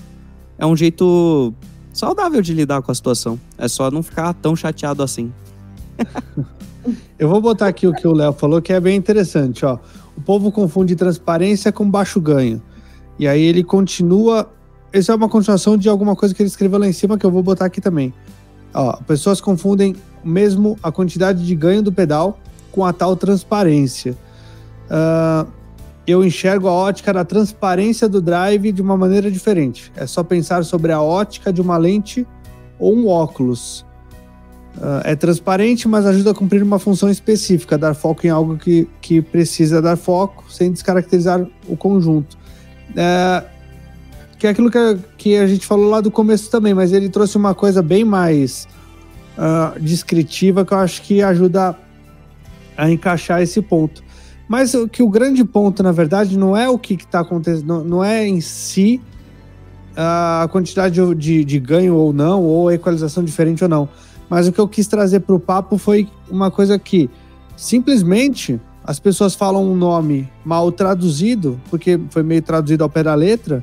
é um jeito saudável de lidar com a situação. É só não ficar tão chateado assim. (laughs) Eu vou botar aqui o que o Léo falou, que é bem interessante, ó. O povo confunde transparência com baixo ganho. E aí ele continua. Essa é uma continuação de alguma coisa que ele escreveu lá em cima, que eu vou botar aqui também. Ó, pessoas confundem mesmo a quantidade de ganho do pedal com a tal transparência. Uh, eu enxergo a ótica da transparência do drive de uma maneira diferente. É só pensar sobre a ótica de uma lente ou um óculos. Uh, é transparente, mas ajuda a cumprir uma função específica, dar foco em algo que, que precisa dar foco, sem descaracterizar o conjunto. É, que é aquilo que, que a gente falou lá do começo também, mas ele trouxe uma coisa bem mais uh, descritiva que eu acho que ajuda a encaixar esse ponto. Mas o que o grande ponto, na verdade, não é o que está acontecendo, não, não, é em si a quantidade de, de, de ganho ou não, ou a equalização diferente ou não mas o que eu quis trazer para o papo foi uma coisa que simplesmente as pessoas falam um nome mal traduzido, porque foi meio traduzido ao pé da letra,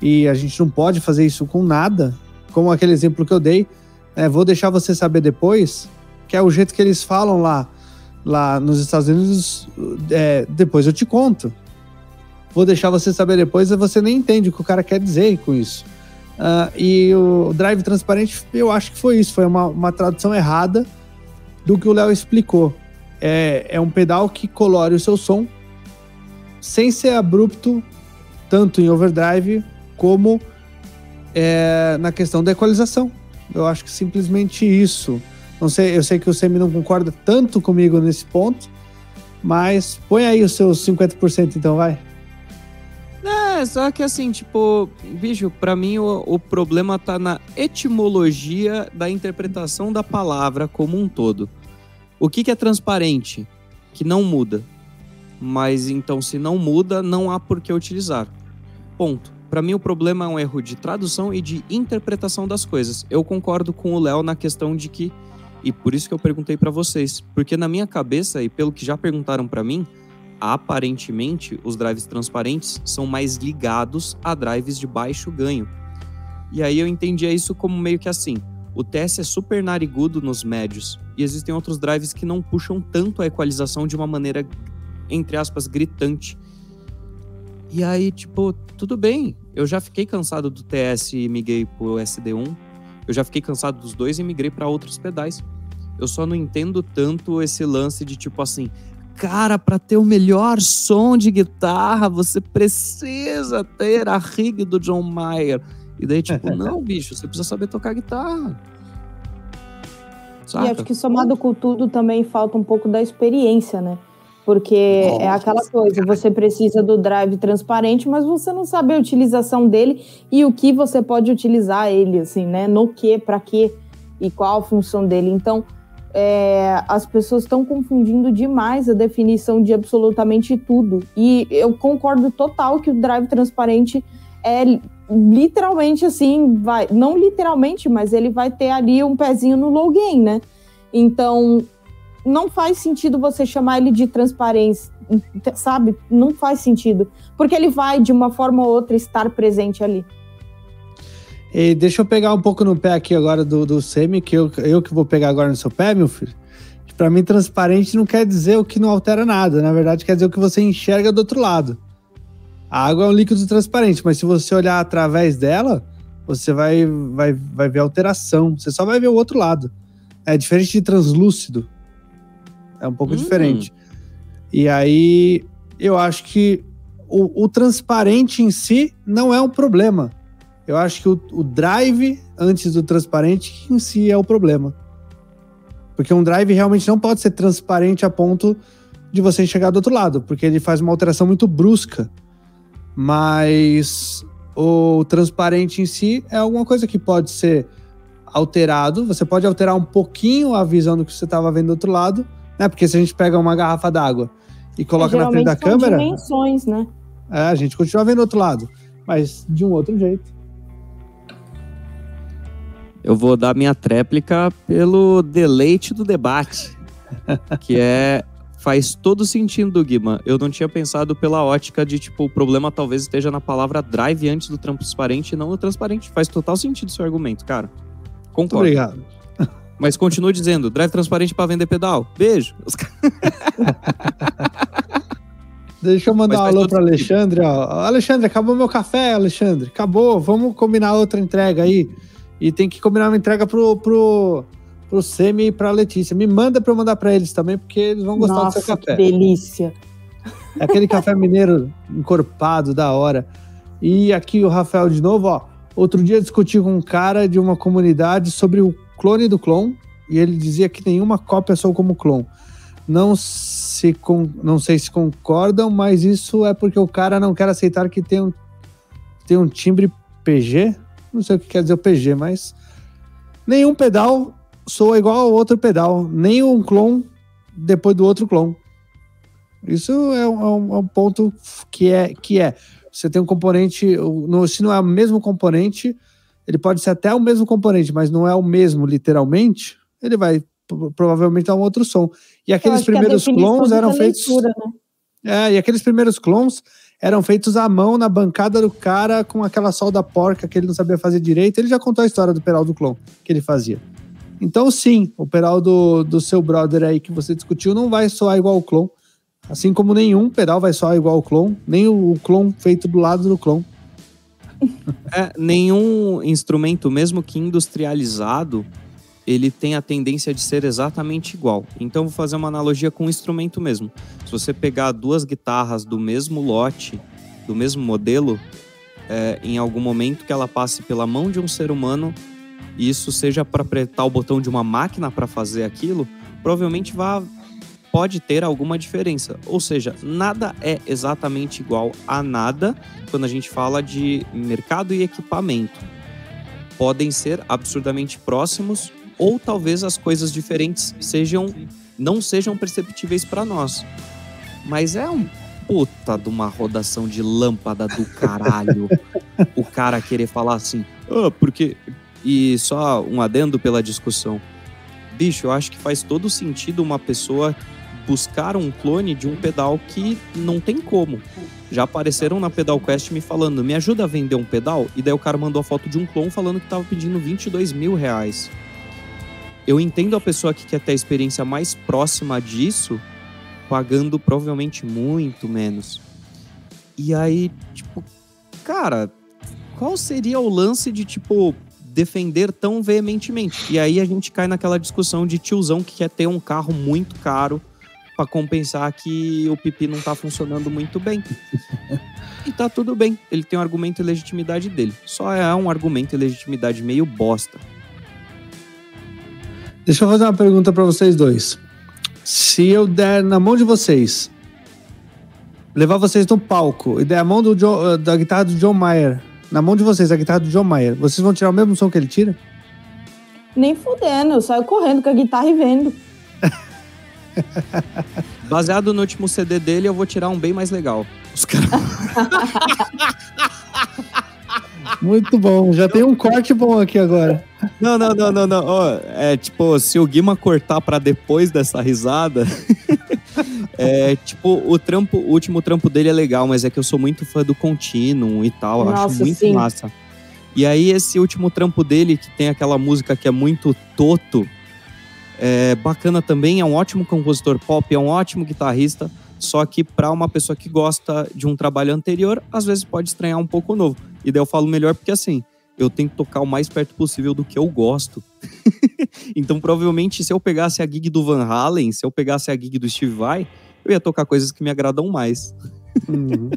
e a gente não pode fazer isso com nada, como aquele exemplo que eu dei. É, vou deixar você saber depois, que é o jeito que eles falam lá, lá nos Estados Unidos. É, depois eu te conto. Vou deixar você saber depois, e você nem entende o que o cara quer dizer com isso. Uh, e o drive transparente, eu acho que foi isso, foi uma, uma tradução errada do que o Léo explicou. É, é um pedal que colore o seu som sem ser abrupto, tanto em overdrive como é, na questão da equalização. Eu acho que simplesmente isso. Não sei, eu sei que o Semi não concorda tanto comigo nesse ponto, mas põe aí os seus 50% então, vai. É, só que assim, tipo, bicho, para mim o, o problema tá na etimologia da interpretação da palavra como um todo. O que, que é transparente? Que não muda. Mas então, se não muda, não há por que utilizar. Ponto. Para mim, o problema é um erro de tradução e de interpretação das coisas. Eu concordo com o Léo na questão de que, e por isso que eu perguntei para vocês, porque na minha cabeça e pelo que já perguntaram para mim, aparentemente, os drives transparentes são mais ligados a drives de baixo ganho. E aí eu entendia isso como meio que assim: o TS é super narigudo nos médios, e existem outros drives que não puxam tanto a equalização de uma maneira, entre aspas, gritante. E aí, tipo, tudo bem, eu já fiquei cansado do TS e migrei pro SD1, eu já fiquei cansado dos dois e migrei para outros pedais. Eu só não entendo tanto esse lance de tipo assim, cara, para ter o melhor som de guitarra, você precisa ter a rig do John Mayer. E daí, tipo, (laughs) não, bicho, você precisa saber tocar guitarra. Saca? E acho que somado com tudo também falta um pouco da experiência, né? Porque Nossa, é aquela coisa, você precisa do drive transparente, mas você não sabe a utilização dele e o que você pode utilizar ele, assim, né? No que, para quê e qual a função dele. Então, é, as pessoas estão confundindo demais a definição de absolutamente tudo. E eu concordo total que o drive transparente é literalmente assim, vai, não literalmente, mas ele vai ter ali um pezinho no low gain, né? Então, não faz sentido você chamar ele de transparência, sabe? Não faz sentido, porque ele vai de uma forma ou outra estar presente ali. E deixa eu pegar um pouco no pé aqui agora do, do Semi, que eu, eu que vou pegar agora no seu pé, meu filho. Para mim, transparente não quer dizer o que não altera nada. Na verdade, quer dizer o que você enxerga do outro lado. A água é um líquido transparente, mas se você olhar através dela, você vai, vai, vai ver alteração. Você só vai ver o outro lado. É diferente de translúcido. É um pouco hum. diferente. E aí, eu acho que o, o, transparente em si não é um problema. Eu acho que o, o drive antes do transparente em si é o problema. Porque um drive realmente não pode ser transparente a ponto de você enxergar do outro lado, porque ele faz uma alteração muito brusca. Mas o transparente em si é alguma coisa que pode ser alterado. Você pode alterar um pouquinho a visão do que você estava vendo do outro lado, né? Porque se a gente pega uma garrafa d'água e coloca é, na frente da câmera. dimensões, né? É, a gente continua vendo do outro lado, mas de um outro jeito. Eu vou dar minha tréplica pelo deleite do debate, (laughs) que é faz todo sentido do Guima. Eu não tinha pensado pela ótica de, tipo, o problema talvez esteja na palavra drive antes do transparente e não no transparente. Faz total sentido o seu argumento, cara. Concordo. Muito obrigado. Mas continue dizendo, drive transparente para vender pedal. Beijo. (laughs) Deixa eu mandar um alô para Alexandre, ó. Alexandre, acabou meu café, Alexandre. Acabou, vamos combinar outra entrega aí. E tem que combinar uma entrega pro, pro, pro Semi e pra Letícia. Me manda pra eu mandar pra eles também, porque eles vão gostar Nossa, do seu café. Que delícia. É aquele café mineiro encorpado, da hora. E aqui o Rafael de novo, ó. Outro dia discuti com um cara de uma comunidade sobre o clone do clone, e ele dizia que nenhuma cópia sou como clone. Não, se com, não sei se concordam, mas isso é porque o cara não quer aceitar que tem um, tem um timbre PG, não sei o que quer dizer o PG, mas nenhum pedal soa igual ao outro pedal, nem um clone depois do outro clone. Isso é um, é um, ponto que é que é. Você tem um componente, no, se não é o mesmo componente, ele pode ser até o mesmo componente, mas não é o mesmo literalmente, ele vai provavelmente dar um outro som. E aqueles primeiros clones eram feitos. Leitura, né? É, e aqueles primeiros clones eram feitos à mão na bancada do cara com aquela solda porca que ele não sabia fazer direito. Ele já contou a história do pedal do clone que ele fazia. Então, sim, o pedal do, do seu brother aí que você discutiu não vai soar igual o clone. Assim como nenhum pedal vai soar igual o clone, nem o, o clone feito do lado do clone. É, nenhum instrumento, mesmo que industrializado, ele tem a tendência de ser exatamente igual. Então, vou fazer uma analogia com o instrumento mesmo. Se você pegar duas guitarras do mesmo lote, do mesmo modelo, é, em algum momento que ela passe pela mão de um ser humano, e isso seja para apertar o botão de uma máquina para fazer aquilo, provavelmente vá, pode ter alguma diferença. Ou seja, nada é exatamente igual a nada quando a gente fala de mercado e equipamento. Podem ser absurdamente próximos ou talvez as coisas diferentes sejam não sejam perceptíveis para nós. Mas é um puta de uma rodação de lâmpada do caralho. o cara querer falar assim, ah, porque. E só um adendo pela discussão. Bicho, eu acho que faz todo sentido uma pessoa buscar um clone de um pedal que não tem como. Já apareceram na Pedal Quest me falando, me ajuda a vender um pedal? E daí o cara mandou a foto de um clone falando que tava pedindo 22 mil reais eu entendo a pessoa que quer ter a experiência mais próxima disso, pagando provavelmente muito menos. E aí, tipo, cara, qual seria o lance de, tipo, defender tão veementemente? E aí a gente cai naquela discussão de tiozão que quer ter um carro muito caro para compensar que o pipi não tá funcionando muito bem. e tá tudo bem, ele tem um argumento e legitimidade dele. Só é um argumento e legitimidade meio bosta. Deixa eu fazer uma pergunta para vocês dois. Se eu der na mão de vocês, levar vocês no palco e der a mão do John, eh, da guitarra do John Mayer, na mão de vocês, a guitarra do John Mayer, vocês vão tirar o mesmo som que ele tira? Nem fudendo, eu saio correndo com a guitarra e vendo. (laughs) (laughs) Baseado no último CD dele, eu vou tirar um bem mais legal. Os caras. (laughs) Muito bom, já tem um corte bom aqui agora. Não, não, não, não, não. Oh, é tipo, se o Guima cortar para depois dessa risada. (laughs) é tipo, o trampo, o último trampo dele é legal, mas é que eu sou muito fã do Continuum e tal. Nossa, acho muito sim. massa. E aí, esse último trampo dele, que tem aquela música que é muito toto, é bacana também, é um ótimo compositor pop, é um ótimo guitarrista. Só que para uma pessoa que gosta de um trabalho anterior, às vezes pode estranhar um pouco o novo. E daí eu falo melhor porque assim, eu tenho que tocar o mais perto possível do que eu gosto. (laughs) então, provavelmente, se eu pegasse a gig do Van Halen, se eu pegasse a gig do Steve Vai, eu ia tocar coisas que me agradam mais. Uhum.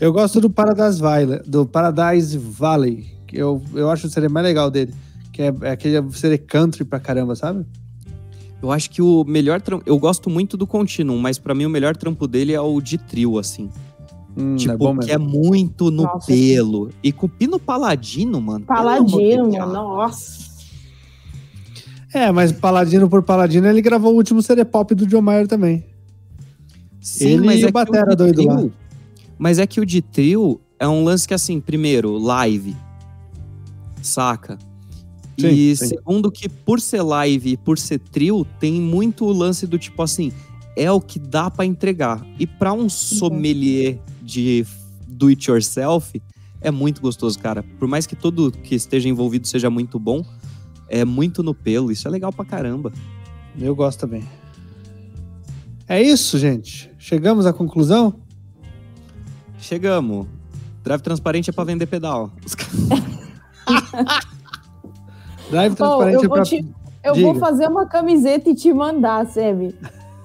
Eu gosto do Paradise Valley, do Paradise Valley, que eu, eu acho que seria mais legal dele, que é, é aquele seria country pra caramba, sabe? Eu acho que o melhor trampo. Eu gosto muito do Continuum, mas para mim o melhor trampo dele é o de trio, assim. Hum, tipo, é que é muito no nossa, pelo. E com o Pino Paladino, mano. Paladino, mano, nossa. É, mas Paladino por Paladino, ele gravou o último CD pop do John Mayer também. Sim, ele mas e é o Batera doido trio, lá. Mas é que o de trio é um lance que, assim, primeiro, live. Saca? Sim, e sim. segundo que por ser live e por ser trio, tem muito o lance do tipo assim, é o que dá para entregar. E para um sommelier de do it yourself, é muito gostoso, cara. Por mais que todo que esteja envolvido seja muito bom, é muito no pelo. Isso é legal pra caramba. Eu gosto também. É isso, gente. Chegamos à conclusão? Chegamos. Drive transparente é pra vender pedal. (laughs) Drive transparente oh, é pra. Te... Eu Diga. vou fazer uma camiseta e te mandar, Seb.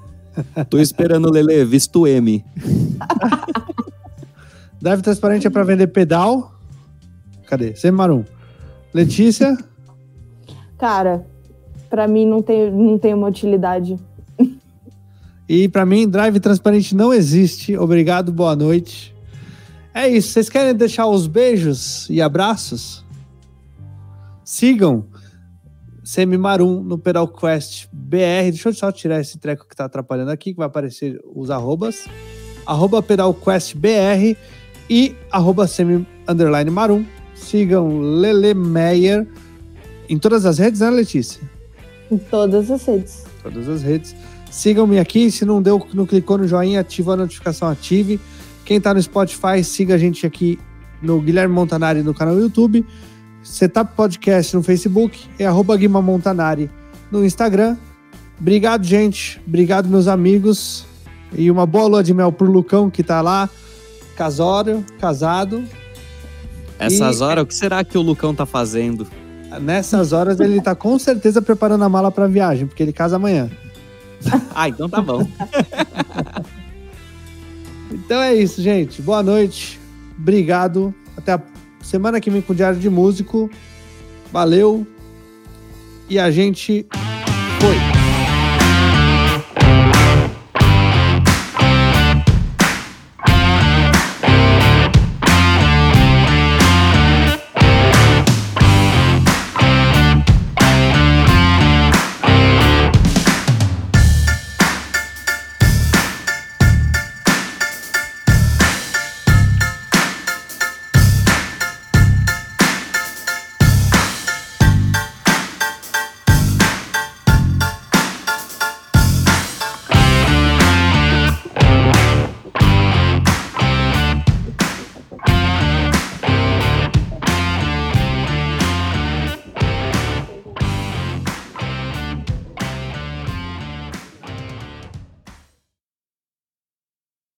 (laughs) Tô esperando o Lele, visto M. (laughs) Drive transparente é para vender pedal. Cadê? Sem marum. Letícia? (laughs) Cara, para mim não tem, não tem uma utilidade. E para mim, drive transparente não existe. Obrigado, boa noite. É isso. Vocês querem deixar os beijos e abraços? Sigam Semimarum no Pedal Quest BR. Deixa eu só tirar esse treco que tá atrapalhando aqui, que vai aparecer os arrobas. Arroba Pedal Quest BR e arroba semi underline marum. Sigam Lele Meyer em todas as redes, né, Letícia? Em todas as redes. Todas as redes. Sigam-me aqui. Se não deu, não clicou no joinha, ativa a notificação, ative. Quem tá no Spotify, siga a gente aqui no Guilherme Montanari no canal do YouTube. Setup Podcast no Facebook e arroba Guima Montanari no Instagram. Obrigado, gente. Obrigado, meus amigos. E uma boa lua de mel pro Lucão que tá lá casório, casado. Essas e... horas, o que será que o Lucão tá fazendo? Nessas horas ele tá com certeza preparando a mala pra viagem, porque ele casa amanhã. (laughs) ah, então tá bom. (laughs) então é isso, gente. Boa noite. Obrigado. Até a semana que vem com o Diário de Músico. Valeu. E a gente.